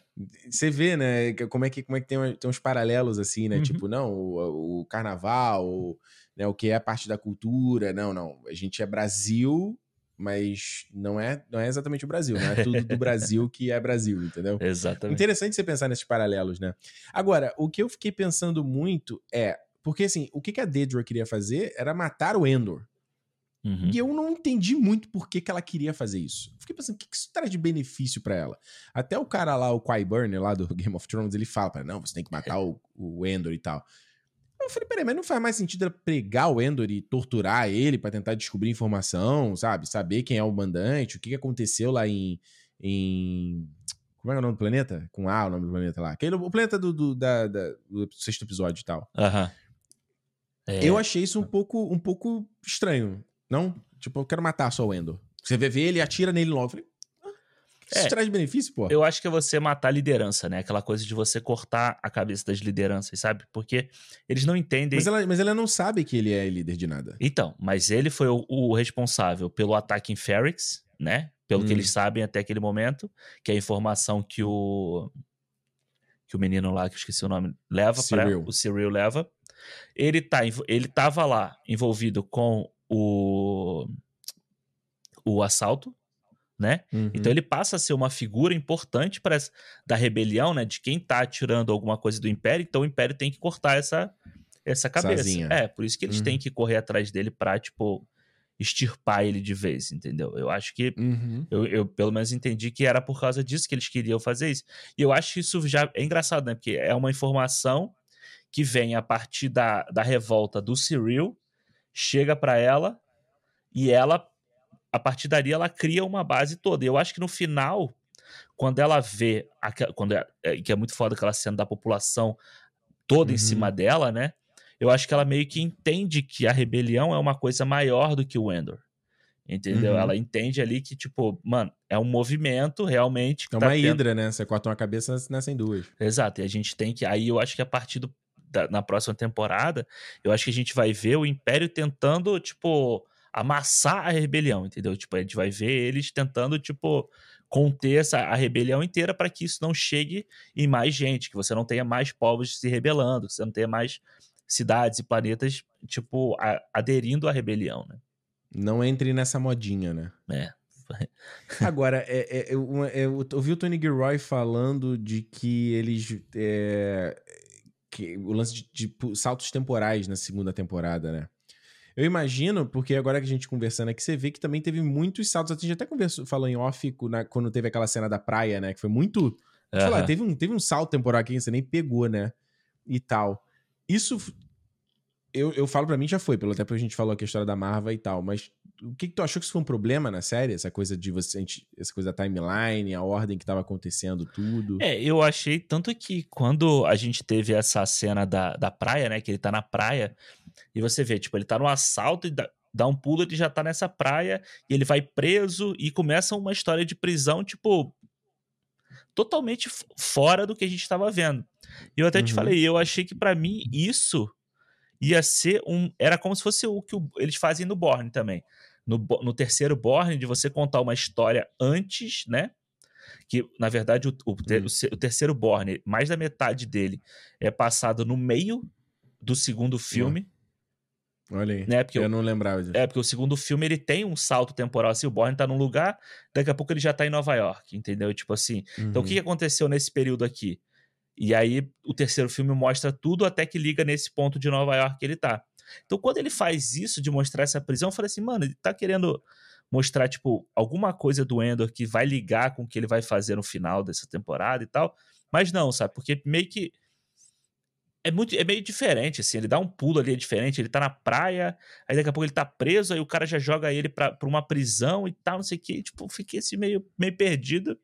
Você vê, né? Como é que, como é que tem, tem uns paralelos assim, né? Uhum. Tipo, não, o, o carnaval, o, né, o que é parte da cultura. Não, não. A gente é Brasil, mas não é, não é exatamente o Brasil. Não é tudo do Brasil que é Brasil, entendeu? Exatamente. Interessante você pensar nesses paralelos, né? Agora, o que eu fiquei pensando muito é. Porque, assim, o que que a Dedra queria fazer era matar o Endor. Uhum. E eu não entendi muito por que, que ela queria fazer isso. Fiquei pensando, o que, que isso traz de benefício pra ela? Até o cara lá, o Qyburn, lá do Game of Thrones, ele fala, pra, não, você tem que matar o, o Endor e tal. Eu falei, peraí, mas não faz mais sentido ela pregar o Endor e torturar ele pra tentar descobrir informação, sabe? Saber quem é o mandante, o que, que aconteceu lá em, em... Como é é o nome do planeta? Com A, o nome do planeta lá. Aquele, o planeta do, do, da- da- do sexto episódio e tal. Aham. É, Eu achei isso um pouco, um pouco estranho, não? Tipo, eu quero matar só o Endor. Você vê vê ele e atira nele logo. Eu falei, ah, isso É. traz benefício, pô? Eu acho que é você matar a liderança, né? Aquela coisa de você cortar a cabeça das lideranças, sabe? Porque eles não entendem. Mas ela, mas ela não sabe que ele é líder de nada. Então, mas ele foi o, o responsável pelo ataque em Ferrix, né? Pelo que Hum. eles sabem até aquele momento, que é a informação que o que o menino lá, que eu esqueci o nome, leva para o Cyril leva. Ele tá ele tava lá envolvido com o o assalto, né? Uhum. Então ele passa a ser uma figura importante para da rebelião, né? De quem tá tirando alguma coisa do Império. Então o Império tem que cortar essa essa cabeça. Sozinha. É, por isso que eles Uhum. têm que correr atrás dele pra, tipo, extirpar ele de vez, entendeu? Eu acho que Uhum. eu, eu, pelo menos entendi que era por causa disso que eles queriam fazer isso. E eu acho que isso já é engraçado, né? Porque é uma informação que vem a partir da, da revolta do Cyril, chega pra ela e ela, a partir dali, ela cria uma base toda. E eu acho que no final, quando ela vê, quando é, é- que é muito foda aquela cena da população toda Uhum. em cima dela, né? Eu acho que ela meio que entende que a rebelião é uma coisa maior do que o Endor. Entendeu? Uhum. Ela entende ali que, tipo, mano, é um movimento realmente que É tá uma tendo- hidra, né? Você corta uma cabeça, nascem duas. Exato, e a gente tem que. Aí eu acho que a partir do, da- na próxima temporada, eu acho que a gente vai ver o Império tentando, tipo, amassar a rebelião, entendeu? Tipo, a gente vai ver eles tentando, tipo, conter essa, a rebelião inteira para que isso não chegue em mais gente, que você não tenha mais povos se rebelando, que você não tenha mais cidades e planetas, tipo, a- aderindo à rebelião, né? Não entre nessa modinha, né? É. Agora, é, é, eu, uma- eu ouvi o Tony Gilroy falando de que eles. é, que o lance de, de saltos temporais na segunda temporada, né? Eu imagino, porque agora que a gente conversando aqui, você vê que também teve muitos saltos. A gente até conversou, falou em off na- quando teve aquela cena da praia, né? Que foi muito. Deixa eu falar, teve, um, teve um salto temporal aqui que você nem pegou, né? E tal. Isso. Eu, eu falo pra mim já foi, pelo até porque a gente falou aqui a história da Marva e tal, mas o que, que tu achou que isso foi um problema na série? Essa coisa de você. Essa coisa da timeline, a ordem que tava acontecendo, tudo. É, eu achei tanto que quando a gente teve essa cena da, da praia, né? Que ele tá na praia, e você vê, tipo, ele tá no assalto e dá, dá um pulo, ele já tá nessa praia, e ele vai preso e começa uma história de prisão, tipo, totalmente fora do que a gente tava vendo. E eu até te Uhum. falei, eu achei que pra mim isso ia ser um. Era como se fosse o que eles fazem no Borne também. No, no terceiro Borne, de você contar uma história antes, né? Que, na verdade, o, o Hum. o terceiro Borne, mais da metade dele é passado no meio do segundo filme, Olha aí. né? Porque eu o- não lembrava disso. é, porque o segundo filme ele tem um salto temporal assim, o Borne tá num lugar, daqui a pouco ele já tá em Nova York, entendeu? Tipo assim, então o Uhum. que que aconteceu nesse período aqui? E aí o terceiro filme mostra tudo até que liga nesse ponto de Nova York que ele tá. Então quando ele faz isso de mostrar essa prisão, eu falei assim, mano, ele tá querendo mostrar, tipo, alguma coisa do Endor que vai ligar com o que ele vai fazer no final dessa temporada e tal. Mas não, sabe? Porque meio que é muito é meio diferente, assim. Ele dá um pulo ali, é diferente. Ele tá na praia, aí daqui a pouco ele tá preso, aí o cara já joga ele pra, pra uma prisão e tal, não sei o que. Tipo, fiquei assim meio, meio perdido.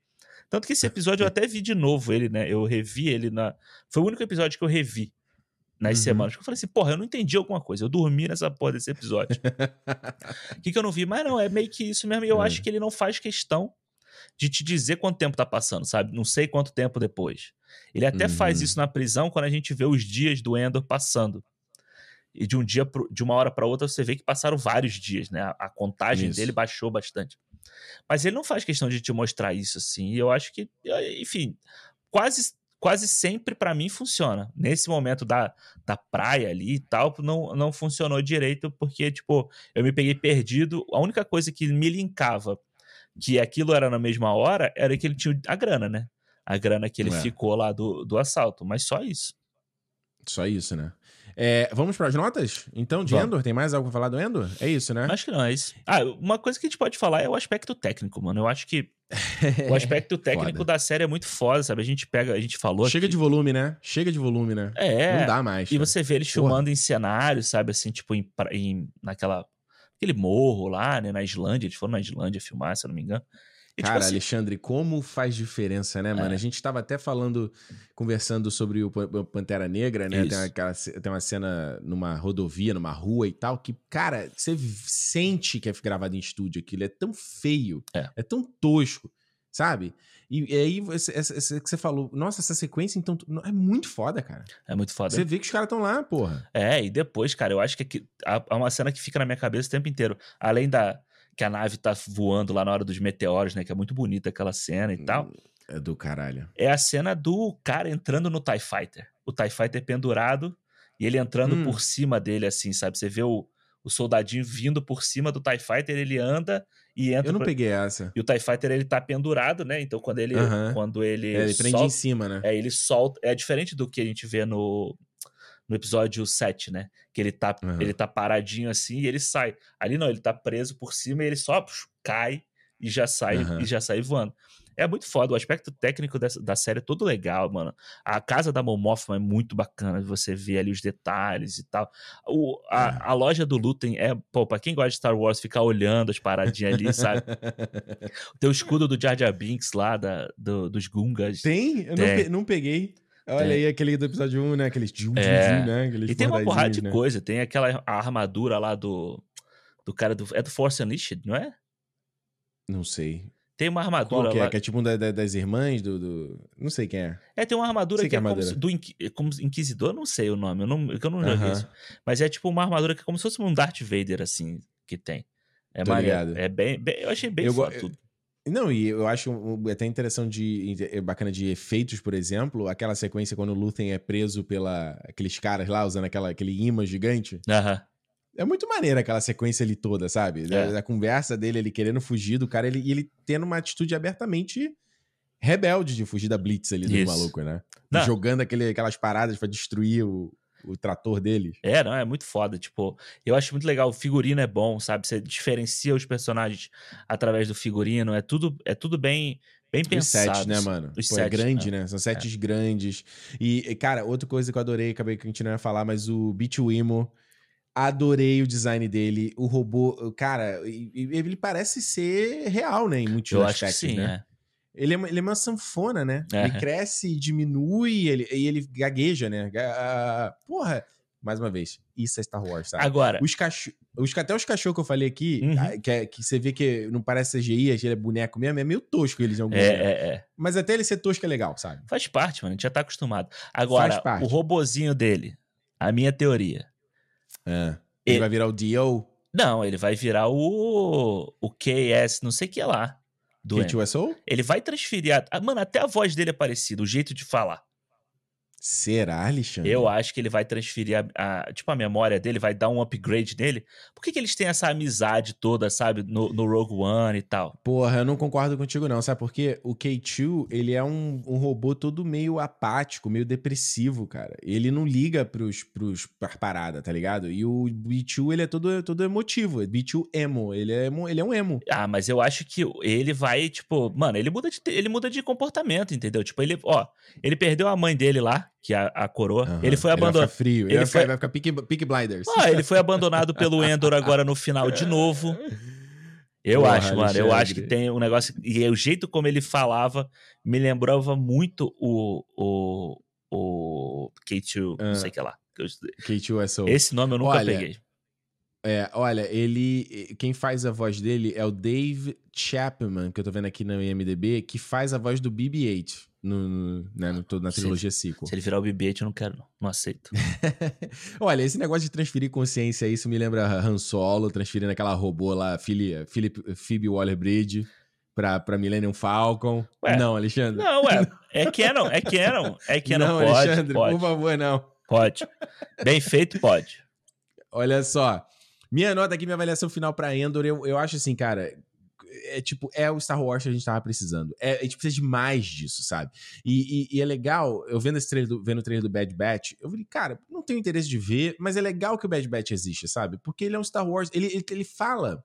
Tanto que esse episódio eu até vi de novo ele, né? Eu revi ele na. Foi o único episódio que eu revi nas Uhum. semanas. Eu falei assim, porra, eu não entendi alguma coisa. Eu dormi nessa porra desse episódio. O que, que eu não vi? Mas não, é meio que isso mesmo. E eu É. acho que ele não faz questão de te dizer quanto tempo tá passando, sabe? Não sei quanto tempo depois. Ele até Uhum. faz isso na prisão quando a gente vê os dias do Endor passando. E de um dia pro, de uma hora para outra você vê que passaram vários dias, né? A, a contagem Isso. dele baixou bastante. Mas ele não faz questão de te mostrar isso assim. E eu acho que, enfim, quase quase sempre pra mim funciona. Nesse momento da, da praia ali e tal, não, não funcionou direito porque tipo, eu me peguei perdido. A única coisa que me linkava que aquilo era na mesma hora era que ele tinha a grana, né? A grana que ele É. ficou lá do, do assalto, mas só isso. Só isso, né? É, vamos para as notas? Então, de Vamos. Endor, tem mais algo pra falar do Endor? É isso, né? Acho que não é isso. Ah, uma coisa que a gente pode falar é o aspecto técnico, mano. Eu acho que o aspecto técnico Foda. da série é muito foda, sabe? A gente pega, a gente falou. Chega aqui- de volume, né? Chega de volume, né? É. Não dá mais. E cara. você vê eles Porra. filmando em cenários, sabe? Assim, tipo, em, em- naquela. Aquele morro lá, né? Na Islândia. Eles foram na Islândia filmar, se eu não me engano. E, tipo Cara, assim, Alexandre, como faz diferença, né, mano? É. A gente tava até falando, conversando sobre o Pan- o Pantera Negra, né? Isso. Tem, aquela, tem uma cena numa rodovia, numa rua e tal, que, cara, você sente que é gravado em estúdio aquilo. É tão feio, É. tão tosco, sabe? E, e aí, essa que você falou, nossa, essa sequência, então, é muito foda, cara. é muito foda. Você vê que os caras estão lá, porra. É, e depois, cara, eu acho que aqui- há há uma cena que fica na minha cabeça o tempo inteiro. Além da. Que a nave tá voando lá na hora dos meteoros, né? Que é muito bonita aquela cena e tal. É do caralho. É a cena do cara entrando no TIE Fighter. O TIE Fighter pendurado e ele entrando Hum. por cima dele, assim, sabe? Você vê o, o soldadinho vindo por cima do TIE Fighter, ele anda e entra. Eu não pra- peguei essa. E o TIE Fighter, ele tá pendurado, né? Então quando ele. Quando ele. É, ele prende solta, em cima, né? é, ele solta. É diferente do que a gente vê no, no episódio 7, né? Que ele tá, Aham. ele tá paradinho assim e ele sai. Ali não, ele tá preso por cima e ele só pux, cai e já sai Aham. e já sai voando. É muito foda, o aspecto técnico dessa, da série é todo legal, mano. A casa da Mon Mothma é muito bacana, você vê ali os detalhes e tal. O, É. a, a loja do Lutem é, pô, pra quem gosta de Star Wars, ficar olhando as paradinhas ali, sabe? Tem o escudo do Jar Jar Binks lá, da, do- dos Gungas. Tem? Eu Tem. Não, pe- não peguei. Olha aí aquele do episódio 1, né? Aqueles jum, É. né? Aqueles E tem uma porrada de né? coisa. Tem aquela armadura lá do. Do cara do. É do Force Unleashed, não é? Não sei. Tem uma armadura Qual que é? lá. Que é tipo um da- da- das irmãs do, do- Não sei quem é. É, tem uma armadura Sei que é como, armadura. se- do Inqui- é como Inquisidor, não sei o nome, eu não, que eu não joguei Aham. isso. Mas é tipo uma armadura que é como se fosse um Darth Vader, assim, que tem. É Tô. É bem, bem- Eu achei bem Eu go- foda tudo. Não, e eu acho um- até interessante de é bacana de efeitos, por exemplo, aquela sequência quando o Luthen é preso pela aqueles caras lá usando aquela, aquele imã gigante. Aham. É muito maneira aquela sequência ali toda, sabe? É. da conversa dele, ele querendo fugir do cara, ele, e ele tendo uma atitude abertamente rebelde de fugir da Blitz ali do Isso. maluco, né? Não. Jogando aquele, aquelas paradas pra destruir o, o trator deles. É, não, é muito foda. Tipo, eu acho muito legal. O figurino é bom, sabe? Você diferencia os personagens através do figurino. É tudo, é tudo bem, bem Os pensado. sets, né, mano? Os Pô, é sets, grande, né? São sets grandes. E, cara, outra coisa que eu adorei, acabei que a gente não ia falar, mas o Beat Wimo, adorei o design dele. O robô, cara, ele parece ser real, né? Em muitos Eu acho que aspectos, sim, né? Ele é, uma, ele é uma sanfona, né? É. Ele cresce e diminui, ele, e ele gagueja, né? Ah, porra, mais uma vez, isso é Star Wars, sabe? Agora, Os cachorros, os, até os cachorros que eu falei aqui, Uhum. que, é- que você vê que não parece CGI, ele é boneco mesmo, é meio tosco eles em alguns é, é, é. Mas até ele ser tosco é legal, sabe? Faz parte, mano. A gente já tá acostumado. Agora, Faz parte. o robozinho dele, a minha teoria. É. Ele E- vai virar o Dio, Não, ele vai virar o. O KS, não sei o que lá. Do Kate Wessel? Ele vai transferir. A, mano, até a voz dele é parecida, o jeito de falar. Será, Alexandre? Eu acho que ele vai transferir a, a- tipo a memória dele, vai dar um upgrade nele. Por que, que eles têm essa amizade toda, sabe, no, no Rogue One e tal? Porra, eu não concordo contigo não, sabe por quê? O K2, ele é um, um robô todo meio apático, meio depressivo, cara. Ele não liga pros, pros pra parada, tá ligado? E o B2, ele é todo, todo emotivo, é B2 emo, ele é, emo- ele é um emo. Ah, mas eu acho que ele vai, tipo, mano, ele muda de, ele muda de comportamento, entendeu? Tipo, ele, ó, ele perdeu a mãe dele lá, que a, a coroa. Aham. Ele foi abandonado. frio. Ele, ele vai foi- ficar, vai ficar Peaky Blinders. Ah, ele foi abandonado pelo Endor agora no final de novo. Eu Porra, acho, mano. Eu acho que tem um negócio. E o jeito como ele falava me lembrava muito o. o, o K2, Ah. não sei o que lá. Eu- K2SO. Esse nome eu nunca Olha, peguei. É, olha, ele. Quem faz a voz dele é o Dave Chapman, que eu tô vendo aqui no IMDB, que faz a voz do BB-8 no, no- né, no- todo- na Se trilogia sequel. Se ele virar o BB-8, eu não quero, não. Não aceito. Olha, esse negócio de transferir consciência, isso me lembra Han Solo, transferindo aquela robô lá, Philip, Philip, Phoebe Waller-Bridge, pra, pra Millennium Falcon. Ué, não, Alexandre. Não, ué. É canon, é canon. É canon. não, pode, Alexandre, pode, por favor, não. pode. Bem feito, pode. Olha só. Minha nota aqui, minha avaliação final pra Endor, eu, eu acho assim, cara. É tipo, é o Star Wars que a gente tava precisando. É, a gente precisa de mais disso, sabe? E, e- e é legal, eu vendo esse do, vendo o trailer do Bad Batch, eu falei, cara, não tenho interesse de ver, mas é legal que o Bad Batch existe, sabe? Porque ele é um Star Wars, ele, ele, ele fala.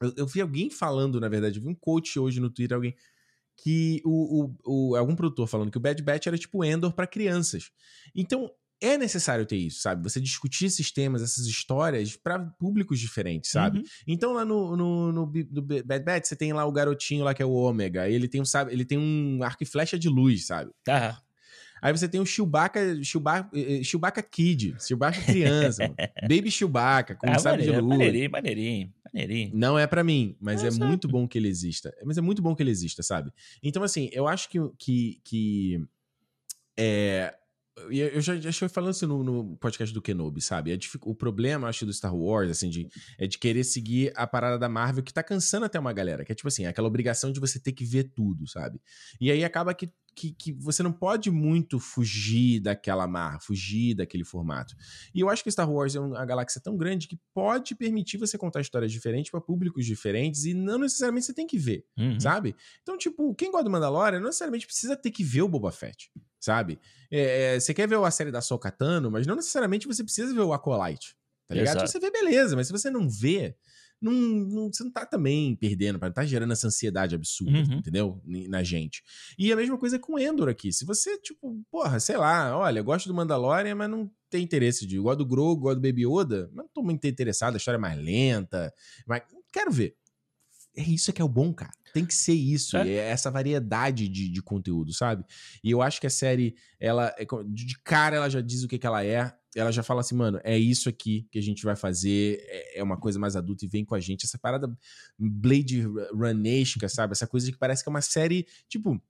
Eu, eu vi alguém falando, na verdade, eu vi um coach hoje no Twitter, alguém. Que o, o, o- algum produtor falando que o Bad Batch era tipo Endor pra crianças. Então, é necessário ter isso, sabe? Você discutir esses temas, essas histórias pra públicos diferentes, sabe? Uhum. Então lá no, no, no, no Bad Batch você tem lá o garotinho lá que é o Ômega, ele tem um, sabe, ele tem um arco e flecha de luz, sabe? Ah, Aí você tem o Chewbacca, Chewbacca, eh, eh, Chewbacca Kid, Chewbacca criança. Baby Chewbacca com ah, um sabre de maneiro, luz. maneirinho, maneirinho, maneirinho. Não é pra mim, mas É, é sabe? muito bom que ele exista. Mas é muito bom que ele exista, sabe? Então, assim, eu acho que. que, que é, eu já, já estive falando isso no, no podcast do Kenobi, sabe? É dific- o problema, acho, do Star Wars, assim, de, é de querer seguir a parada da Marvel, que tá cansando até uma galera. Que é tipo assim, aquela obrigação de você ter que ver tudo, sabe? E aí acaba que, que, que você não pode muito fugir daquela marra, fugir daquele formato. E eu acho que Star Wars é uma galáxia tão grande que pode permitir você contar histórias diferentes para públicos diferentes e não necessariamente você tem que ver, Uhum. sabe? Então, tipo, quem gosta do Mandalorian não necessariamente precisa ter que ver o Boba Fett, sabe? É, é, você quer ver a série da Sokatano, mas não necessariamente você precisa ver o Acolyte, tá ligado? Exato. Se você vê, beleza, mas se você não vê, não, não- você não tá também perdendo, não tá gerando essa ansiedade absurda, Uhum. entendeu? Na gente. E a mesma coisa com Endor aqui. Se você, tipo, porra, sei lá, olha, eu gosto do Mandalorian, mas não tem interesse de. Gosto do Grogu, gosto do Baby Yoda, mas não tô muito interessado, a história é mais lenta. Mas quero ver. É isso que é o bom, cara. Tem que ser isso. É. É, essa variedade de, de conteúdo, sabe? E eu acho que a série, ela, é de cara, ela já diz o que, que ela é. Ela já fala assim, mano, é isso aqui que a gente vai fazer. É, é uma coisa mais adulta e vem com a gente. Essa parada Blade Runesca, sabe? Essa coisa que parece que é uma série, tipo,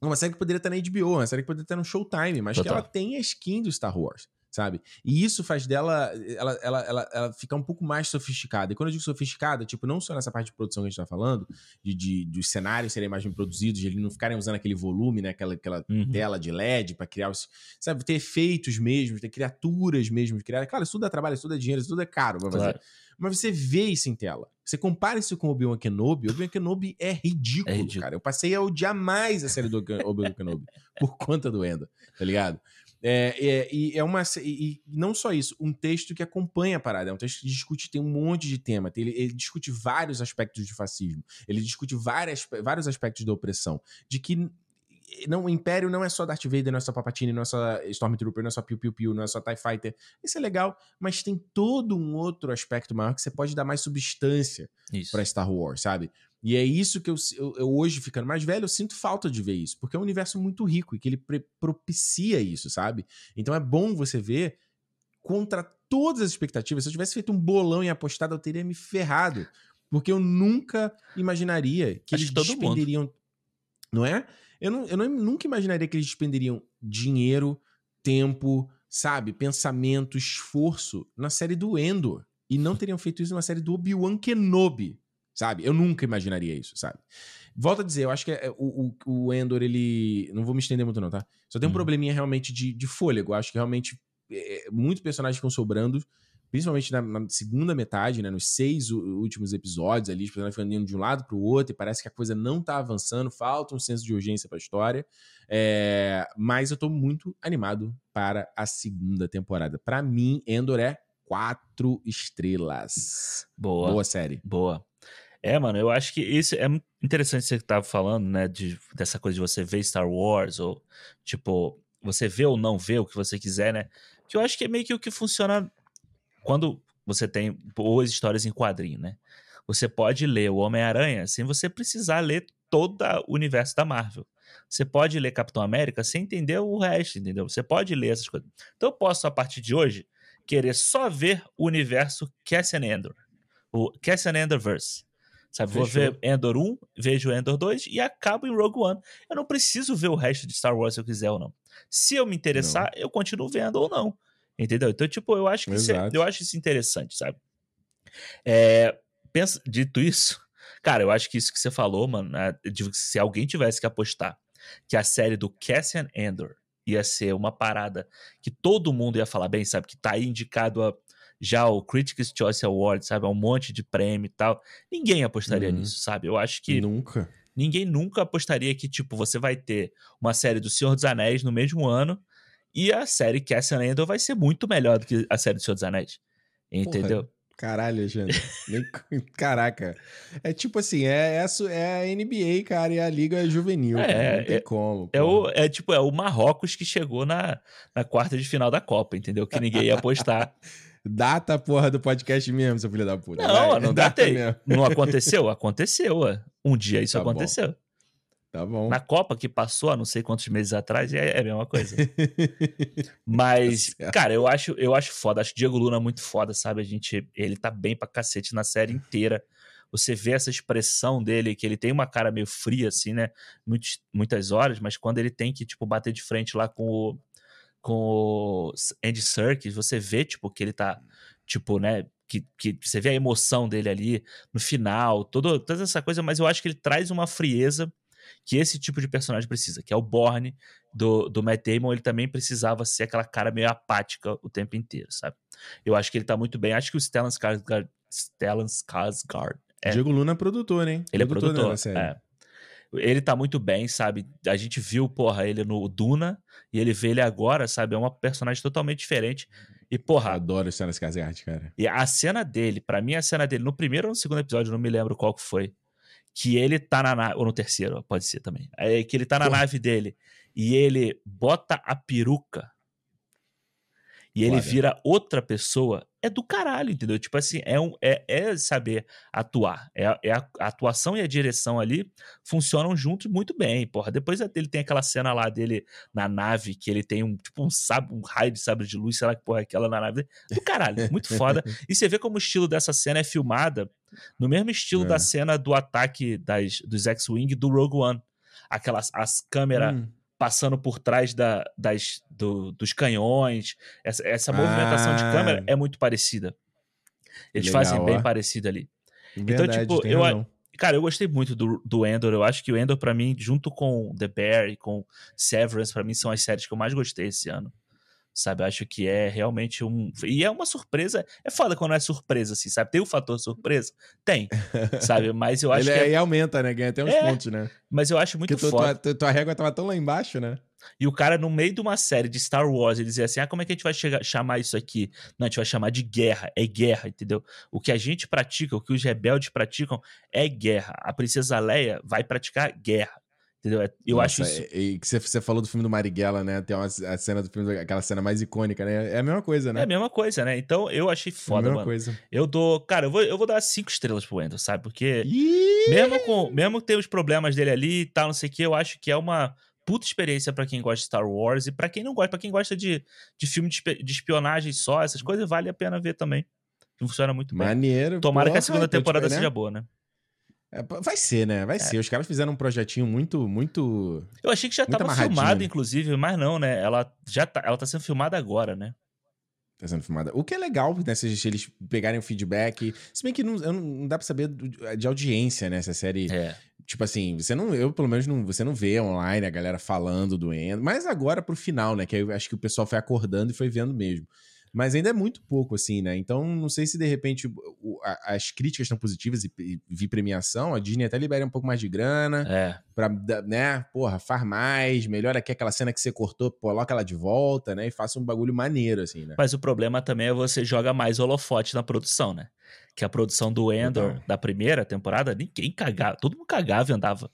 uma série que poderia estar na HBO, uma série que poderia estar no Showtime, mas que Total. ela tem a skin do Star Wars, sabe? E isso faz dela, ela, ela, ela, ela ficar um pouco mais sofisticada. E quando eu digo sofisticada, tipo, não só nessa parte de produção que a gente tá falando, de, de dos cenários serem mais bem produzidos, de eles não ficarem usando aquele volume, né? Aquela, aquela Uhum. tela de LED pra criar os. Sabe, ter efeitos mesmo, ter criaturas mesmo, criar. Claro, isso tudo dá trabalho, isso tudo é dinheiro, isso tudo é caro pra fazer. Claro. Mas você vê isso em tela. Você compara isso com o Obi-Wan Kenobi, o Obi-Wan Kenobi é ridículo, É ridículo. cara. Eu passei a odiar mais a série do Obi-Wan Kenobi por conta do Enda, tá ligado? É, é, e é uma. E, não só isso, um texto que acompanha a parada. É um texto que discute, tem um monte de tema. tem- ele, ele discute vários aspectos de fascismo. Ele discute várias, vários aspectos da opressão. De que não, o Império não é só Darth Vader, não é só Papatini, não é só Stormtrooper, não é só Piu Piu Piu, não é só TIE Fighter. Isso é legal, mas tem todo um outro aspecto maior que você pode dar mais substância pra Star Wars, sabe? E é isso que eu, eu, eu hoje, ficando mais velho, eu sinto falta de ver isso, porque é um universo muito rico e que ele propicia isso, sabe? Então é bom você ver contra todas as expectativas. Se eu tivesse feito um bolão e apostado, eu teria me ferrado. Porque eu nunca imaginaria que Acho eles que todo mundo. despenderiam. Não é? Eu, não, eu não- nunca imaginaria que eles despenderiam dinheiro, tempo, sabe, pensamento, esforço na série do Endor. E não teriam feito isso numa série do Obi-Wan Kenobi, sabe? Eu nunca imaginaria isso, sabe? Volto a dizer, eu acho que é- o, o, o Endor, ele. Não vou me estender muito, não, tá? Só tem um Uhum. probleminha realmente de, de fôlego. Eu acho que realmente é, muitos personagens ficam sobrando, principalmente na, na segunda metade, né? Nos seis últimos episódios ali, os personagens ficam indo de um lado pro outro e parece que a coisa não tá avançando, falta um senso de urgência pra história. É, mas eu tô muito animado para a segunda temporada. Pra mim, Endor é quatro estrelas. Boa. Boa série. Boa. É, mano, eu acho que isso é interessante você que tava falando, né, de, dessa coisa de você ver Star Wars, ou, tipo, você vê ou não vê o que você quiser, né? Que eu acho que é meio que o que funciona quando você tem boas histórias em quadrinho, né? Você pode ler o Homem-Aranha sem você precisar ler todo o universo da Marvel. Você pode ler Capitão América sem entender o resto, entendeu? Você pode ler essas coisas. Então eu posso, a partir de hoje, querer só ver o universo Cassian Andor. O Cassian Andorverse. Sabe, Fechou. vou ver Endor 1, vejo Endor 2 e acabo em Rogue One. Eu não preciso ver o resto de Star Wars se eu quiser ou não. Se eu me interessar, não. eu continuo vendo ou não. Entendeu? Então, tipo, eu acho que isso, é, eu acho isso interessante, sabe? É, pensa, dito isso, cara, eu acho que isso que você falou, mano, né, se alguém tivesse que apostar que a série do Cassian Andor ia ser uma parada que todo mundo ia falar bem, sabe? Que tá aí indicado a já o Critics' Choice Award, sabe? É um monte de prêmio e tal. Ninguém apostaria uhum. nisso, sabe? Eu acho que. Nunca. Ninguém nunca apostaria que, tipo, você vai ter uma série do Senhor dos Anéis no mesmo ano e a série Cassian vai ser muito melhor do que a série do Senhor dos Anéis. Entendeu? Porra. Caralho, Alexandre. Caraca. É tipo assim, é, é, é, a NBA, cara, e a Liga Juvenil. É, não tem é, como. É, o, é tipo, é o Marrocos que chegou na, na quarta de final da Copa, entendeu? Que ninguém ia apostar. Data a porra do podcast mesmo, seu filho da puta. Não, Vai, não datei. Mesmo. Não aconteceu? Aconteceu, ué. Um dia isso tá aconteceu. Bom. Tá bom. Na Copa que passou há não sei quantos meses atrás, é, é a mesma coisa. Mas, tá cara, eu acho, eu acho foda. Acho o Diego Luna muito foda, sabe? A gente, ele tá bem pra cacete na série inteira. Você vê essa expressão dele, que ele tem uma cara meio fria, assim, né? Muitas, muitas horas, mas quando ele tem que, tipo, bater de frente lá com o, com o Andy Serkis, você vê, tipo, que ele tá, tipo, né, que, que você vê a emoção dele ali no final, todo, toda essa coisa, mas eu acho que ele traz uma frieza que esse tipo de personagem precisa, que é o Borne do, do Matt Damon, ele também precisava ser aquela cara meio apática o tempo inteiro, sabe? Eu acho que ele tá muito bem, acho que o Stellan Skarsgård, Stellan Skarsgård é... Diego Luna é produtor, né? Ele produtor é produtor, é. Ele tá muito bem, sabe? A gente viu, porra, ele no Duna e ele vê ele agora, sabe? É uma personagem totalmente diferente. E, porra. Eu adoro cenas Skarsgård, cara. E a cena dele, para mim, a cena dele, no primeiro ou no segundo episódio, não me lembro qual que foi. Que ele tá na nave. Ou no terceiro, pode ser também. É que ele tá na porra. nave dele e ele bota a peruca e ele vira outra pessoa, é do caralho, entendeu? Tipo assim, é, um, é, é saber atuar. É, é a, a, atuação e a direção ali funcionam juntos muito bem, porra. Depois ele tem aquela cena lá dele na nave, que ele tem um, tipo, um, sabre, um raio de sabre de luz, sei lá que porra é aquela na nave. Do caralho, muito foda. E você vê como o estilo dessa cena é filmada no mesmo estilo é. da cena do ataque das, dos X-Wing do Rogue One. Aquelas as câmeras hum passando por trás da, das, do, dos canhões. Essa, essa movimentação ah. de câmera é muito parecida. Eles Legal, fazem bem ó. parecido ali. Então, Verdade, então, tipo, eu, razão. cara, eu gostei muito do, do Endor. Eu acho que o Endor, para mim, junto com The Bear e com Severance, para mim, são as séries que eu mais gostei esse ano sabe? Acho que é realmente um. E é uma surpresa. É foda quando é surpresa, assim, sabe? Tem o fator surpresa? Tem, sabe? Mas eu acho Ele que. Aí é... aumenta, né? Ganha até uns é, pontos, né? Mas eu acho muito Porque foda. Tua, tua, régua tava tão lá embaixo, né? E o cara, no meio de uma série de Star Wars, ele dizia assim: ah, como é que a gente vai chegar, chamar isso aqui? Não, a gente vai chamar de guerra. É guerra, entendeu? O que a gente pratica, o que os rebeldes praticam é guerra. A princesa Leia vai praticar guerra. Entendeu? É, eu Nossa, acho isso. E que você falou do filme do Marighella, né? Tem uma a cena do filme, aquela cena mais icônica, né? É a mesma coisa, né? É a mesma coisa, né? Então eu achei foda, é a mesma mano. Coisa. Eu dou. Cara, eu vou, eu vou dar cinco estrelas pro Wendel, sabe? Porque. Mesmo com. Mesmo que tem os problemas dele ali e tal, não sei o que, eu acho que é uma puta experiência para quem gosta de Star Wars e para quem não gosta, para quem gosta de, de filme de, de espionagem só, essas coisas, vale a pena ver também. Funciona muito bem. Maneiro. Tomara porra, que a segunda temporada tipo, né? seja boa, né? É, vai ser, né? Vai é. ser. Os caras fizeram um projetinho muito, muito. Eu achei que já estava filmado, inclusive, mas não, né? Ela já tá, ela tá sendo filmada agora, né? Tá sendo filmada. O que é legal, né? Se eles pegarem o feedback. Se bem que não, não dá pra saber de audiência, né? Essa série. É. Tipo assim, você não. Eu, pelo menos, não, você não vê online a galera falando do Endo. Mas agora pro final, né? Que eu acho que o pessoal foi acordando e foi vendo mesmo. Mas ainda é muito pouco, assim, né? Então, não sei se de repente o, a, as críticas estão positivas e, e vi premiação, a Disney até libera um pouco mais de grana. É. Pra, né? Porra, faz mais, melhora aqui aquela cena que você cortou, coloca ela de volta, né? E faça um bagulho maneiro, assim, né? Mas o problema também é você joga mais holofote na produção, né? Que a produção do Endor então. da primeira temporada, ninguém cagava, todo mundo cagava e andava.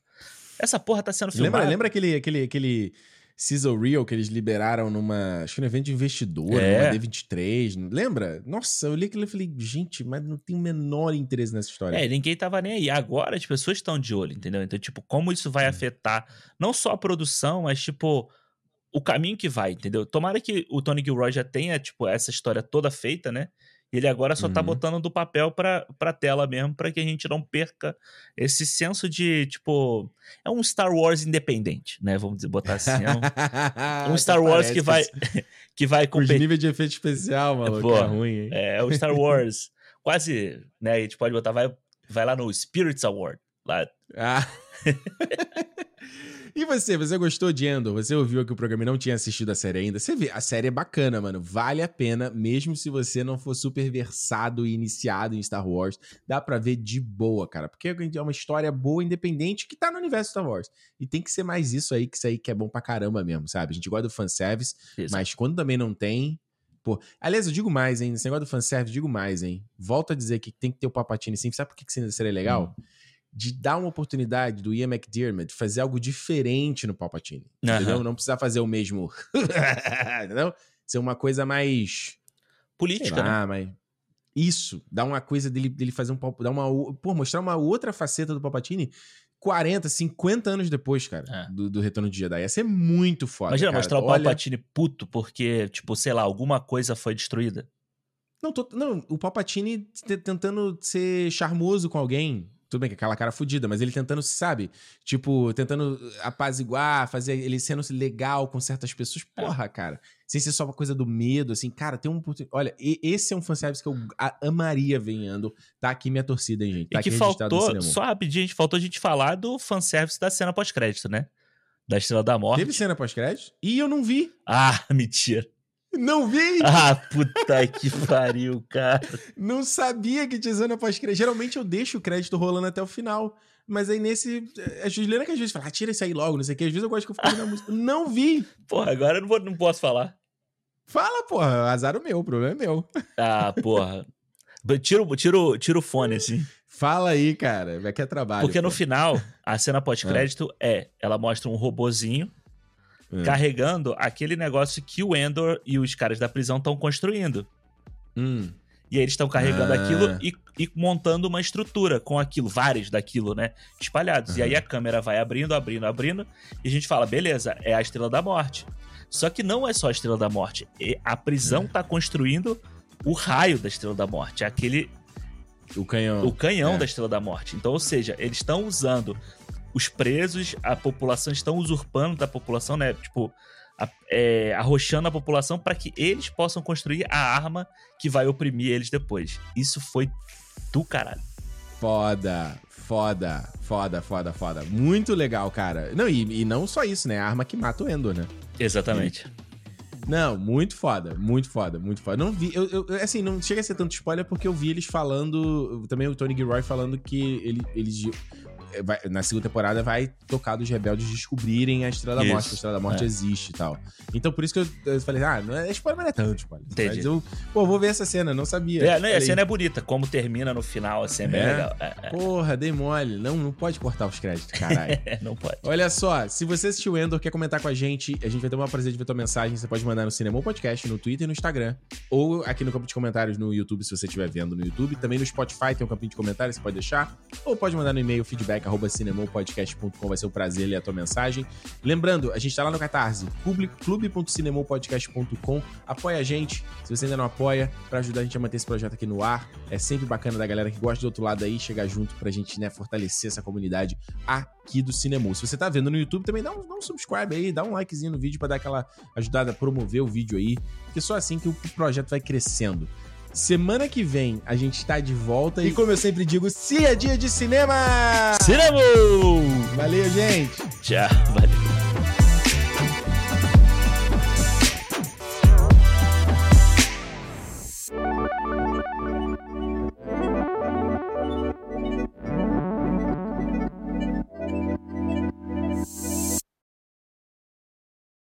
Essa porra tá sendo filmada. Lembra, lembra aquele, aquele, aquele Sizzle Reel que eles liberaram numa. Acho que no evento de investidor, É. numa D23. Lembra? Nossa, eu li aquilo e falei, gente, mas não tem o menor interesse nessa história. É, ninguém tava nem aí. Agora as pessoas estão de olho, entendeu? Então, tipo, como isso vai afetar não só a produção, mas, tipo, o caminho que vai, entendeu? Tomara que o Tony Gilroy já tenha, tipo, essa história toda feita, né? Ele agora só tá Uhum. botando do papel pra, pra tela mesmo, pra que a gente não perca esse senso de, tipo. É um Star Wars independente, né? Vamos dizer, botar assim. É um, um Star Wars que vai, que vai os competir. níveis de efeito especial, maluco. Pô, é ruim, hein? É, o Star Wars. quase, né? A gente pode botar, vai, vai lá no Spirits Award. Lá, Ah. e você, você gostou de Endor? Você ouviu que o programa e não tinha assistido a série ainda? Você vê, a série é bacana, mano. Vale a pena, mesmo se você não for super versado e iniciado em Star Wars. Dá pra ver de boa, cara. Porque é uma história boa, independente, que tá no universo Star Wars. E tem que ser mais isso aí, que isso aí que é bom pra caramba mesmo, sabe? A gente gosta do fanservice, Isso. mas quando também não tem. Pô, aliás, eu digo mais, hein? Esse negócio do fanservice, digo mais, hein? Volto a dizer que tem que ter o Papatini sim. Sabe por que que seria legal? De dar uma oportunidade do Ian McDiarmid fazer algo diferente no Palpatine. Entendeu? Não precisar fazer o mesmo. entendeu? Ser uma coisa mais. Política, sei né? mas. Isso, dá uma coisa dele, dele fazer um. Dar uma, pô, mostrar uma outra faceta do Palpatine 40, 50 anos depois, cara, É. do, do Retorno de Jedi. Ia ser muito foda. Imagina cara. mostrar o Olha- Palpatine puto porque, tipo, sei lá, alguma coisa foi destruída. Não, tô- não, o Palpatine tentando ser charmoso com alguém. Tudo bem que aquela cara fudida, mas ele tentando, sabe? Tipo, tentando apaziguar, fazer ele sendo legal com certas pessoas. É. Porra, cara. Sem ser só uma coisa do medo, assim. Cara, tem um... Olha, esse é um fanservice que eu amaria ver em Ando. Tá aqui minha torcida, hein, gente. Tá e que faltou, só rapidinho, a gente faltou a gente falar do fanservice da cena pós-crédito, né? Da Estrela da Morte. Teve cena pós-crédito? E eu não vi. Ah, mentira. Não vi! Ah, puta que pariu, cara. Não sabia que tinha cena pós-crédito. Geralmente eu deixo o crédito rolando até o final. Mas aí nesse. A Juliana que às vezes fala, ah, tira isso aí logo, não sei o que. Às vezes eu gosto que eu fico ouvindo a música. Não vi! Porra, agora eu não, vou, não posso falar. Fala, porra. Azar o meu, o problema é meu. Ah, porra. Tira, o- tira, tira o fone, assim. Fala aí, cara. Vai que é trabalho. Porque no final, a cena pós-crédito é, ela mostra um robozinho É. carregando aquele negócio que o Endor e os caras da prisão estão construindo. Hum. E aí eles estão carregando Ah. aquilo e, e montando uma estrutura com aquilo, vários daquilo, né? Espalhados. E aí a câmera vai abrindo, abrindo, abrindo. E a gente fala, beleza, é a Estrela da Morte. Só que não é só a Estrela da Morte. E A prisão tá construindo o raio da Estrela da Morte. É aquele O canhão. o canhão É. da Estrela da Morte. Então, ou seja, eles estão usando os presos, a população estão usurpando da população, né? Tipo, a- é, arrochando a população para que eles possam construir a arma que vai oprimir eles depois. Isso foi do caralho. Foda. Foda. Foda, foda, foda. Muito legal, cara. Não, e, e não só isso, né? A arma que mata o Endor, né? Exatamente. Não, muito foda, muito foda, muito foda. Não vi, eu, eu- assim, não chega a ser tanto spoiler porque eu vi eles falando, também o Tony Gilroy falando que ele, eles vai- na segunda temporada vai tocar dos rebeldes descobrirem a Estrela da Morte, que a Estrela da Morte é. existe e tal. Então por isso que eu, eu falei, ah, não é spoiler, mas não é tanto spoiler. Entendi. Mas eu, pô, vou ver essa cena, não sabia. É, não, a cena é bonita, como termina no final, assim, é bem É? legal. É, é, Porra, dei mole. Não, não pode cortar os créditos, caralho. é, não pode. Olha só, se você assistiu Endor, quer comentar com a gente, a gente vai ter uma prazer de ver tua mensagem. Você pode mandar no Cinema Podcast, no Twitter e no Instagram. Ou aqui no campo de comentários no YouTube, se você estiver vendo no YouTube. Também no Spotify tem um campinho de comentários, você pode deixar. Ou pode mandar no e-mail feedback cinemopodcast.com, vai ser um prazer ler a tua mensagem. Lembrando, a gente tá lá no Catarse, clube.cinemopodcast.com. Apoia a gente, se você ainda não apoia, pra ajudar a gente a manter esse projeto aqui no ar. É sempre bacana da galera que gosta do outro lado aí, chegar junto pra gente, né, fortalecer essa comunidade aqui do Cinema. Se você tá vendo no YouTube, também dá um, dá um subscribe aí, dá um likezinho no vídeo pra dar aquela ajudada a promover o vídeo aí, porque só assim que o projeto vai crescendo. Semana que vem a gente tá de volta e, como eu sempre digo, se é dia de cinema! Cinema! Valeu, gente! Tchau, valeu.